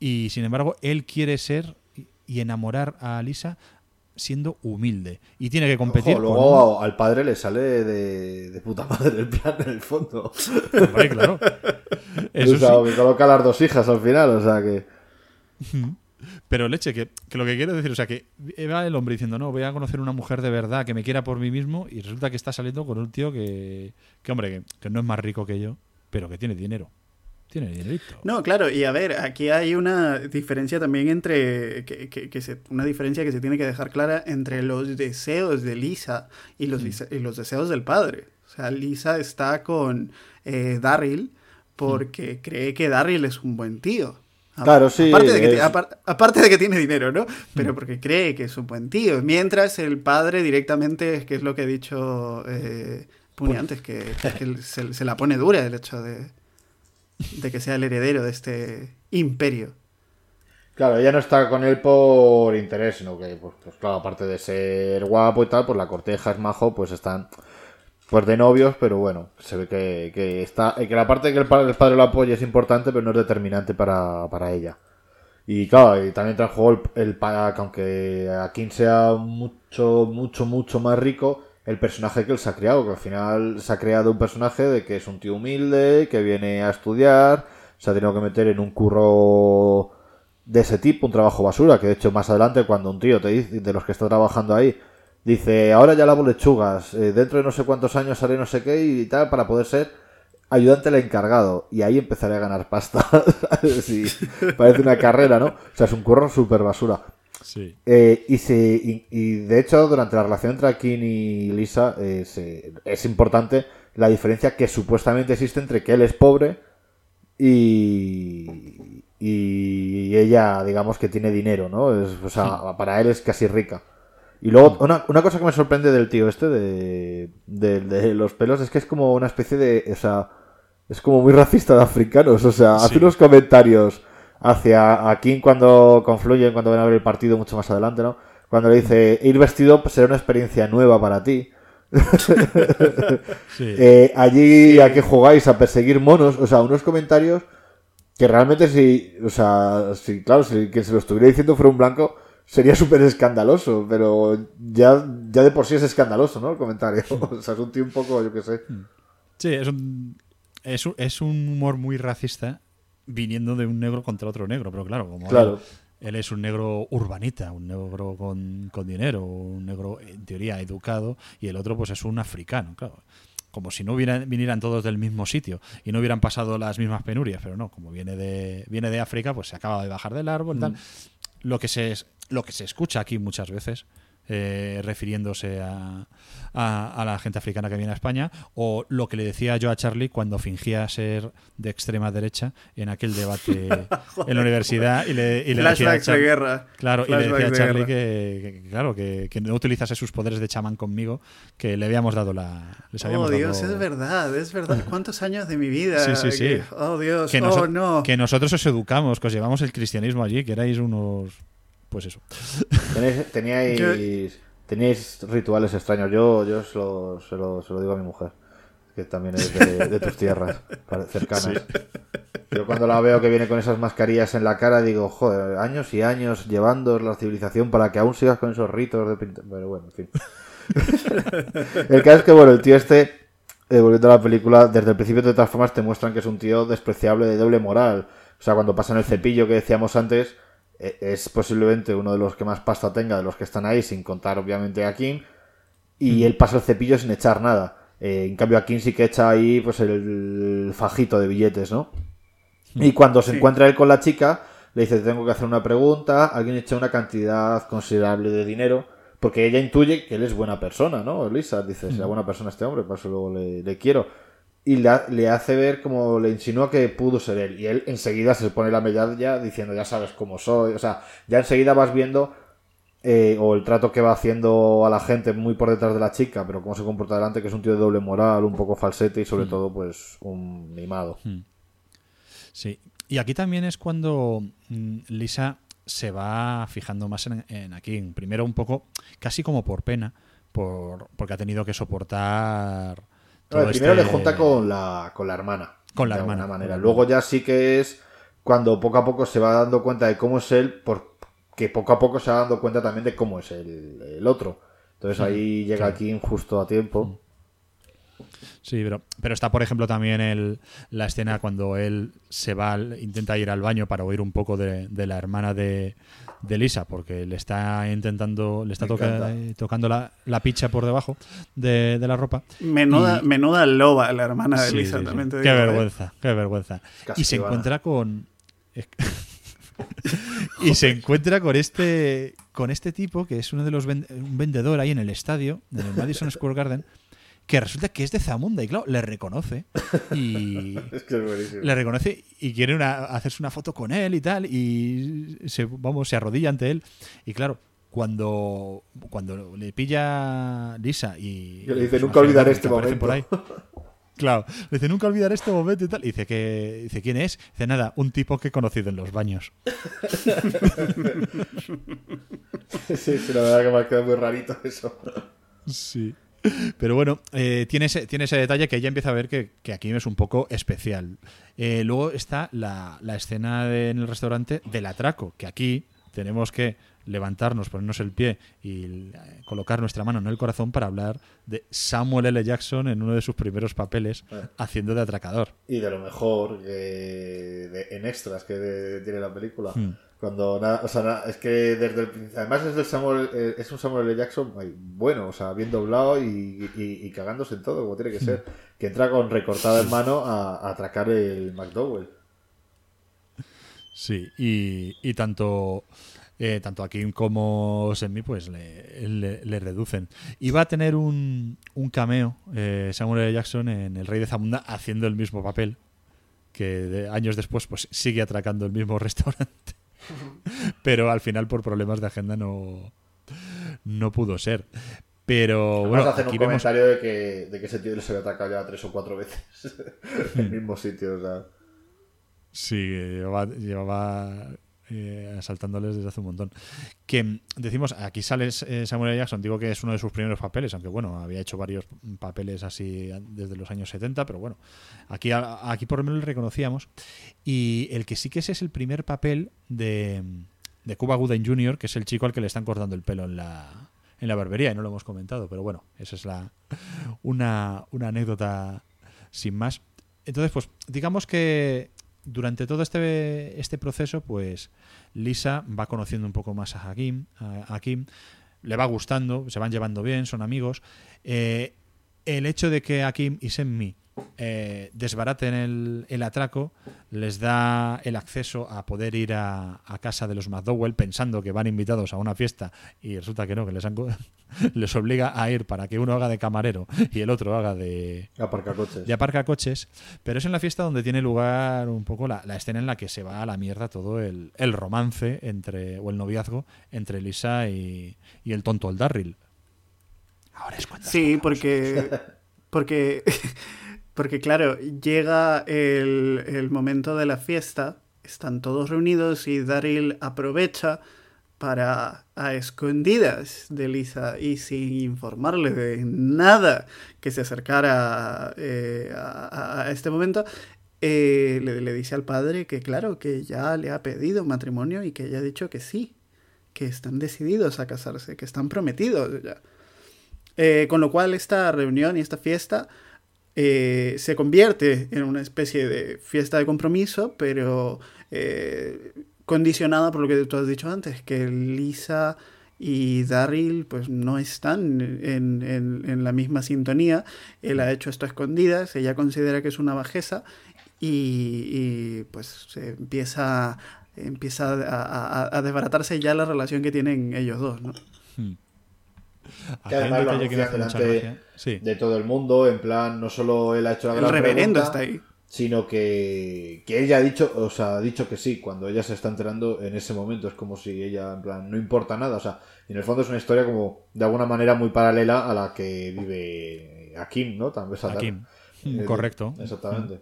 y sin embargo él quiere ser y- enamorar a Lisa siendo humilde y tiene que competir Ojo, luego al padre le sale de, de puta madre el plan en el fondo. Hombre, claro. <laughs> Eso o sea, sí. que coloca a las dos hijas al final, o sea que... <laughs> Pero leche, que, que lo que quiero decir, o sea, que va el hombre diciendo, no, voy a conocer una mujer de verdad que me quiera por mí mismo y resulta que está saliendo con un tío que, que hombre, que, que no es más rico que yo, pero que tiene dinero. Tiene dinerito. No, claro, y a ver, aquí hay una diferencia también entre, que, que- que se- una diferencia que se tiene que dejar clara entre los deseos de Lisa y los, dise- y los deseos del padre. O sea, Lisa está con eh, Darryl porque cree que Darryl es un buen tío. A- Claro, sí, Aparte de, que, es- aparte de que tiene dinero, ¿no? Pero porque cree que es un buen tío. Mientras el padre directamente, que es lo que ha dicho eh, Puni antes, que, que se, se la pone dura el hecho de, de que sea el heredero de este imperio. Claro, ella no está con él por interés, sino que, pues, pues claro, aparte de ser guapo y tal, pues la corteja es majo, pues están pues de novios, pero bueno, se ve que, que está, que la parte de que el padre, el padre lo apoye es importante, pero no es determinante para, para ella. Y claro, y también entra en juego el, el que aunque Akin sea mucho, mucho, mucho más rico, el personaje que él se ha creado, que al final se ha creado un personaje de que es un tío humilde, que viene a estudiar, se ha tenido que meter en un curro de ese tipo, un trabajo basura, que de hecho más adelante cuando un tío te dice, de los que está trabajando ahí, dice, ahora ya lavo lechugas, eh, dentro de no sé cuántos años haré no sé qué y tal para poder ser ayudante del encargado y ahí empezaré a ganar pasta. <laughs> parece una carrera, ¿no? O sea, es un curro súper basura. Sí. Eh, y, se, y, y, de hecho, durante la relación entre Akin y Lisa eh, se- es importante la diferencia que supuestamente existe entre que él es pobre y, y ella, digamos, que tiene dinero, ¿no? Es, o sea, para él es casi rica. Y luego, una, una cosa que me sorprende del tío este, de, de, de los pelos, es que es como una especie de. O sea, es como muy racista de africanos. O sea, hace Sí. unos comentarios hacia Akin cuando confluyen, cuando van a ver el partido mucho más adelante, ¿no? Cuando le dice, ir vestido será una experiencia nueva para ti. <laughs> Sí. <laughs> Eh, allí a que jugáis a perseguir monos, o sea, unos comentarios que realmente si, o sea, si, claro, si quien se lo estuviera diciendo fuera un blanco, sería súper escandaloso, pero ya, ya de por sí es escandaloso, ¿no? El comentario. <laughs> O sea, es un tío un poco, yo qué sé. Sí, es un, es un, es un humor muy racista viniendo de un negro contra otro negro, pero claro, como Claro. Él, él es un negro urbanita, un negro con, con dinero, un negro en teoría educado, y el otro pues es un africano, claro. Como si no hubieran, vinieran todos del mismo sitio y no hubieran pasado las mismas penurias, pero no, como viene de, viene de África, pues se acaba de bajar del árbol tal. Lo que se, lo que se escucha aquí muchas veces, eh, refiriéndose a, a- a la gente africana que viene a España, o lo que le decía yo a Charlie cuando fingía ser de extrema derecha en aquel debate <laughs> en la universidad y le, y le decía a Flashbacks de Char- guerra. Claro, y le decía a de Charlie que, que- claro, que, que no utilizase sus poderes de chamán conmigo, que le habíamos dado la. Les Oh, Dios, es verdad, es verdad. <laughs> ¿Cuántos años de mi vida? Sí, sí, sí. que- oh, Dios, que, oh, no. que nosotros os educamos, que os llevamos el cristianismo allí, que erais unos. Pues eso. Tenéis, <laughs> teníais, teníais rituales extraños. Yo, yo se, lo, se, lo, se lo digo a mi mujer, que también es de, de tus tierras, cercanas. Yo cuando la veo que viene con esas mascarillas en la cara, digo, joder, años y años llevando la civilización para que aún sigas con esos ritos de pinta. Pero bueno, en fin. <laughs> el caso es que, bueno, el tío este, eh, volviendo a la película, desde el principio de todas formas te muestran que es un tío despreciable de doble moral. O sea, cuando pasan el cepillo que decíamos antes, es posiblemente uno de los que más pasta tenga de los que están ahí, sin contar obviamente a Kim. Y él pasa el cepillo sin echar nada. Eh, en cambio, a Kim sí que echa ahí pues el fajito de billetes, ¿no? Y cuando se encuentra él con la chica, le dice, tengo que hacer una pregunta, alguien echa una cantidad considerable de dinero, porque ella intuye que él es buena persona, ¿no? Lisa dice, será buena persona este hombre, por eso luego le, le quiero. Y la- le hace ver como le insinúa que pudo ser él. Y él enseguida se pone la medalla diciendo, ya sabes cómo soy. O sea, ya enseguida vas viendo eh, o el trato que va haciendo a la gente muy por detrás de la chica, pero cómo se comporta delante, que es un tío de doble moral, un poco falsete y sobre todo pues un mimado. Sí. Y aquí también es cuando mm, Lisa se va fijando más en, en Akin. Primero un poco, casi como por pena, por, porque ha tenido que soportar... todo primero este- le junta con la, con la hermana. Con la de hermana, alguna manera. Luego ya sí que es cuando poco a poco se va dando cuenta de cómo es él, porque poco a poco se va dando cuenta también de cómo es el, el otro. Entonces ahí llega aquí justo a tiempo. Sí, pero, pero está, por ejemplo, también el, la escena cuando él se va, al- intenta ir al baño para oír un poco de, de la hermana de, de Lisa, porque le está intentando, le está toca- eh, tocando la, la picha por debajo de, de la ropa. Menuda, Y- menuda loba la hermana de Sí, Lisa, sí, también te Qué digo, ¿eh? vergüenza, qué vergüenza. Y se encuentra con. <laughs> y se encuentra con este con este tipo que es uno de los un vendedor ahí en el estadio, en el Madison Square Garden, que resulta que es de Zamunda y claro, le reconoce y <laughs> Es que es buenísimo. le reconoce y quiere una- hacerse una foto con él y tal y se vamos se arrodilla ante él y claro cuando cuando le pilla Lisa y le dice, "Nunca que este aparecen por momento". ahí. <laughs> Claro, le dice nunca olvidar este momento y tal. Y dice que dice quién es. Dice nada, un tipo que he conocido en los baños. <laughs> sí, sí, la verdad que me ha quedado muy rarito eso. Sí. Pero bueno, eh, tiene, ese, tiene ese detalle que ella empieza a ver que, que aquí es un poco especial. Eh, luego está la, la escena de- en el restaurante del atraco, que aquí tenemos que levantarnos, ponernos el pie y eh, colocar nuestra mano en el corazón para hablar de Samuel L. Jackson en uno de sus primeros papeles Eh. haciendo de atracador. Y de lo mejor de- en extras que de- tiene la película. Hmm. Cuando nada, o sea, nada, es que desde el además es del Samuel, eh, es un Samuel L. Jackson bueno, o sea, bien doblado y, y- y cagándose en todo, como tiene que ser. Que entra con recortada en mano a, a atracar el McDowell. Sí, y, y tanto, eh, tanto a Kim como Semi pues le, le- le reducen. Y va a tener un, un cameo eh, Samuel L. Jackson en El Rey de Zamunda haciendo el mismo papel, que de- años después pues sigue atracando el mismo <laughs> restaurante. <laughs> Pero al final por problemas de agenda no, no pudo ser. Pero Vamos bueno, aquí un vemos... comentario de que, de que ese tío se había atracado ya tres o cuatro veces <laughs> en el mismo sitio, o sea. Sí, llevaba, llevaba eh, asaltándoles desde hace un montón. Que mm, decimos, aquí sale eh, Samuel. Jackson, digo que es uno de sus primeros papeles, aunque bueno, había hecho varios papeles así desde los años 70, pero bueno, aquí, aquí por lo menos le reconocíamos. Y el que sí que ese es el primer papel de, de Cuba Gooding Jr., que es el chico al que le están cortando el pelo en la, en la barbería, y no lo hemos comentado, pero bueno, esa es la una, una anécdota sin más. Entonces, pues digamos que durante todo este, este proceso, pues Lisa va conociendo un poco más a Hakim, a, Kim, le va gustando, se van llevando bien, son amigos. Eh, el hecho de que Hakim y Semmi eh, desbaraten el, el atraco les da el acceso a poder ir a, a casa de los McDowell pensando que van invitados a una fiesta y resulta que no, que les, han <laughs> les obliga a ir para que uno haga de camarero y el otro haga de, Aparcacoches. de aparca coches, pero es en la fiesta donde tiene lugar un poco la, la escena en la que se va a la mierda todo el, el romance entre o el noviazgo entre Lisa y, y el tonto el Darryl. Ahora es cuando Sí, porque. <laughs> Porque. Porque, claro, llega el, momento de la fiesta, están todos reunidos y Daryl aprovecha para, a escondidas de Lisa y sin informarle de nada que se acercara eh, a, este momento, eh, le, dice al padre que, claro, que ya le ha pedido matrimonio y que ella ha dicho que sí, que están decididos a casarse, que están prometidos ya. Eh, con lo cual esta reunión y esta fiesta eh, se convierte en una especie de fiesta de compromiso, pero eh, condicionada por lo que tú has dicho antes, que Lisa y Daryl pues no están en, en- la misma sintonía. Él ha hecho esto a escondidas, ella considera que es una bajeza y, pues se empieza, empieza a, desbaratarse ya la relación que tienen ellos dos, ¿no? Que además lo anuncia delante. Sí. de todo el mundo, en plan, no solo él ha hecho la El gran reverendo pregunta, está ahí. sino que, que ella ha dicho, o sea, ha dicho que sí, cuando ella se está enterando en ese momento, es como si ella, en plan, no importa nada, o sea, y en el fondo es una historia como, de alguna manera, muy paralela a la que vive Akim, ¿no? También esa- Akim. eh, Correcto. Exactamente.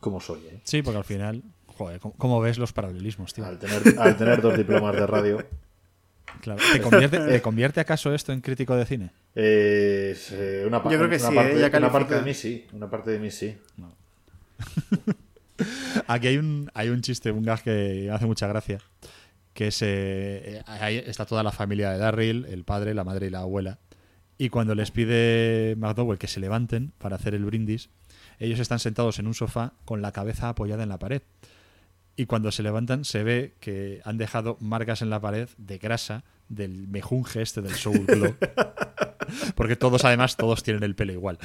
Como soy, ¿eh? Sí, porque al final, joder, ¿cómo, cómo ves los paralelismos, tío? Al tener, al tener dos diplomas de radio. <laughs> Claro. ¿Te, convierte, <laughs> ¿Te convierte acaso esto en crítico de cine? Eh, es, eh, una, Yo creo que una sí, parte, ¿eh? Ya una parte de mí sí, una parte de mí sí. <laughs> Aquí hay un, hay un chiste, un gag que hace mucha gracia. Que es, eh, ahí está toda la familia de Darryl, el padre, la madre y la abuela. Y cuando les pide McDowell que se levanten para hacer el brindis, ellos están sentados en un sofá con la cabeza apoyada en la pared. Y cuando se levantan se ve que han dejado marcas en la pared de grasa del mejunje este del Soul <laughs> Glow. Porque todos, además, todos tienen el pelo igual.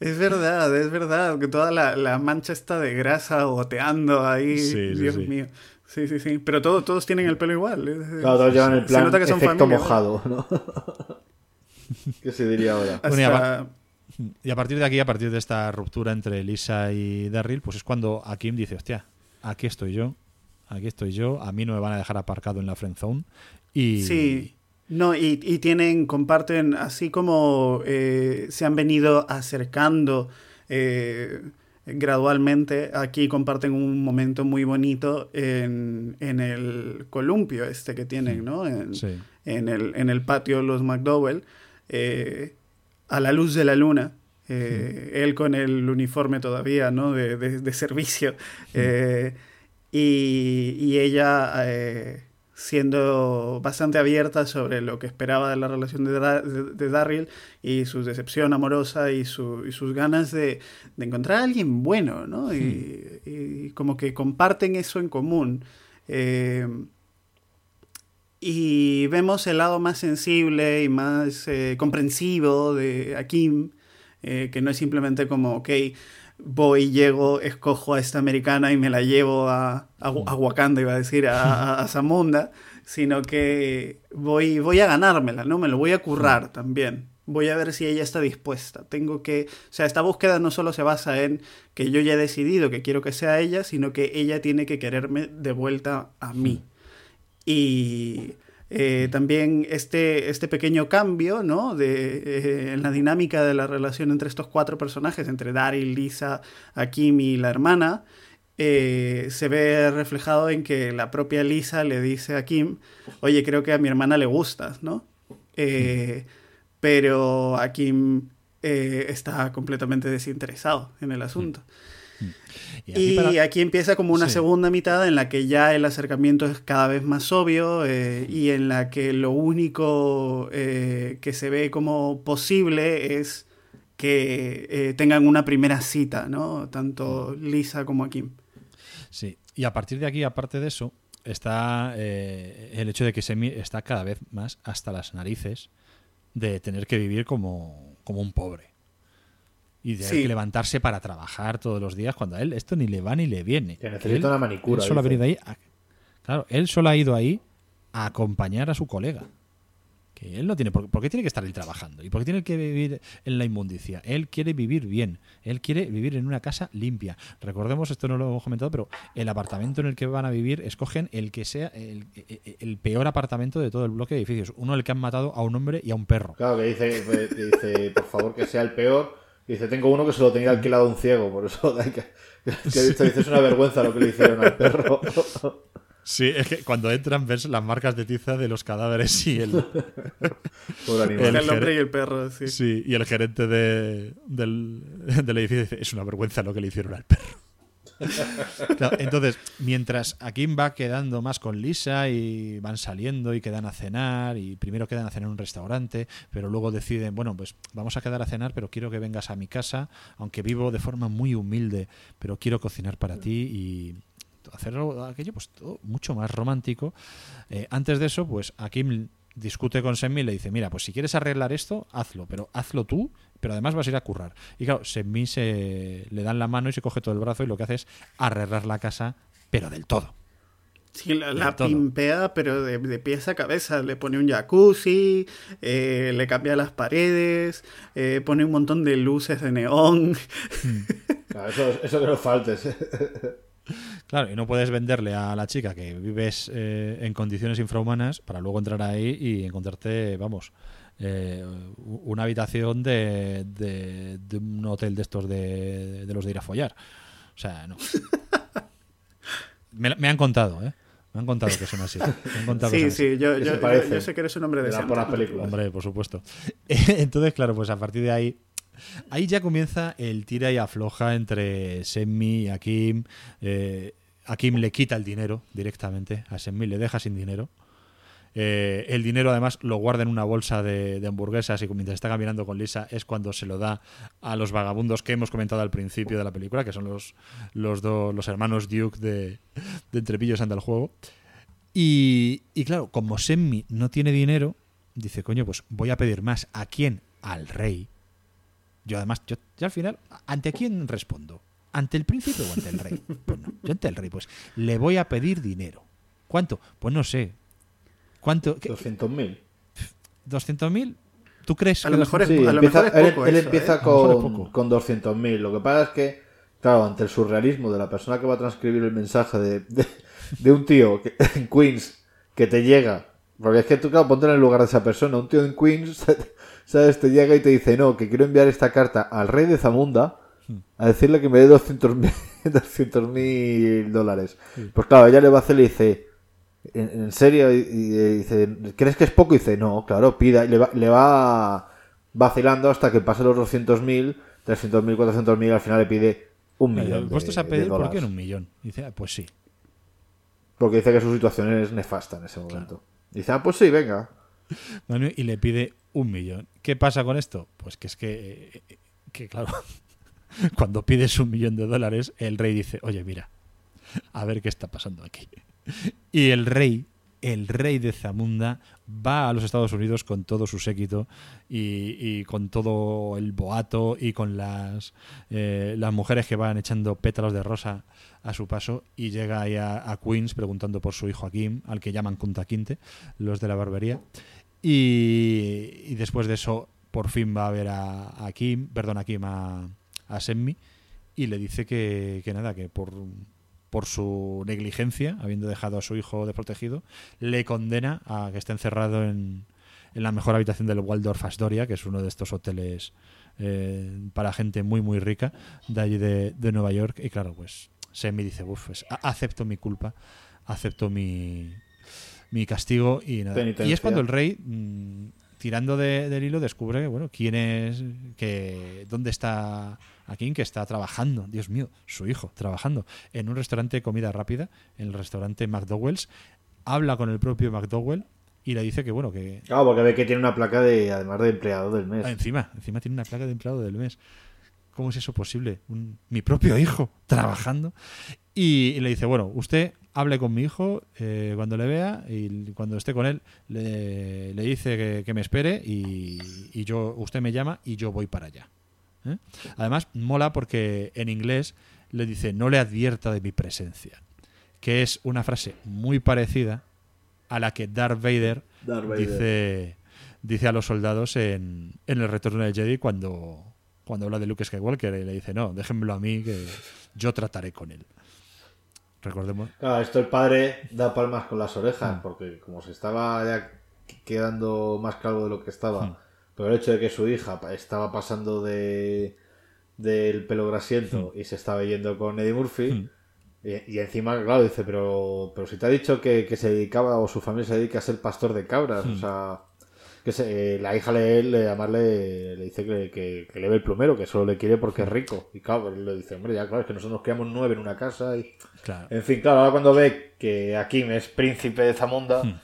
Es verdad, es verdad, que toda la, la mancha está de grasa goteando ahí, Sí, sí, Dios sí. mío. Sí, sí, sí. Pero todos, todos tienen el pelo igual. Claro, todos llevan el se plan nota que son efecto familia, mojado, ¿no? <laughs> ¿Qué se diría ahora? Hasta- Bueno, y a Y a partir de aquí, a partir de esta ruptura entre Lisa y Darryl, pues es cuando Akim dice, hostia, aquí estoy yo, aquí estoy yo, a mí no me van a dejar aparcado en la friend zone. Y Sí. No, y, y tienen, comparten, así como eh, se han venido acercando eh, gradualmente, aquí comparten un momento muy bonito en, en el columpio este que tienen, ¿no? En, Sí. en, el, en el patio los McDowell, eh, a la luz de la luna. Eh, Él con el uniforme todavía, ¿no? De, de- de servicio. eh, y, y ella eh, siendo bastante abierta sobre lo que esperaba de la relación de, de- Darryl y su decepción amorosa y, su- y sus ganas de, de encontrar a alguien bueno, ¿no? Y, y como que comparten eso en común. Y vemos el lado más sensible y más comprensivo de Akim, eh, que no es simplemente como, ok, voy, llego, escojo a esta americana y me la llevo a, a, a Wakanda, iba a decir, a, a- a Zamunda, sino que voy, voy a ganármela, ¿no? Me lo voy a currar también. Voy a ver si ella está dispuesta. Tengo que. O sea, esta búsqueda no solo se basa en que yo ya he decidido que quiero que sea ella, sino que ella tiene que quererme de vuelta a mí. Y eh, también este, este pequeño cambio ¿no? de, eh, en la dinámica de la relación entre estos cuatro personajes, entre Daryl, Lisa, Akim y la hermana, eh, se ve reflejado en que la propia Lisa le dice a Kim, oye, creo que a mi hermana le gustas, ¿no? Pero Akim eh, está completamente desinteresado en el asunto. Y aquí Y para- aquí empieza como una Sí. segunda mitad en la que ya el acercamiento es cada vez más obvio eh, y en la que lo único eh, que se ve como posible es que eh, tengan una primera cita, ¿no? Tanto Lisa como Kim. Sí, y a partir de aquí, aparte de eso, está el hecho de que Semi está cada vez más hasta las narices de tener que vivir como, como un pobre. Y de Sí. que levantarse para trabajar todos los días cuando a él esto ni le va ni le viene. Que necesita una manicura, Él solo ha venido ahí a- claro, él solo ha ido ahí a acompañar a su colega. Que él no tiene por, ¿por qué tiene que estar él trabajando? ¿Y por qué tiene que vivir en la inmundicia? Él quiere vivir bien. Él quiere vivir en una casa limpia. Recordemos, esto no lo hemos comentado, pero el apartamento en el que van a vivir, escogen el que sea el, el peor apartamento de todo el bloque de edificios. Uno en el que han matado a un hombre y a un perro. Claro, que dice, que dice, por favor, que sea el peor. Dice, tengo uno que se lo tenía alquilado a un ciego, por eso <laughs> hay que, que he visto, dice, es una vergüenza lo que le hicieron al perro. Sí, es que cuando entran ves las marcas de tiza de los cadáveres y el. <laughs> El El, hombre y el perro, sí. Sí, y el gerente de- del, del edificio dice, es una vergüenza lo que le hicieron al perro. Entonces, mientras Akim va quedando más con Lisa y van saliendo y quedan a cenar y primero quedan a cenar en un restaurante, pero luego deciden, bueno, pues vamos a quedar a cenar, pero quiero que vengas a mi casa, aunque vivo de forma muy humilde, pero quiero cocinar para ti y hacerlo aquello pues todo mucho más romántico. Eh, antes de eso, pues Akim discute con Semmi y le dice, mira, pues si quieres arreglar esto, hazlo, pero hazlo tú, pero además vas a ir a currar. Y claro, Semmi se le dan la mano y se coge todo el brazo y lo que hace es arreglar la casa, pero del todo. Sí, la, la pimpea, pero de, de pies a cabeza. Le pone un jacuzzi, eh, le cambia las paredes, eh, pone un montón de luces de neón. Claro, eso, eso que no faltes. Claro, y no puedes venderle a la chica que vives eh, en condiciones infrahumanas para luego entrar ahí y encontrarte, vamos, eh, una habitación de, de, de un hotel de estos de, de los de ir a follar. O sea, no. Me, me han contado, ¿eh? Me han contado que son así. Me han contado que Sí, sí, yo, yo, sé que eres un hombre de las películas. Hombre, por supuesto. <laughs> Entonces, claro, pues a partir de ahí. Ahí ya comienza el tira y afloja entre Semmi y Akim. Eh, Akim le quita el dinero directamente. A Semmi le deja sin dinero. Eh, el dinero además lo guarda en una bolsa de, hamburguesas y mientras está caminando con Lisa es cuando se lo da a los vagabundos que hemos comentado al principio de la película, que son los, los, los hermanos Duke de, de Entrepillos anda el juego. Y, y claro, como Semmi no tiene dinero, dice, coño, pues voy a pedir más. ¿A quién? Al rey. Yo además, yo, yo al final, ¿ante quién respondo? ¿Ante el príncipe o ante el rey? Pues no, yo ante el rey, pues le voy a pedir dinero. ¿Cuánto? Pues no sé. ¿Cuánto? ¿Qué? 200.000. ¿200.000? ¿Tú crees A que lo mejor es, Sí, a lo empieza- mejor es él, poco él eso, empieza ¿eh? Con, con 200.000. Lo que pasa es que, claro, ante el surrealismo de la persona que va a transcribir el mensaje de, de, de un tío que- en Queens que te llega, porque es que tú, claro, ponte en el lugar de esa persona. Un tío en Queens, <laughs> ¿sabes? Te llega y te dice, no, que quiero enviar esta carta al rey de Zamunda a decirle que me dé 200.000 200.000 <laughs> dólares. Pues claro, ella le va a hacer y le dice, ¿En, en serio? Y, y dice, ¿crees que es poco? Y dice, no, claro, pida. Y le va, le va vacilando hasta que pase los 200.000, 300.000, 400.000. Al final le pide un millón. puestos a pedir por qué en un millón? Y dice, ah, pues sí. Porque dice que su situación es nefasta en ese momento. Dice, ah, pues sí, venga. <laughs> Bueno, y le pide un millón. ¿Qué pasa con esto? Pues que es que, eh, que claro, <laughs> cuando pides un millón de dólares, el rey dice, oye, mira, a ver qué está pasando aquí. Y el rey, el rey de Zamunda, va a los Estados Unidos con todo su séquito y, y con todo el boato y con las, eh, las mujeres que van echando pétalos de rosa a su paso y llega ahí a, Queens preguntando por su hijo Akim, al que llaman Kunta Quinte, los de la barbería. Y, y después de eso, por fin va a ver a, a Kim, perdón, a Kim, a, a Semmi, y le dice que, que nada, que por, por su negligencia, habiendo dejado a su hijo desprotegido, le condena a que esté encerrado en, en la mejor habitación del Waldorf Astoria, que es uno de estos hoteles eh, para gente muy, muy rica de allí de, de Nueva York. Y claro, pues Semmi dice, uff, pues, acepto mi culpa, acepto mi, mi castigo y nada. Y es cuando el rey mm, tirando de- del hilo descubre bueno, quién es, que dónde está Akin, que está trabajando, Dios mío, su hijo, trabajando en un restaurante de comida rápida, en el restaurante McDowell's, habla con el propio McDowell y le dice que, bueno, que Claro, porque ve que tiene una placa de, además de empleado del mes. Encima, encima tiene una placa de empleado del mes. ¿Cómo es eso posible? Un- mi propio hijo trabajando. Y, y le dice, bueno, usted hable con mi hijo eh, cuando le vea y cuando esté con él le, le dice que, que me espere y, y yo usted me llama y yo voy para allá. ¿eh? Además, mola porque en inglés le dice, no le advierta de mi presencia. Que es una frase muy parecida a la que Darth Vader, Darth Vader. dice dice a los soldados en, en el retorno del Jedi cuando, cuando habla de Luke Skywalker y le dice, no, déjenmelo a mí que yo trataré con él. Recordemos. Claro, esto el padre da palmas con las Hmm. orejas, porque como se estaba ya quedando más calvo de lo que estaba, Hmm. pero el hecho de que su hija estaba pasando de del pelo grasiento Hmm. y se estaba yendo con Eddie Murphy, y, y encima, claro, dice, pero, pero si te ha dicho que, que se dedicaba o su familia se dedica a ser pastor de cabras, Hmm. o sea, que se- eh, la hija le, le, además le, le dice que, que, que le ve el plumero, que solo le quiere porque es rico. Y claro, él le dice, hombre, ya claro, es que nosotros nos quedamos nueve en una casa y... Claro. En fin, claro, ahora cuando ve que Akim es príncipe de Zamunda, Hmm.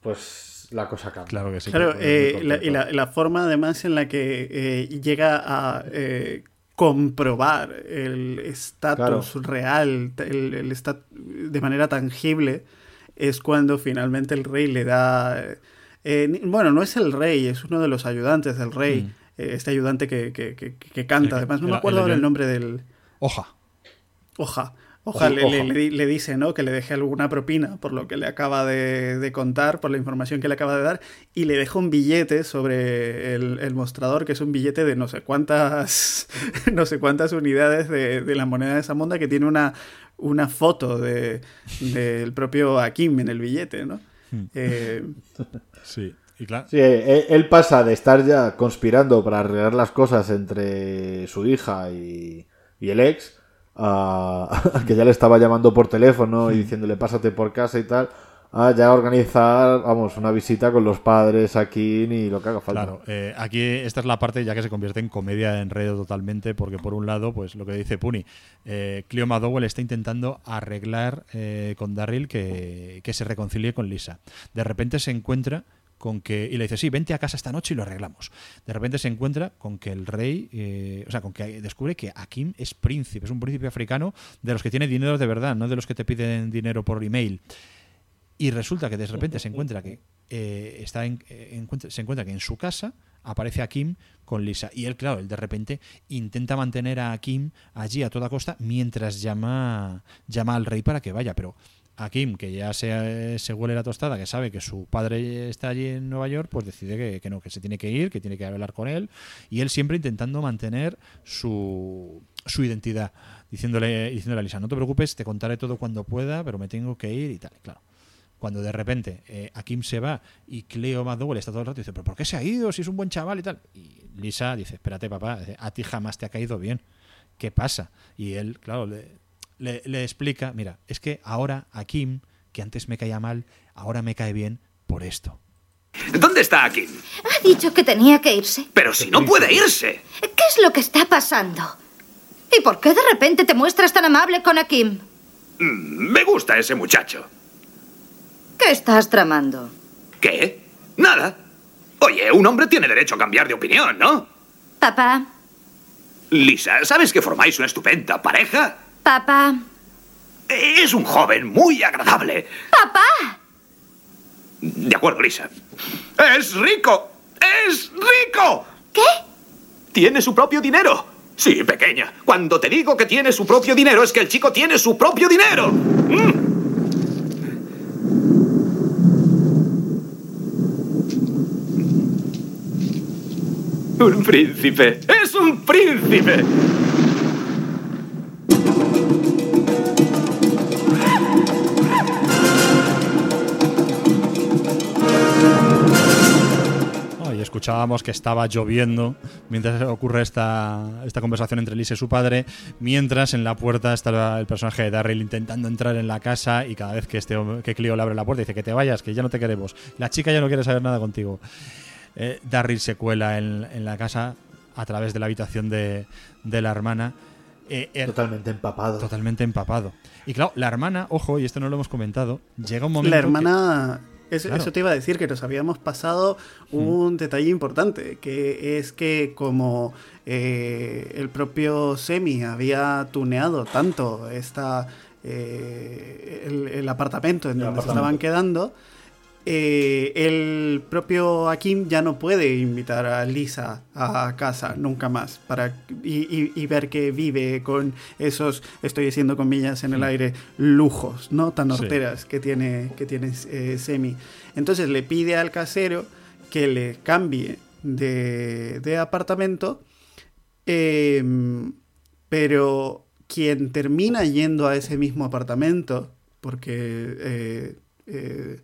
pues la cosa cambia. Claro que sí. Claro, eh, la, y la, la forma además en la que eh, llega a eh, comprobar el estatus Claro. real, el, el estat- de manera tangible, es cuando finalmente el rey le da... eh, bueno, no es el rey, es uno de los ayudantes del rey, Mm. eh, este ayudante que, que- que- que canta. Además, no me acuerdo el ahora el nombre del... Hoja. Oja. Oja, Oja. le, le- le di- le dice, ¿no? Que le deje alguna propina por lo que le acaba de, de contar, por la información que le acaba de dar, y le deja un billete sobre el, el mostrador, que es un billete de no sé cuántas, <laughs> no sé cuántas unidades de, de la moneda de Zamunda, que tiene una, una foto de, del propio Akim en el billete, ¿no? Eh, <laughs> Sí. Y claro. Sí, él, él pasa de estar ya conspirando para arreglar las cosas entre su hija y, y el ex, a, <laughs> a que ya le estaba llamando por teléfono y diciéndole pásate por casa y tal, a ya organizar, vamos, una visita con los padres aquí ni lo que haga falta. Claro, eh, aquí esta es la parte ya que se convierte en comedia de enredo totalmente, porque por un lado, pues lo que dice Puni, eh, Cleo McDowell está intentando arreglar eh, con Darryl que, que se reconcilie con Lisa. De repente se encuentra con que, y le dice, sí, vente a casa esta noche y lo arreglamos. De repente se encuentra con que el rey, eh, o sea, con que descubre que Akim es príncipe, es un príncipe africano de los que tiene dinero de verdad, no de los que te piden dinero por email. Y resulta que de repente se encuentra que eh, está en- eh, se encuentra que en su casa aparece a Kim con Lisa. Y él, claro, él de repente intenta mantener a Kim allí a toda costa mientras llama, llama al rey para que vaya. Pero a Kim, que ya se, se huele la tostada, que sabe que su padre está allí en Nueva York, pues decide que, que no, que se tiene que ir, que tiene que hablar con él. Y él siempre intentando mantener su, su identidad, diciéndole, diciéndole a Lisa, no te preocupes, te contaré todo cuando pueda, pero me tengo que ir y tal. Claro cuando de repente eh, Akim se va y Cleo McDowell está todo el rato y dice, pero ¿por qué se ha ido si es un buen chaval y tal? Y Lisa dice, espérate papá, a ti jamás te ha caído bien. ¿Qué pasa? Y él, claro, le, le- le explica, mira, es que ahora Akim, que antes me caía mal, ahora me cae bien por esto. ¿Dónde está Akim? Ha dicho que tenía que irse. Pero si no puede irse. ¿Qué es lo que está pasando? ¿Y por qué de repente te muestras tan amable con Akim? Mm, Me gusta ese muchacho. ¿Qué estás tramando? ¿Qué? Nada. Oye, un hombre tiene derecho a cambiar de opinión, ¿no? Papá, Lisa, ¿sabes que formáis una estupenda pareja? papá, Es un joven muy agradable. papá. De acuerdo, Lisa. ¡Es rico! ¡Es rico! ¿Qué? Tiene su propio dinero. Sí, pequeña. Cuando te digo que tiene su propio dinero, es que el chico tiene su propio dinero. Mm. Un príncipe. Es un príncipe. Escuchábamos que estaba lloviendo mientras ocurre esta, esta conversación entre Lisa y su padre, mientras en la puerta está el personaje de Darryl intentando entrar en la casa y cada vez que, este, que Cleo le abre la puerta dice que te vayas, que ya no te queremos. La chica ya no quiere saber nada contigo. Eh, Darryl se cuela en, en la casa a través de la habitación de, de la hermana. Eh, er- Totalmente empapado. totalmente empapado. Y claro, la hermana, ojo, y esto no lo hemos comentado, llega un momento. La que- hermana. Eso, Claro. eso te iba a decir que nos habíamos pasado un detalle importante, que es que como eh, el propio Semi había tuneado tanto esta, eh, el, el apartamento en El donde se estaban quedando, eh, el propio Akim ya no puede invitar a Lisa a casa nunca más para y, y- y ver que vive con esos, estoy diciendo comillas en el aire, lujos, ¿no? Tan Sí. horteras que tiene, que tiene eh, Semi. Entonces le pide al casero que le cambie de, de apartamento, em, pero quien termina yendo a ese mismo apartamento, porque eh,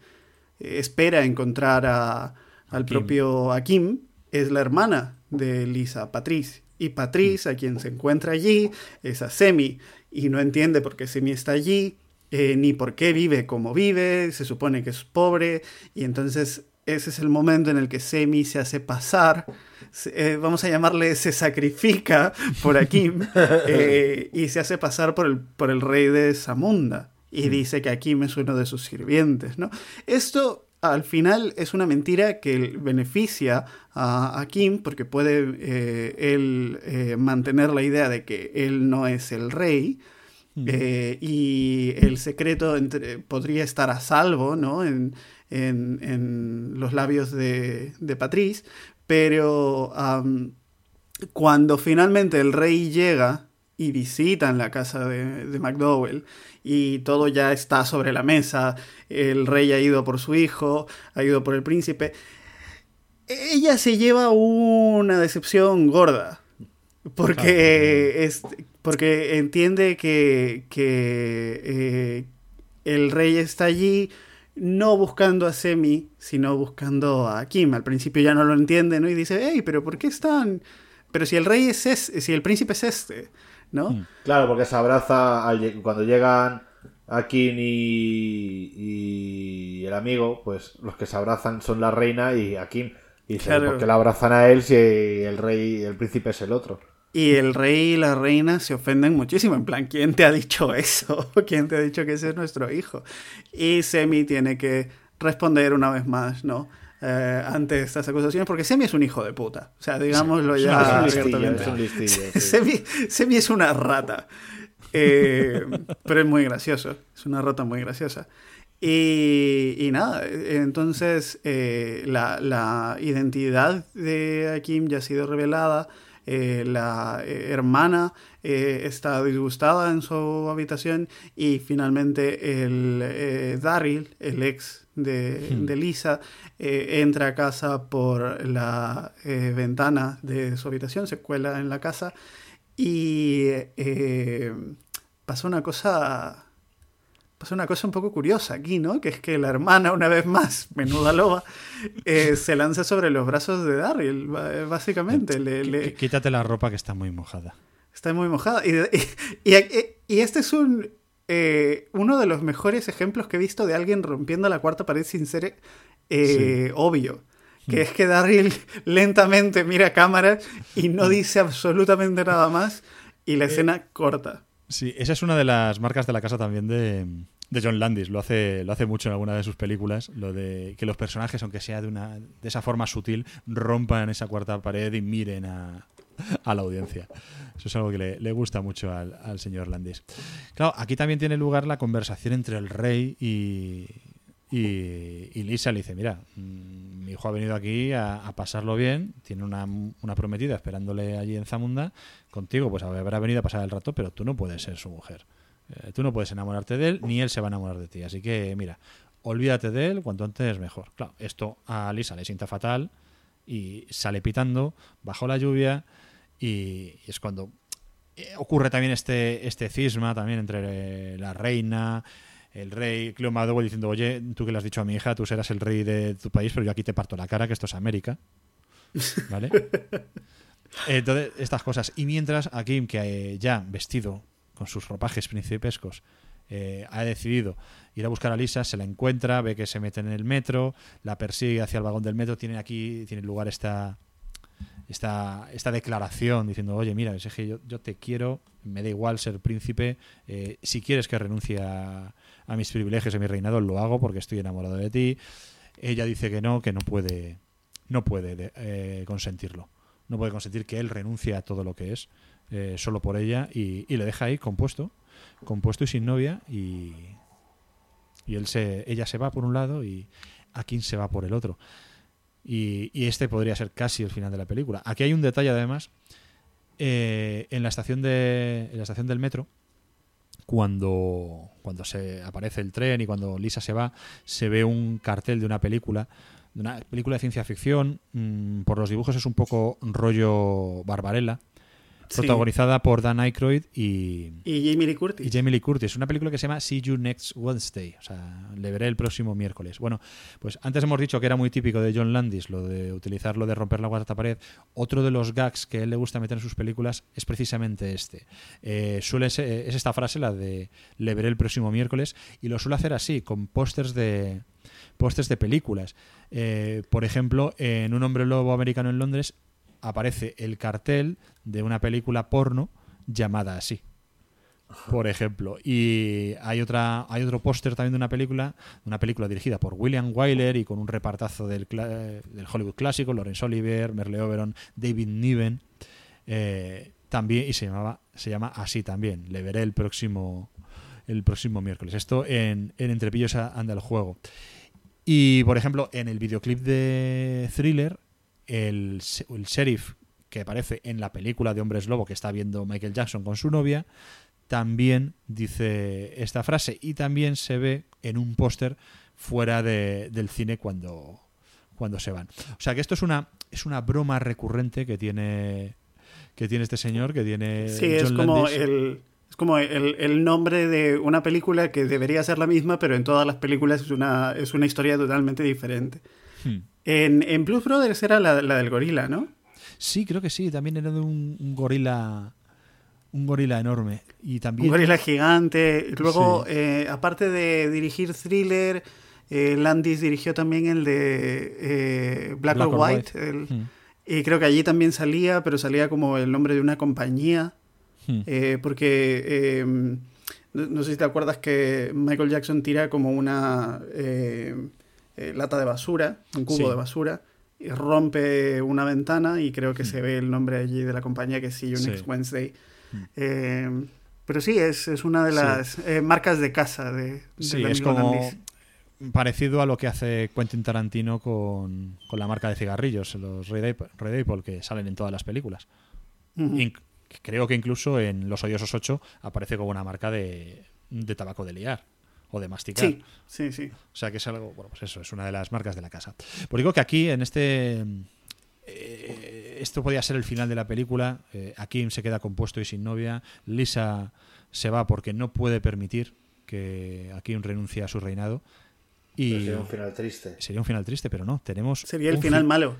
espera encontrar a- al Kim. propio Akim, es la hermana de Lisa, Patrice. Y Patrice, a quien se encuentra allí, es a Semi, y no entiende por qué Semi está allí, eh, ni por qué vive como vive, se supone que es pobre, y entonces ese es el momento en el que Semi se hace pasar, eh, vamos a llamarle, se sacrifica por Akim, <laughs> eh, y se hace pasar por el, por el rey de Zamunda, y dice que Akim es uno de sus sirvientes, ¿no? Esto al final es una mentira que beneficia a, a Kim porque puede eh, él eh, mantener la idea de que él no es el rey eh, y el secreto entre- podría estar a salvo ¿no? en, en- en los labios de, de Patrice, pero cuando finalmente el rey llega y visitan la casa de, de McDowell y todo ya está sobre la mesa, el rey ha ido por su hijo, ha ido por el príncipe, ella se lleva una decepción gorda. Porque, es, porque entiende que, que eh, el rey está allí no buscando a Semi, sino buscando a Kim. Al principio ya no lo entiende, ¿no? Y dice, hey, pero ¿por qué están...? Pero si el rey es este, si el príncipe es este, ¿no? Claro, porque se abraza al cuando llegan Akin y, y el amigo, pues los que se abrazan son la reina y Akin. Y dice, Claro. ¿por qué la abrazan a él si el rey, el príncipe es el otro? Y el rey y la reina se ofenden muchísimo. En plan, ¿quién te ha dicho eso? <laughs> ¿Quién te ha dicho que ese es nuestro hijo? Y Semi tiene que responder una vez más, ¿no? Eh, ante estas acusaciones, porque Semi es un hijo de puta. O sea, digámoslo ya una- es un listillo, abiertamente. es un listillo. sí. Semi, Semi es una rata. Eh, pero es muy gracioso. Es una rata muy graciosa. Y, y nada, entonces eh, la, la identidad de Akim ya ha sido revelada. eh, la eh, hermana eh, está disgustada en su habitación y finalmente el Daryl, el ex de, de Lisa, eh, entra a casa por la eh, ventana de su habitación, se cuela en la casa y eh, pasa una cosa pasa una cosa un poco curiosa aquí, ¿no? Que es que la hermana, una vez más, <laughs> menuda loba, eh, se lanza sobre los brazos de Daryl, ba- básicamente. Le, le- Quítate la ropa que está muy mojada. Está muy mojada. Y, y- y- y este es un eh, uno de los mejores ejemplos que he visto de alguien rompiendo la cuarta pared sin ser eh, obvio. Que es que Daryl <laughs> lentamente mira a cámara y no dice absolutamente nada más y la escena corta. Sí, esa es una de las marcas de la casa también de, de John Landis. Lo hace, lo hace mucho en alguna de sus películas. Lo de que los personajes, aunque sea de una de esa forma sutil, rompan esa cuarta pared y miren a, a la audiencia. Eso es algo que le, gusta mucho al, señor Landis. Claro, aquí también tiene lugar la conversación entre el rey y, y, Lisa. Le dice, mira, mm, mi hijo ha venido aquí a, a pasarlo bien, tiene una, una prometida esperándole allí en Zamunda. Contigo, pues habrá venido a pasar el rato, pero tú no puedes ser su mujer. Eh, tú no puedes enamorarte de él, ni él se va a enamorar de ti. Así que, mira, olvídate de él, cuanto antes mejor. Claro, esto a Lisa le sienta fatal y sale pitando bajo la lluvia y, es cuando eh, ocurre también este, este cisma también entre eh, la reina, el rey, Cleo diciendo, oye, tú que le has dicho a mi hija, tú serás el rey de tu país, pero yo aquí te parto la cara, que esto es América. <laughs> ¿Vale? Entonces, estas cosas. Y mientras a Kim, que eh, ya vestido con sus ropajes principescos, eh, ha decidido ir a buscar a Lisa, se la encuentra, ve que se mete en el metro, la persigue hacia el vagón del metro, tiene aquí, tiene lugar esta, esta, esta declaración diciendo, oye, mira, es que yo, yo te quiero, me da igual ser príncipe, eh, si quieres que renuncie a, a mis privilegios, a mi reinado, lo hago porque estoy enamorado de ti. Ella dice que no, que no puede, no puede de- eh, consentirlo. No puede consentir que él renuncie a todo lo que es eh, solo por ella y, y le deja ahí compuesto, compuesto y sin novia y, y él se, ella se va por un lado y Akin se va por el otro. Y, y este podría ser casi el final de la película. Aquí hay un detalle además eh, en la estación de en la estación del metro cuando cuando se aparece el tren y cuando Lisa se va se ve un cartel de una película de una película de ciencia ficción mm, por los dibujos es un poco rollo Sí. protagonizada por Dan Aykroyd y, Y Jamie Lee Curtis. y Jamie Lee Curtis. Una película que se llama See You Next Wednesday. O sea, le veré el próximo miércoles. Bueno, pues antes hemos dicho que era muy típico de John Landis lo de utilizar lo de romper la cuarta pared. Otro de los gags que a él le gusta meter en sus películas es precisamente este. Eh, suele ser- es esta frase, la de le veré el próximo miércoles, y lo suele hacer así, con pósters de pósters de películas. Eh, por ejemplo, en Un hombre lobo americano en Londres aparece el cartel de una película porno llamada así por ejemplo. Y hay otra, hay otro póster también de una película, una película dirigida por William Wyler y con un repartazo del, del Hollywood clásico, Laurence Olivier, Merle Oberon, David Niven, eh, también y se llamaba, se llama así también. Le veré el próximo, el próximo miércoles. Esto en, en Entrepillos anda el juego. Y por ejemplo, en el videoclip de Thriller, el, sheriff que aparece en la película de Hombres Lobo que está viendo Michael Jackson con su novia, también dice esta frase y también se ve en un póster fuera de- del cine cuando, cuando se van. O sea que esto es una, es una broma recurrente que tiene que tiene este señor, que tiene Sí, es como Landis. el es como el, el nombre de una película que debería ser la misma, pero en todas las películas es una, es una historia totalmente diferente. Hmm. En, en Blues Brothers era la, la del gorila, ¿no? Sí, creo que sí, también era de un, un gorila un gorila enorme y también Un gorila gigante. Luego, Sí. eh, aparte de dirigir Thriller, eh, Landis dirigió también el de eh, Black, Black or White. White. el- Hmm. Y creo que allí también salía, pero salía como el nombre de una compañía. Hmm. Eh, porque eh, no, no sé si te acuerdas que Michael Jackson tira como una eh, lata de basura, un cubo Sí. de basura, y rompe una ventana y creo que se ve el nombre allí de la compañía que es See You Hmm. Sí. Next Wednesday. Hmm. Eh, pero sí, es, es una de Sí. las eh, marcas de casa de, del Sí, es como Landis. parecido a lo que hace Quentin Tarantino con, con la marca de cigarrillos, los Red Apple, Red Apple, que salen en todas las películas. Creo que incluso en Los Odiosos 8 aparece como una marca de, de tabaco de liar o de masticar. Sí, sí, sí. O sea que es algo, bueno, pues eso, es una de las marcas de la casa. Por digo que aquí, en este. eh, esto podía ser el final de la película. Eh, Akim se queda compuesto y sin novia. Lisa se va porque no puede permitir que Akim renuncie a su reinado. Y Pero sería un final triste. sería un final triste, pero no. Tenemos. Sería el un final fi- malo.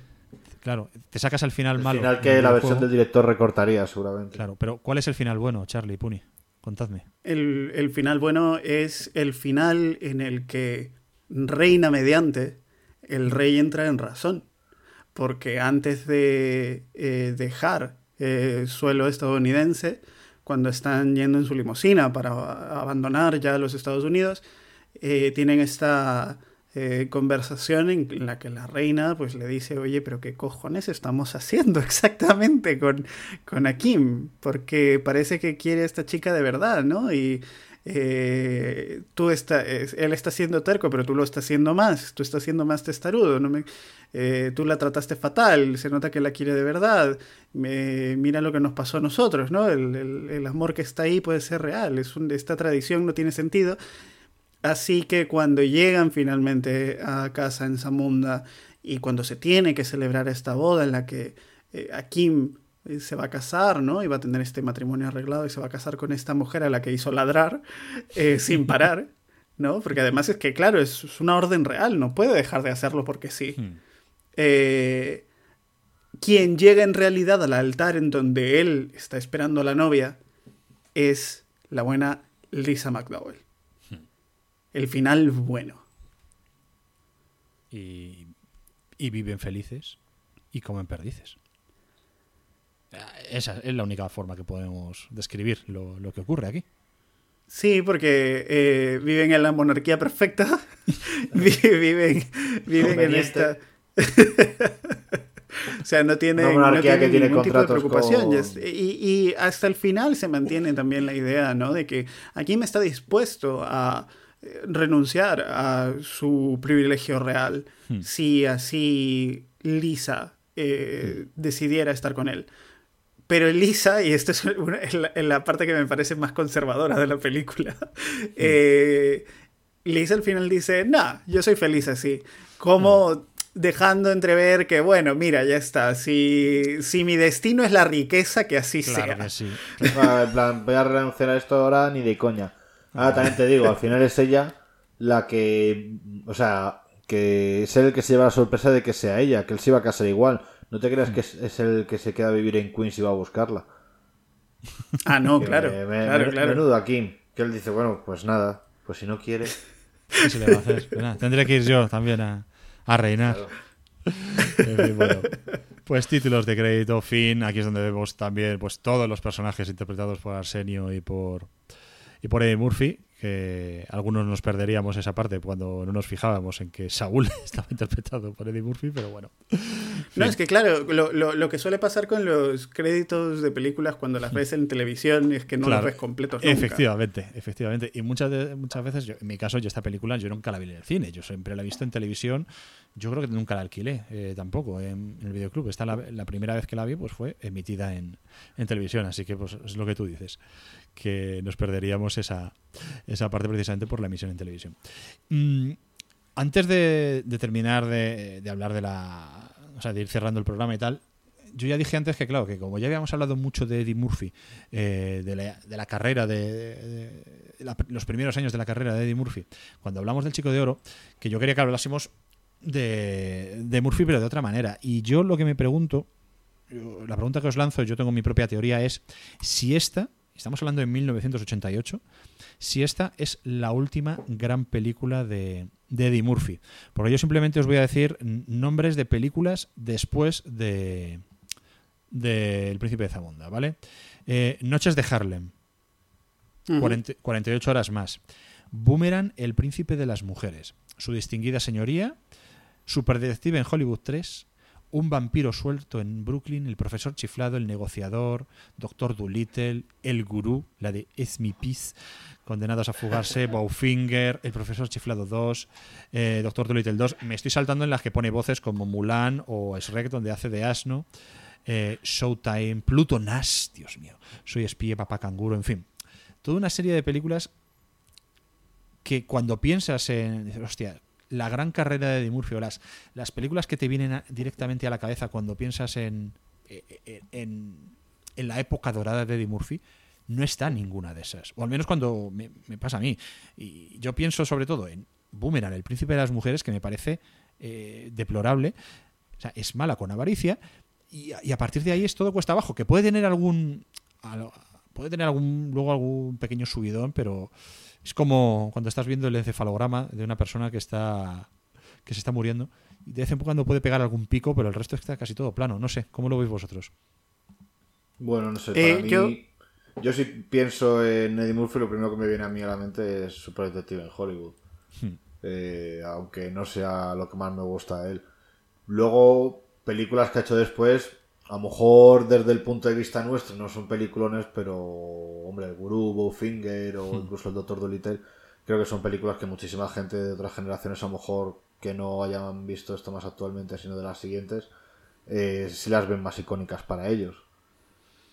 Claro, te sacas al final El malo. final que la versión del director recortaría, seguramente. Claro, pero ¿cuál es el final bueno, Charlie Puni? Contadme. El, el final bueno es el final en el que reina mediante, el rey entra en razón. Porque antes de eh, dejar eh, suelo estadounidense, cuando están yendo en su limusina para abandonar ya los Estados Unidos, eh, tienen esta eh, conversación en la que la reina pues le dice, oye, pero qué cojones estamos haciendo exactamente con, con Akim, porque parece que quiere a esta chica de verdad, ¿no? Y eh, tú está, es- él está siendo terco, pero tú lo estás haciendo más, tú estás siendo más testarudo, no me, eh, tú la trataste fatal, se nota que la quiere de verdad, mira lo que nos pasó a nosotros, ¿no? El, el- amor que está ahí puede ser real, es esta tradición no tiene sentido. Así que cuando llegan finalmente a casa en Zamunda y cuando se tiene que celebrar esta boda en la que eh, Akim eh, se va a casar, ¿no? Y va a tener este matrimonio arreglado y se va a casar con esta mujer a la que hizo ladrar eh, <laughs> sin parar, ¿no? Porque además es que, claro, es, es una orden real, no puede dejar de hacerlo porque sí. Eh, quien llega en realidad al altar en donde él está esperando a la novia es la buena Lisa McDowell. El final bueno. Y, y viven felices y comen perdices. Esa es la única forma que podemos describir lo, lo que ocurre aquí. Sí, porque eh, viven en la monarquía perfecta. <laughs> viven viven en esta. <laughs> o sea, no tienen, monarquía no tienen que tiene ningún tipo de contratos preocupación. con- Y Y, hasta el final se mantiene también la idea, ¿no? De que aquí me está dispuesto a renunciar a su privilegio real Hmm. si así Lisa eh, decidiera estar con él. Pero Lisa, y esto es una- es la, es la parte que me parece más conservadora de la película, eh, Lisa al final dice, nah, yo soy feliz así. Como dejando entrever que, bueno, mira, ya está. Si, si mi destino es la riqueza, que así Claro sea. que sí. En plan, voy a renunciar a esto ahora ni de coña. Ahora también te digo, al final es ella la que. O sea, que es el que se lleva la sorpresa de que sea ella, que él se iba a casar igual. No te creas que es, es el que se queda a vivir en Queens y va a buscarla. Ah, no, Que claro. me- me- claro, me- claro. Menudo aquí. Que él dice, bueno, pues nada, pues si no quiere. <laughs> ¿Qué se le va a hacer? Pues nada, tendré que ir yo también a, a reinar. En fin, bueno. Pues títulos de crédito, fin. Aquí es donde vemos también pues todos los personajes interpretados por Arsenio y por y por Eddie Murphy. Que algunos nos perderíamos esa parte cuando no nos fijábamos en que Saúl <laughs> estaba interpretado por Eddie Murphy, pero bueno. No, es que claro, lo, lo- lo que suele pasar con los créditos de películas cuando las ves en televisión es que no Claro, los ves completos nunca. Efectivamente, efectivamente. Y muchas, de- muchas veces, yo- en mi caso, yo esta película yo nunca la vi en el cine, yo siempre la he visto en televisión. Yo creo que nunca la alquilé eh, tampoco en, en el videoclub. Esta la, la primera vez que la vi pues fue emitida en, en televisión, así que pues es lo que tú dices, que nos perderíamos esa, esa parte precisamente por la emisión en televisión. Mm, antes de, terminar de, hablar de la... O sea, de ir cerrando el programa y tal, yo ya dije antes que, claro, que como ya habíamos hablado mucho de Eddie Murphy, eh, de, la, de la carrera, de, los primeros años de la carrera de Eddie Murphy, cuando hablamos del Chico de Oro, que yo quería que hablásemos de, de Murphy, pero de otra manera. Y yo lo que me pregunto, la pregunta que os lanzo, yo tengo mi propia teoría, es si esta, estamos hablando de 1988, si esta es la última gran película de, de Eddie Murphy. Porque yo simplemente os voy a decir nombres de películas después de de El Príncipe de Zamunda, ¿vale? Eh, Noches de Harlem, Ujú. 40 48 horas más. Boomerang, El Príncipe de las Mujeres. Su distinguida señoría. Superdetective en Hollywood 3. Un vampiro suelto en Brooklyn. El profesor chiflado. El negociador. Doctor Dolittle. El gurú. La de Es mi pis. Condenados a fugarse. <laughs> Bowfinger. El profesor chiflado 2. eh, Doctor Dolittle 2. Me estoy saltando en las que pone voces como Mulan o Shrek, donde hace de asno. Eh, Showtime. Pluto Nash. Dios mío. Soy espía, papá canguro. En fin. Toda una serie de películas que cuando piensas en. hostia, la gran carrera de Eddie Murphy o las, las películas que te vienen directamente a la cabeza cuando piensas en, en, en- en la época dorada de Eddie Murphy, no está ninguna de esas. O al menos cuando me, pasa a mí. Y yo pienso sobre todo en Boomerang, el príncipe de las mujeres, que me parece eh, deplorable. O sea, es mala con avaricia. Y, a- y a partir de ahí es todo cuesta abajo. Que puede tener algún. al- Puede tener algún luego algún pequeño subidón, pero es como cuando estás viendo el encefalograma de una persona que está que se está muriendo y de vez en cuando puede pegar algún pico, pero el resto está casi todo plano. No sé, ¿cómo lo veis vosotros? Bueno, no sé, Eh, mí. yo- Yo... si pienso en Eddie Murphy, lo primero que me viene a mí a la mente es Super Detective en Hollywood. Hmm. Eh, aunque no sea lo que más me gusta de él. Luego, películas que ha hecho después, a lo mejor desde el punto de vista nuestro no son peliculones, pero hombre, el Gurú, Bowfinger o incluso el Doctor Dolittle, creo que son películas que muchísima gente de otras generaciones, a lo mejor que no hayan visto esto más actualmente, sino de las siguientes, eh, sí las ven más icónicas para ellos.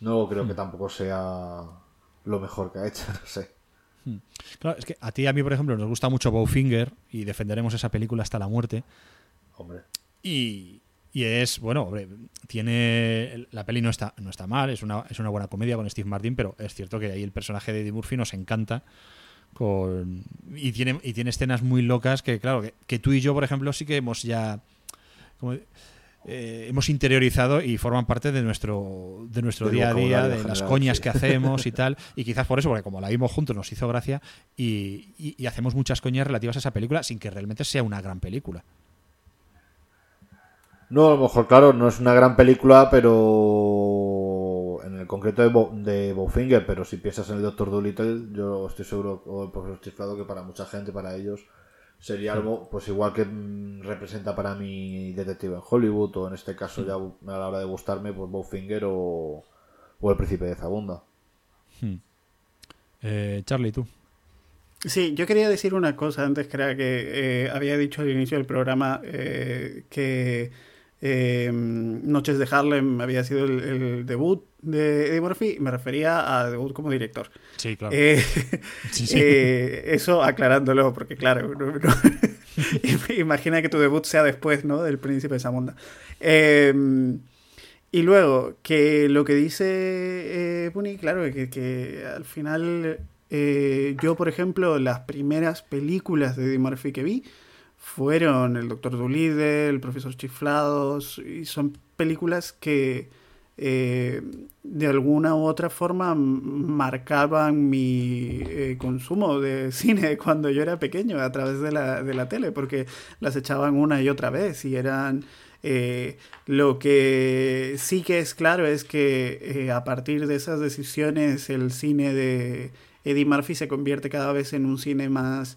No creo que tampoco sea lo mejor que ha hecho, <laughs> no sé. Claro, es que a ti y a mí, por ejemplo, nos gusta mucho Bowfinger y defenderemos esa película hasta la muerte. Hombre. Y, y es, bueno, hombre, tiene. La peli no está, no está mal, es una, es una buena comedia con Steve Martin, pero es cierto que ahí el personaje de Eddie Murphy nos encanta. Con, y, tiene, y tiene escenas muy locas que, claro, que, que tú y yo, por ejemplo, sí que hemos ya. como- eh, hemos interiorizado y forman parte de nuestro, de nuestro día a día, de las coñas sí. que hacemos y <laughs> tal. Y quizás por eso, porque como la vimos juntos, nos hizo gracia y, y- y hacemos muchas coñas relativas a esa película sin que realmente sea una gran película. No, a lo mejor, claro, no es una gran película, pero en el concreto de, Bo- de Bowfinger, pero si piensas en el Doctor Dolittle, yo estoy seguro, o el profesor Chiflado, que para mucha gente, para ellos, sería algo, pues igual que mm, representa para mí Detective en Hollywood, o en este caso ya a la hora de gustarme, pues Bowfinger o, o El Príncipe de Zabunda. Eh, Charlie, tú. Sí, yo quería decir una cosa antes, que era que eh, había dicho al inicio del programa eh, que eh, Noches de Harlem había sido el, el debut de Eddie Murphy, me refería a debut como director. Sí, claro. Eh, <laughs> Sí, sí. eh, eso aclarándolo, porque claro, no- no- <laughs> imagina que tu debut sea después, ¿no? Del Príncipe de Zamunda. Eh, y luego, que lo que dice eh, Puni, claro, que, que al final yo, por ejemplo, las primeras películas de Eddie Murphy que vi fueron El Doctor Dolittle, El Profesor Chiflados, y son películas que eh, de alguna u otra forma marcaban mi eh, consumo de <laughs> cine cuando yo era pequeño a través de la, de la tele, porque las echaban una y otra vez y eran... eh, lo que sí que es claro es que eh, a partir de esas decisiones el cine de Eddie Murphy se convierte cada vez en un cine más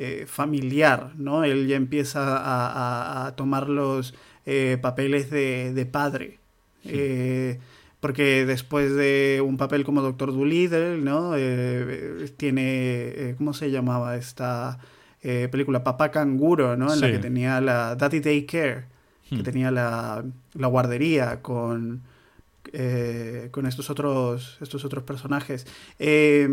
eh, familiar, ¿no? Él ya empieza a, a- a tomar los eh, papeles de, de padre. Eh, porque después de un papel como Doctor Dolittle, ¿no? Tiene, ¿cómo se llamaba esta película? Papá Canguro, ¿no? En la que tenía la Daddy Day Care, que Hmm. tenía la, la guardería con, con estos otros, estos otros personajes. Eh,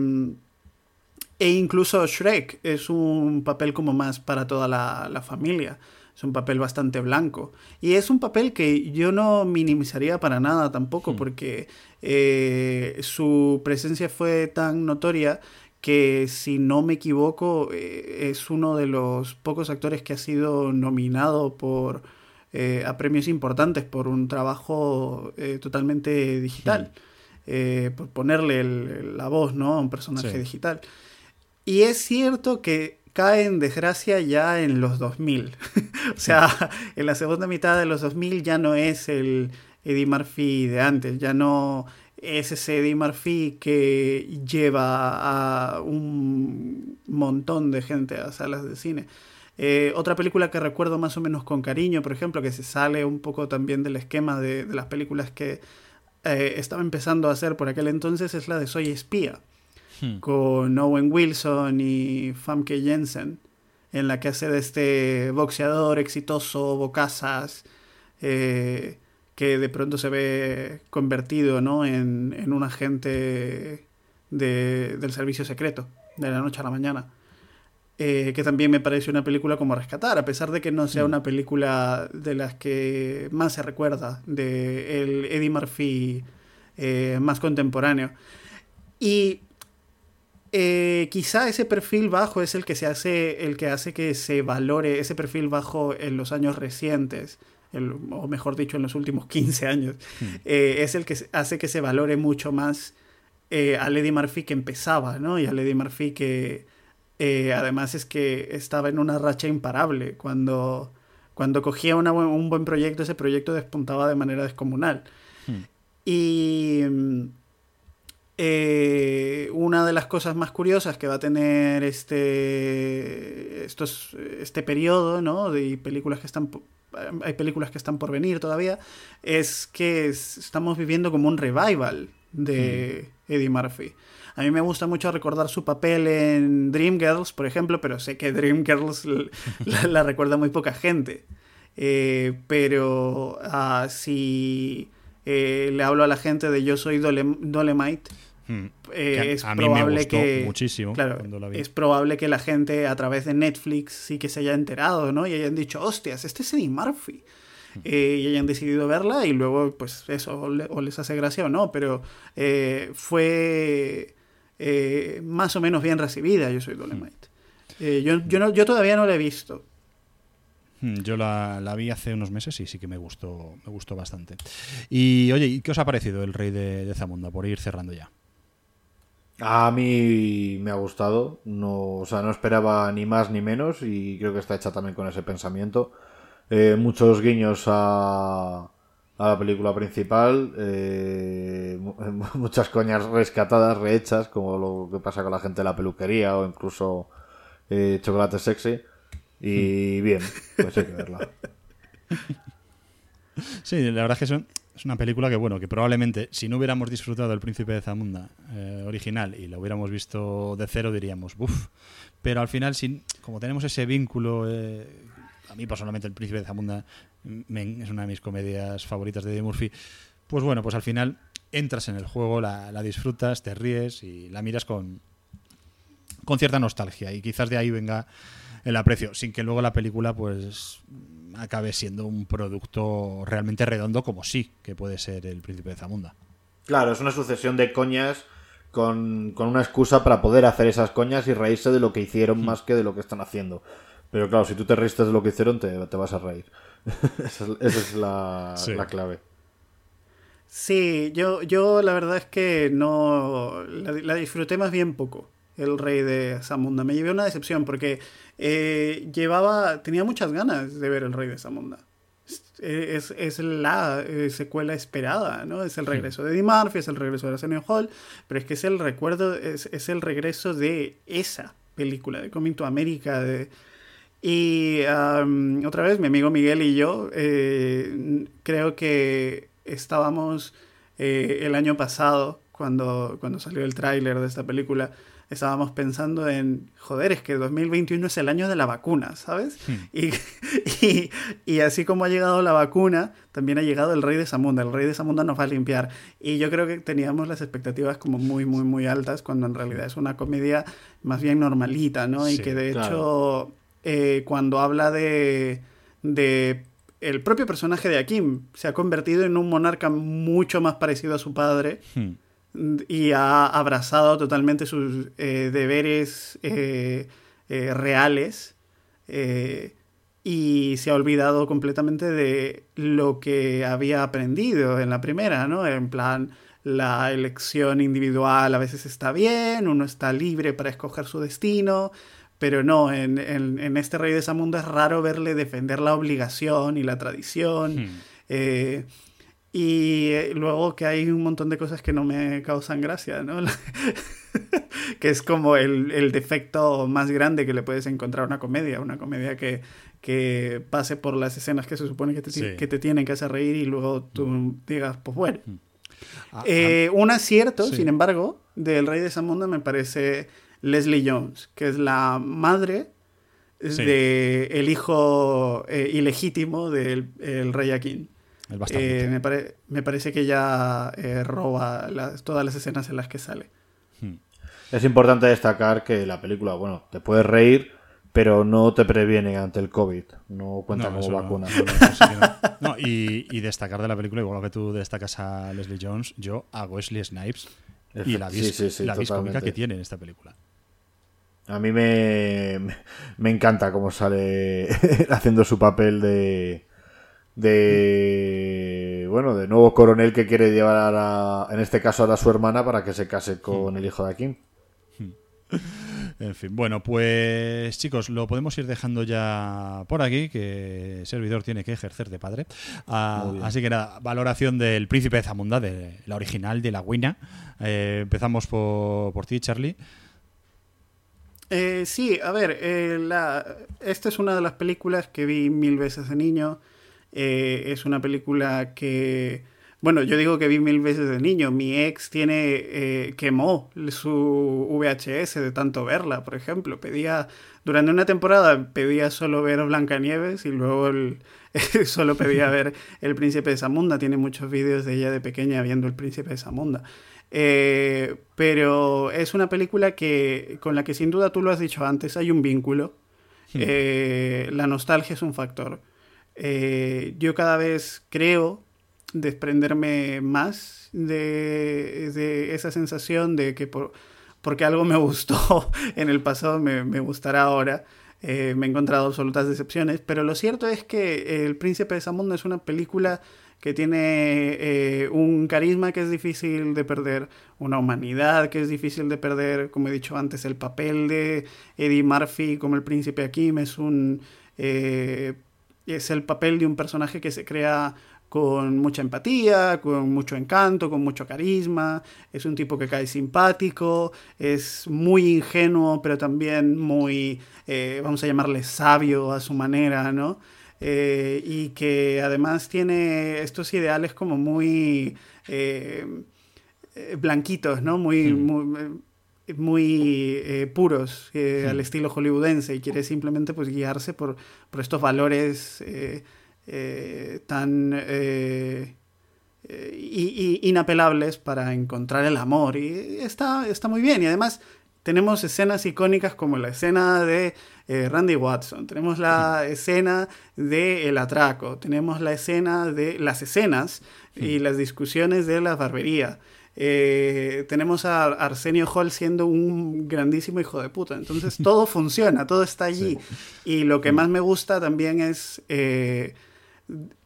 e incluso Shrek es un papel como más para toda la, la familia. Es un papel bastante blanco. Y es un papel que yo no minimizaría para nada tampoco, porque eh, su presencia fue tan notoria que, si no me equivoco, eh, es uno de los pocos actores que ha sido nominado por eh, a premios importantes por un trabajo eh, totalmente digital. Eh, por ponerle el- la voz ¿no? a un personaje Sí. digital. Y es cierto que cae en desgracia ya en los 2000. <laughs> o sea, en la segunda mitad de los 2000 ya no es el Eddie Murphy de antes, ya no es ese Eddie Murphy que lleva a un montón de gente a salas de cine. Eh, otra película que recuerdo más o menos con cariño, por ejemplo, que se sale un poco también del esquema de, las películas que eh, estaba empezando a hacer por aquel entonces, es la de Soy Espía Hmm. con Owen Wilson y Famke Jensen, en la que hace de este boxeador exitoso, bocazas, eh, que de pronto se ve convertido ¿no? en, en un agente de- del servicio secreto, de la noche a la mañana. Eh, que también me parece una película como rescatar, a pesar de que no sea una película de las que más se recuerda, de el Eddie Murphy eh, más contemporáneo. Y eh, quizá ese perfil bajo es el que se hace, el que hace que se valore ese perfil bajo en los años recientes, el- o mejor dicho, en los últimos 15 años, eh, es el que hace que se valore mucho más eh, al Eddie Murphy que empezaba, ¿no? Y al Eddie Murphy que eh, además es que estaba en una racha imparable. Cuando, cuando cogía una un buen proyecto, ese proyecto despuntaba de manera descomunal. Y mm, eh, una de las cosas más curiosas que va a tener este, estos, este periodo, ¿no? De películas que están, hay películas que están por venir todavía, es que es- estamos viviendo como un revival de Eddie Murphy. A mí me gusta mucho recordar su papel en Dreamgirls, por ejemplo, pero sé que Dreamgirls <laughs> la, la recuerda muy poca gente. Eh, pero ah, si eh, le hablo a la gente de Yo soy Dole- Dolemite, Hmm. eh, Que a- es a mí me probable gustó que muchísimo claro, cuando la vi. es probable que la gente a través de Netflix sí que se haya enterado, ¿no? Y hayan dicho, hostias, este es Eddie Murphy. Hmm. Eh, y hayan decidido verla y luego, pues eso, o, le- o les hace gracia o no, pero eh, fue más o menos bien recibida, yo soy Dolemite. Hmm. Eh, yo, yo, no, yo todavía no la he visto. Mm, Yo la, la vi hace unos meses y sí que me gustó, me gustó bastante. Y oye, ¿y qué os ha parecido el rey de, de Zamunda? Por ir cerrando ya. A mí me ha gustado, no, o sea, no esperaba ni más ni menos y creo que está hecha también con ese pensamiento. Eh, muchos guiños a, a la película principal, eh, mu- <laughs> muchas coñas rescatadas, rehechas, como lo que pasa con la gente de la peluquería o incluso eh, chocolate sexy. Y <laughs> bien, pues hay que verla. Sí, la verdad es que son- es una película que, bueno, que probablemente si no hubiéramos disfrutado El Príncipe de Zamunda eh, original y la hubiéramos visto de cero, diríamos, uff. Pero al final, como tenemos ese vínculo, eh, a mí personalmente El Príncipe de Zamunda me- es una de mis comedias favoritas de Eddie Murphy, pues bueno, pues al final entras en el juego, la, la disfrutas, te ríes y la miras con, con cierta nostalgia y quizás de ahí venga el aprecio, sin que luego la película pues acabe siendo un producto realmente redondo como sí que puede ser el Príncipe de Zamunda. Claro, es una sucesión de coñas con, con una excusa para poder hacer esas coñas y reírse de lo que hicieron más que de lo que están haciendo. Pero claro, si tú te reíste de lo que hicieron, te, te vas a reír. <laughs> esa es, esa es la, Sí. la clave. Sí, yo, yo la verdad es que no la, la disfruté más bien poco, el rey de Zamunda. Me llevé una decepción porque eh, llevaba, tenía muchas ganas de ver el rey de Zamunda. Es, es la eh, secuela esperada, ¿no? Es el regreso de Eddie Murphy, es el regreso de Arsenio Hall, pero es que es el recuerdo, es, es el regreso de esa película, de Coming to America, de, y am, otra vez, mi amigo Miguel y yo, eh, creo que estábamos eh, el año pasado, cuando, cuando salió el tráiler de esta película, estábamos pensando en, joder, es que 2021 es el año de la vacuna, ¿sabes? Y, <laughs> y, y así como ha llegado la vacuna, también ha llegado el rey de Zamunda. El rey de Zamunda nos va a limpiar. Y yo creo que teníamos las expectativas como muy, muy, muy altas, cuando en realidad es una comedia más bien normalita, ¿no? Y que de claro. hecho, eh, cuando habla de, de el propio personaje de Akim, se ha convertido en un monarca mucho más parecido a su padre Hmm. Y ha abrazado totalmente sus eh, deberes eh, eh, reales y se ha olvidado completamente de lo que había aprendido en la primera, ¿no? En plan, la elección individual a veces está bien, uno está libre para escoger su destino, pero no, en, en- en este Rey de Zamunda es raro verle defender la obligación y la tradición. Hmm. Y eh, luego que hay un montón de cosas que no me causan gracia, ¿no? <laughs> que es como el, el defecto más grande que le puedes encontrar a una comedia. Una comedia que, que pase por las escenas que se supone que te, Sí. que te tienen que hacer reír y luego tú digas, pues bueno. Ah, Eh, un acierto, sí. sin embargo, del Rey de Zamunda me parece Leslie Jones, que es la madre Sí. de el hijo eh, ilegítimo del el Rey Akin. Eh, me, pare- me parece que ella eh, roba las- todas las escenas en las que sale. Es importante destacar que la película, bueno, te puedes reír, pero no te previene ante el COVID. No cuenta No, como vacuna. <laughs> no, no, y, y destacar de la película, igual que tú destacas a Leslie Jones, yo a Wesley Snipes y la, Sí, vis, sí, sí, la vis cómica totalmente. que tiene en esta película. A mí me- me encanta cómo sale <laughs> haciendo su papel de de bueno de nuevo coronel que quiere llevar a la- en este caso a su hermana para que se case con el hijo de Akim. <laughs> En fin, bueno, pues chicos, lo podemos ir dejando ya por aquí, que el servidor tiene que ejercer de padre. Ah, así que nada, valoración del Príncipe de Zamunda, de la original, de la Guina. Eh, empezamos por, por ti, Charlie. Eh, sí, a ver, eh, la, esta es una de las películas que vi mil veces de niño. Eh, es una película que, bueno, yo digo que vi mil veces de niño. Mi ex tiene eh, quemó su VHS de tanto verla, por ejemplo. Pedía durante una temporada pedía solo ver Blancanieves y luego el- <laughs> solo pedía <laughs> ver El Príncipe de Zamunda. Tiene muchos vídeos de ella de pequeña viendo El Príncipe de Zamunda. Eh, pero es una película que con la que sin duda tú lo has dicho antes hay un vínculo. Eh, la nostalgia es un factor. Eh, yo cada vez creo desprenderme más de, esa sensación de que por, porque algo me <laughs> gustó en el pasado me, gustará ahora. eh, me he encontrado absolutas decepciones, pero lo cierto es que El Príncipe de Zamunda es una película que tiene eh, un carisma que es difícil de perder, una humanidad que es difícil de perder, como he dicho antes, el papel de Eddie Murphy como el príncipe Akim es un es el papel de un personaje que se crea con mucha empatía, con mucho encanto, con mucho carisma, es un tipo que cae simpático, es muy ingenuo, pero también muy, eh, vamos a llamarle sabio a su manera, ¿no? Eh, y que además tiene estos ideales como muy eh, blanquitos, ¿no? Muy, muy, muy puros al estilo hollywoodense y quiere simplemente pues guiarse por, por estos valores eh, tan eh, eh, inapelables para encontrar el amor. Y está, está muy bien. Y además tenemos escenas icónicas como la escena de Randy Watson, tenemos la escena de El Atraco, tenemos la escena de las escenas y las discusiones de la barbería. Tenemos a Arsenio Hall siendo un grandísimo hijo de puta. Entonces <laughs> todo funciona, todo está allí. Y lo que más me gusta también es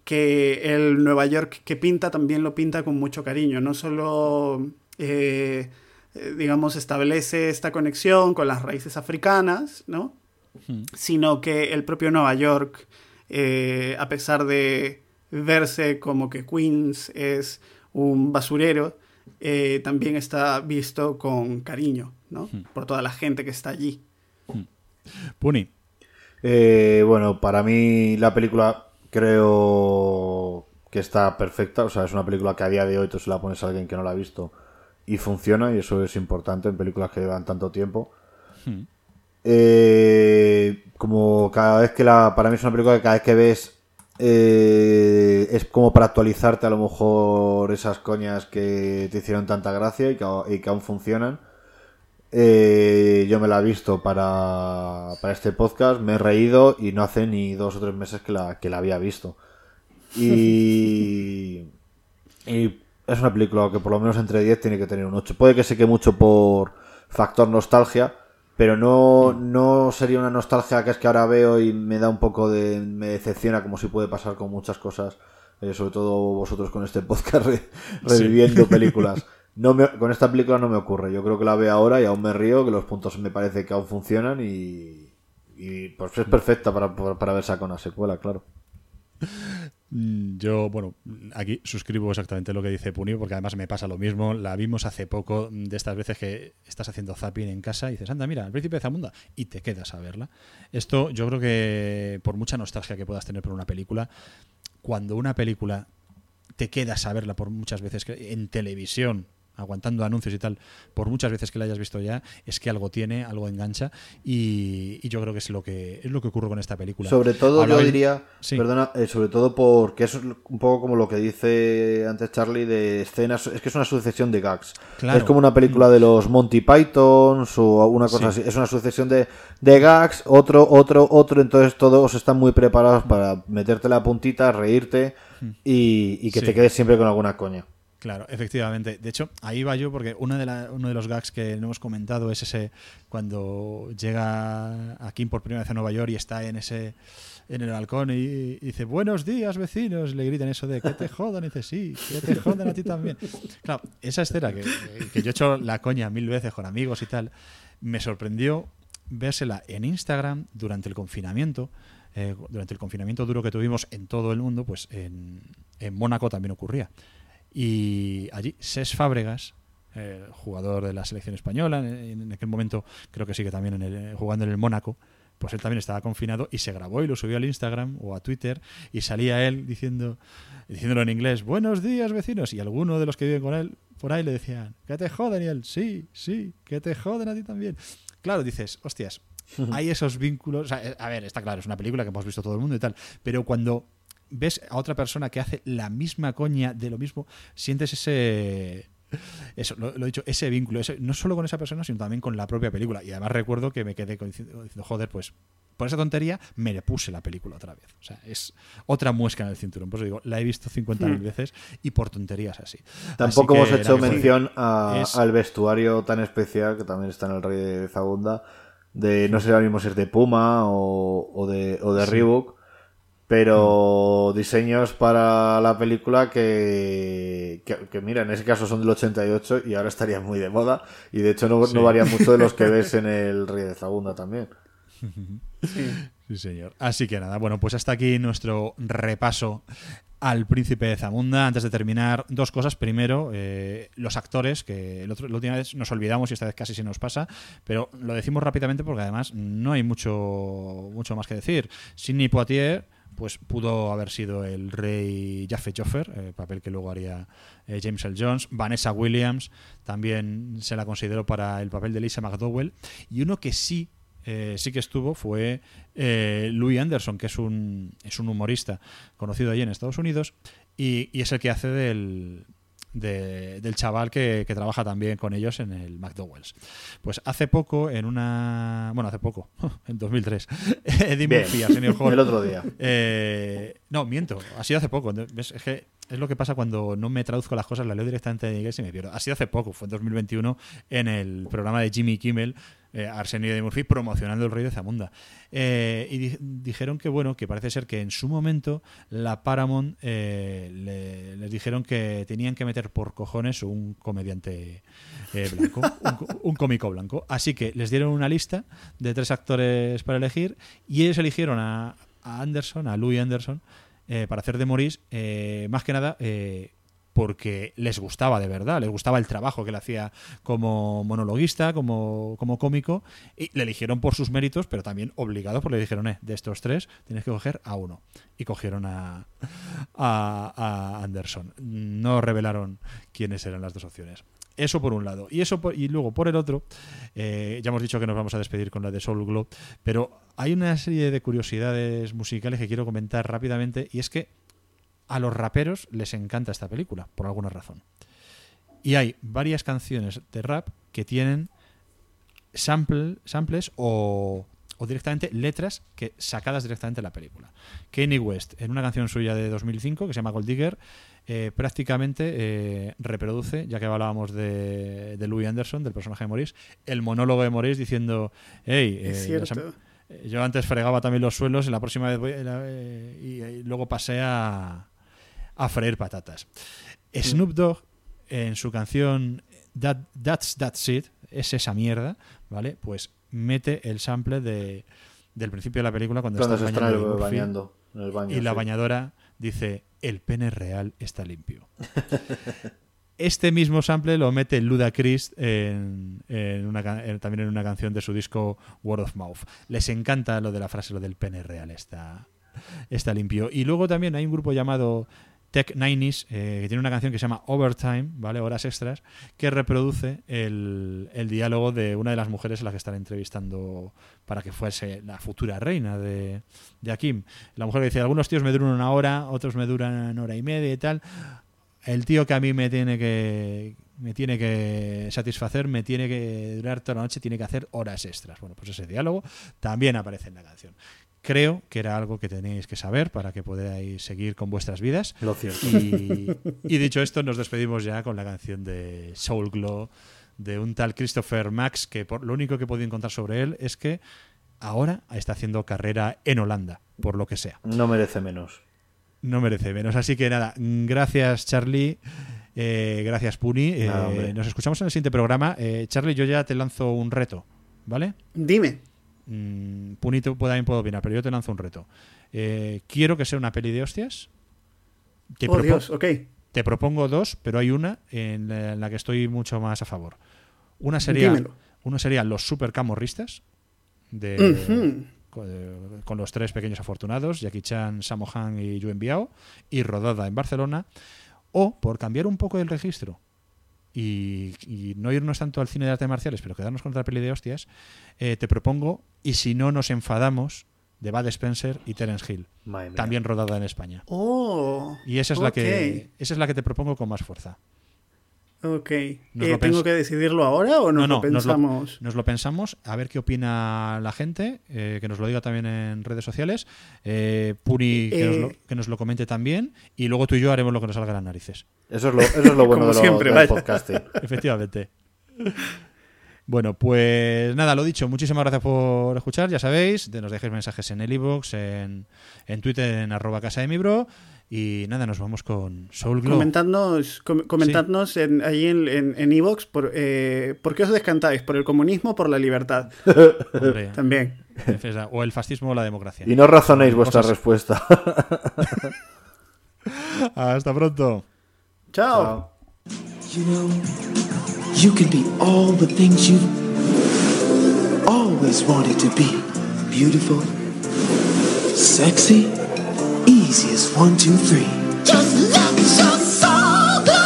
que el Nueva York que pinta también lo pinta con mucho cariño, no solo, eh, eh, digamos, establece esta conexión con las raíces africanas, ¿no? Sino que el propio Nueva York, eh, a pesar de verse como que Queens es un basurero, también está visto con cariño, ¿no? Por toda la gente que está allí. Puni. bueno, para mí la película Creo que está perfecta, o sea, es una película que a día de hoy tú se la pones a alguien que no la ha visto y funciona, y eso es importante en películas que llevan tanto tiempo. Hmm. Eh, como cada vez que la. Para mí es una película que cada vez que ves. Eh, es como para actualizarte a lo mejor esas coñas que te hicieron tanta gracia y que, aún funcionan. Eh, yo me la he visto para, para, este podcast, me he reído y no hace ni dos o tres meses que la, que la había visto. Y, <laughs> y es una película que por lo menos entre 10 tiene que tener un 8. Puede que se quede mucho por factor nostalgia, pero no, no sería una nostalgia que es que ahora veo y me da un poco de. me decepciona, como si puede pasar con muchas cosas, eh, sobre todo vosotros con este <laughs> podcast reviviendo películas. <laughs> No con esta película no me ocurre. Yo creo que la veo ahora y aún me río, que los puntos me parece que aún funcionan y, y pues es perfecta para, para, verse con la secuela, claro. <laughs> Mm, yo, bueno, aquí suscribo exactamente lo que dice Puni, porque además me pasa lo mismo. La vimos hace poco, de estas veces que estás haciendo zapping en casa y dices, anda, mira, el príncipe de Zamunda, y te quedas a verla. Esto, yo creo que por mucha nostalgia que puedas tener por una película, cuando una película te quedas a verla por muchas veces en televisión, aguantando anuncios y tal, por muchas veces que la hayas visto ya, es que algo tiene, algo engancha y, yo creo que es lo que es lo que ocurre con esta película. Sobre todo yo diría, perdona, eh, sobre todo porque es un poco como lo que dice antes Charlie de escenas, es que es una sucesión de gags. Es como una película de los Monty Pythons o una cosa así, es una sucesión de, de gags, otro, otro, otro, entonces todos están muy preparados para meterte la puntita, reírte hmm. y, que te quedes siempre con alguna coña. Claro, efectivamente. De hecho, ahí va yo porque uno de, uno de los gags que no hemos comentado es ese cuando llega a Kim por primera vez a Nueva York y está en ese en el balcón y, dice buenos días vecinos, le gritan eso de que te jodan y dice sí, que te jodan a ti también. Claro, esa escena que, que yo he hecho la coña mil veces con amigos y tal, me sorprendió vérsela en Instagram durante el confinamiento. Eh, durante el confinamiento duro que tuvimos en todo el mundo, pues en, en Mónaco también ocurría. Y allí Ses Fábregas, jugador de la selección española, en, aquel momento creo que sigue también en el, jugando en el Mónaco, pues él también estaba confinado y se grabó y lo subió al Instagram o a Twitter y salía él diciendo diciéndolo en inglés, buenos días vecinos, y alguno de los que viven con él por ahí le decían, que te joden y él, sí, sí, que te joden a ti también. Claro, dices, hostias, hay esos vínculos, a ver, está claro, es una película que hemos visto todo el mundo y tal, pero cuando ves a otra persona que hace la misma coña de lo mismo, sientes ese eso, lo, he dicho, ese vínculo, no solo con esa persona, sino también con la propia película. Y además recuerdo que me quedé diciendo, joder, pues por esa tontería me le puse la película otra vez. O sea, es otra muesca en el cinturón. Pues digo, la he visto 50.000 hmm. veces y por tonterías así. Tampoco hemos hecho mención al vestuario tan especial que también está en el Rey de Zabunda de no sé ahora mismo si es de Puma o, o de, o de Reebok, pero diseños para la película que, que, que, mira, en ese caso son del 88 y ahora estarían muy de moda y de hecho no, no varían mucho de los que <laughs> ves en el Rey de Zabunda también. Sí, señor. Así que nada, bueno, pues hasta aquí nuestro repaso al príncipe de Zamunda. Antes de terminar, dos cosas. Primero, eh, los actores, que el otro, la última vez nos olvidamos y esta vez casi se nos pasa, pero lo decimos rápidamente porque además no hay mucho, mucho más que decir. Sidney Poitier pues pudo haber sido el rey Jaffe Joffer, eh, papel que luego haría eh, James L. Jones. Vanessa Williams también se la consideró para el papel de Lisa McDowell. Y uno que sí eh, sí que estuvo fue Louis Anderson, que es un, es un humorista conocido allí en Estados Unidos y, y es el que hace del, de, del chaval que, que, trabaja también con ellos en el McDowell's. Pues hace poco, en una. Bueno, hace poco, <laughs> en 2003, <laughs> Eddie Murphy. <laughs> El otro día. Eh, no, miento, ha sido hace poco. Es que es lo que pasa cuando no me traduzco las cosas, las leo directamente en inglés y me pierdo. Ha sido hace poco, fue en 2021, en el programa de Jimmy Kimmel, eh, Arsenio y Eddie Murphy promocionando el Rey de Zamunda. Eh, y di dijeron que, bueno, que parece ser que en su momento la Paramount eh, le, les dijeron que tenían que meter por cojones un comediante blanco, <laughs> un, un, cómico blanco. Así que les dieron una lista de tres actores para elegir y ellos eligieron a, a Anderson, a Louis Anderson, eh, para hacer de Maurice, eh, más que nada eh, porque les gustaba de verdad, les gustaba el trabajo que él hacía como monologuista, como, como cómico, y le eligieron por sus méritos, pero también obligado porque le dijeron, eh, de estos tres tienes que coger a uno. Y cogieron a, a Anderson. No revelaron quiénes eran las dos opciones. Eso por un lado. Y eso por, y luego por el otro, eh, ya hemos dicho que nos vamos a despedir con la de Soul Glow, pero hay una serie de curiosidades musicales que quiero comentar rápidamente y es que a los raperos les encanta esta película, por alguna razón. Y hay varias canciones de rap que tienen sample, samples o, o directamente letras que sacadas directamente de la película. Kanye West, en una canción suya de 2005 que se llama Gold Digger, eh, prácticamente eh, reproduce, ya que hablábamos de, de, Louis Anderson, del personaje de Maurice, el monólogo de Maurice diciendo, hey, eh, yo antes fregaba también los suelos, y la próxima vez voy, y, y, luego pasé a, a freír patatas. Mm. Snoop Dogg, en su canción That, That's That's It, es esa mierda, ¿vale? Pues mete el sample de, del principio de la película cuando, cuando bañando están bañando en el baño, y la bañadora dice el pene real está limpio. <laughs> este mismo sample lo mete Ludacris en, en una, en, también en una canción de su disco Word of Mouth. Les encanta lo de la frase, lo del pene real está, está limpio. Y luego también hay un grupo llamado Tech 90s, eh, que tiene una canción que se llama Overtime, ¿vale? Horas extras, que reproduce el, diálogo de una de las mujeres a la que están entrevistando para que fuese la futura reina de, de Akim. La mujer que dice, algunos tíos me duran una hora, otros me duran hora y media y tal. El tío que a mí me tiene que me tiene que satisfacer, me tiene que durar toda la noche, tiene que hacer horas extras. Bueno, pues ese diálogo también aparece en la canción creo que era algo que tenéis que saber para que podáis seguir con vuestras vidas. Lo cierto. Y, y, dicho esto, nos despedimos ya con la canción de Soul Glow de un tal Christopher Max, que por, lo único que he podido encontrar sobre él es que ahora está haciendo carrera en Holanda, por lo que sea. No merece menos. No merece menos. Así que nada, gracias Charlie. Eh, gracias Puni. Eh, nos escuchamos en el siguiente programa. Eh, Charlie, yo ya te lanzo un reto, ¿vale? Dime. Mm, Punito también puedo opinar, pero yo te lanzo un reto. Eh, quiero que sea una peli de hostias. Te oh, Dios, ok. Te propongo dos, pero hay una en la, en la, que estoy mucho más a favor. Una sería, una sería Los Super Camorristas, de, uh -huh. con, con, los tres pequeños afortunados, Jackie Chan, Sammo Han y Yuen Biao, y rodada en Barcelona. O, por cambiar un poco el registro, y, y, no irnos tanto al cine de artes marciales, pero quedarnos con otra peli de hostias, eh, te propongo, y si no nos enfadamos, de Bud Spencer y Terence Hill, también rodada en España. Oh, y esa es, okay. la que, esa es la que te propongo con más fuerza. Ok. Eh, ¿Tengo que decidirlo ahora o nos no, no, lo pensamos? Nos lo, nos lo, pensamos, a ver qué opina la gente, eh, que nos lo diga también en redes sociales. Eh, Puri, que, nos lo, que, nos lo, comente también. Y luego tú y yo haremos lo que nos salga a las narices. Eso es lo, eso es lo <laughs> bueno de lo, siempre, del podcasting. <laughs> Efectivamente. Bueno, pues nada, lo dicho, muchísimas gracias por escuchar, ya sabéis, de- nos dejéis mensajes en el iVoox, en, en Twitter, en arroba casa de mi bro, y nada, nos vamos con Soul Glow. Comentadnos, com- comentadnos en, ahí en, en, en iVoox por, eh, por qué os descantáis, por el comunismo o por la libertad. <laughs> Hombre, También. defensa- o el fascismo o la democracia. Y no razonéis vuestra Cosas- respuesta. <laughs> Hasta pronto. Chao. You know, you can be all the things you always wanted to be. Beautiful, sexy, easy as one, two, three. Just let your soul go.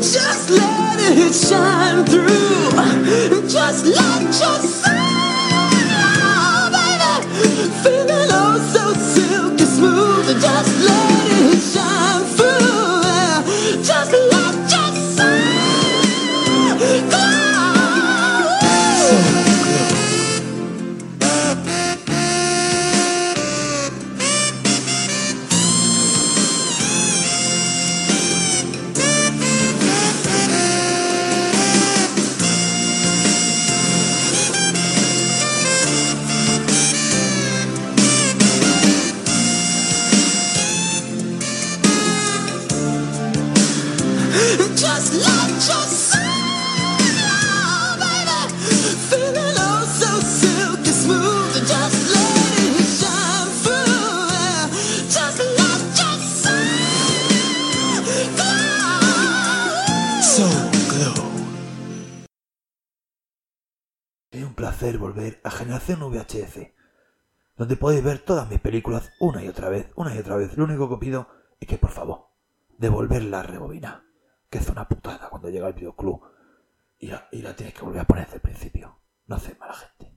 Just let it shine through. Just let your soul, baby, feeling oh Generación VHS, donde podéis ver todas mis películas una y otra vez, una y otra vez. Lo único que pido es que, por favor, devolver la rebobina, que es una putada cuando llega el videoclub y la, y la tienes que volver a poner desde el principio. No hace mala gente.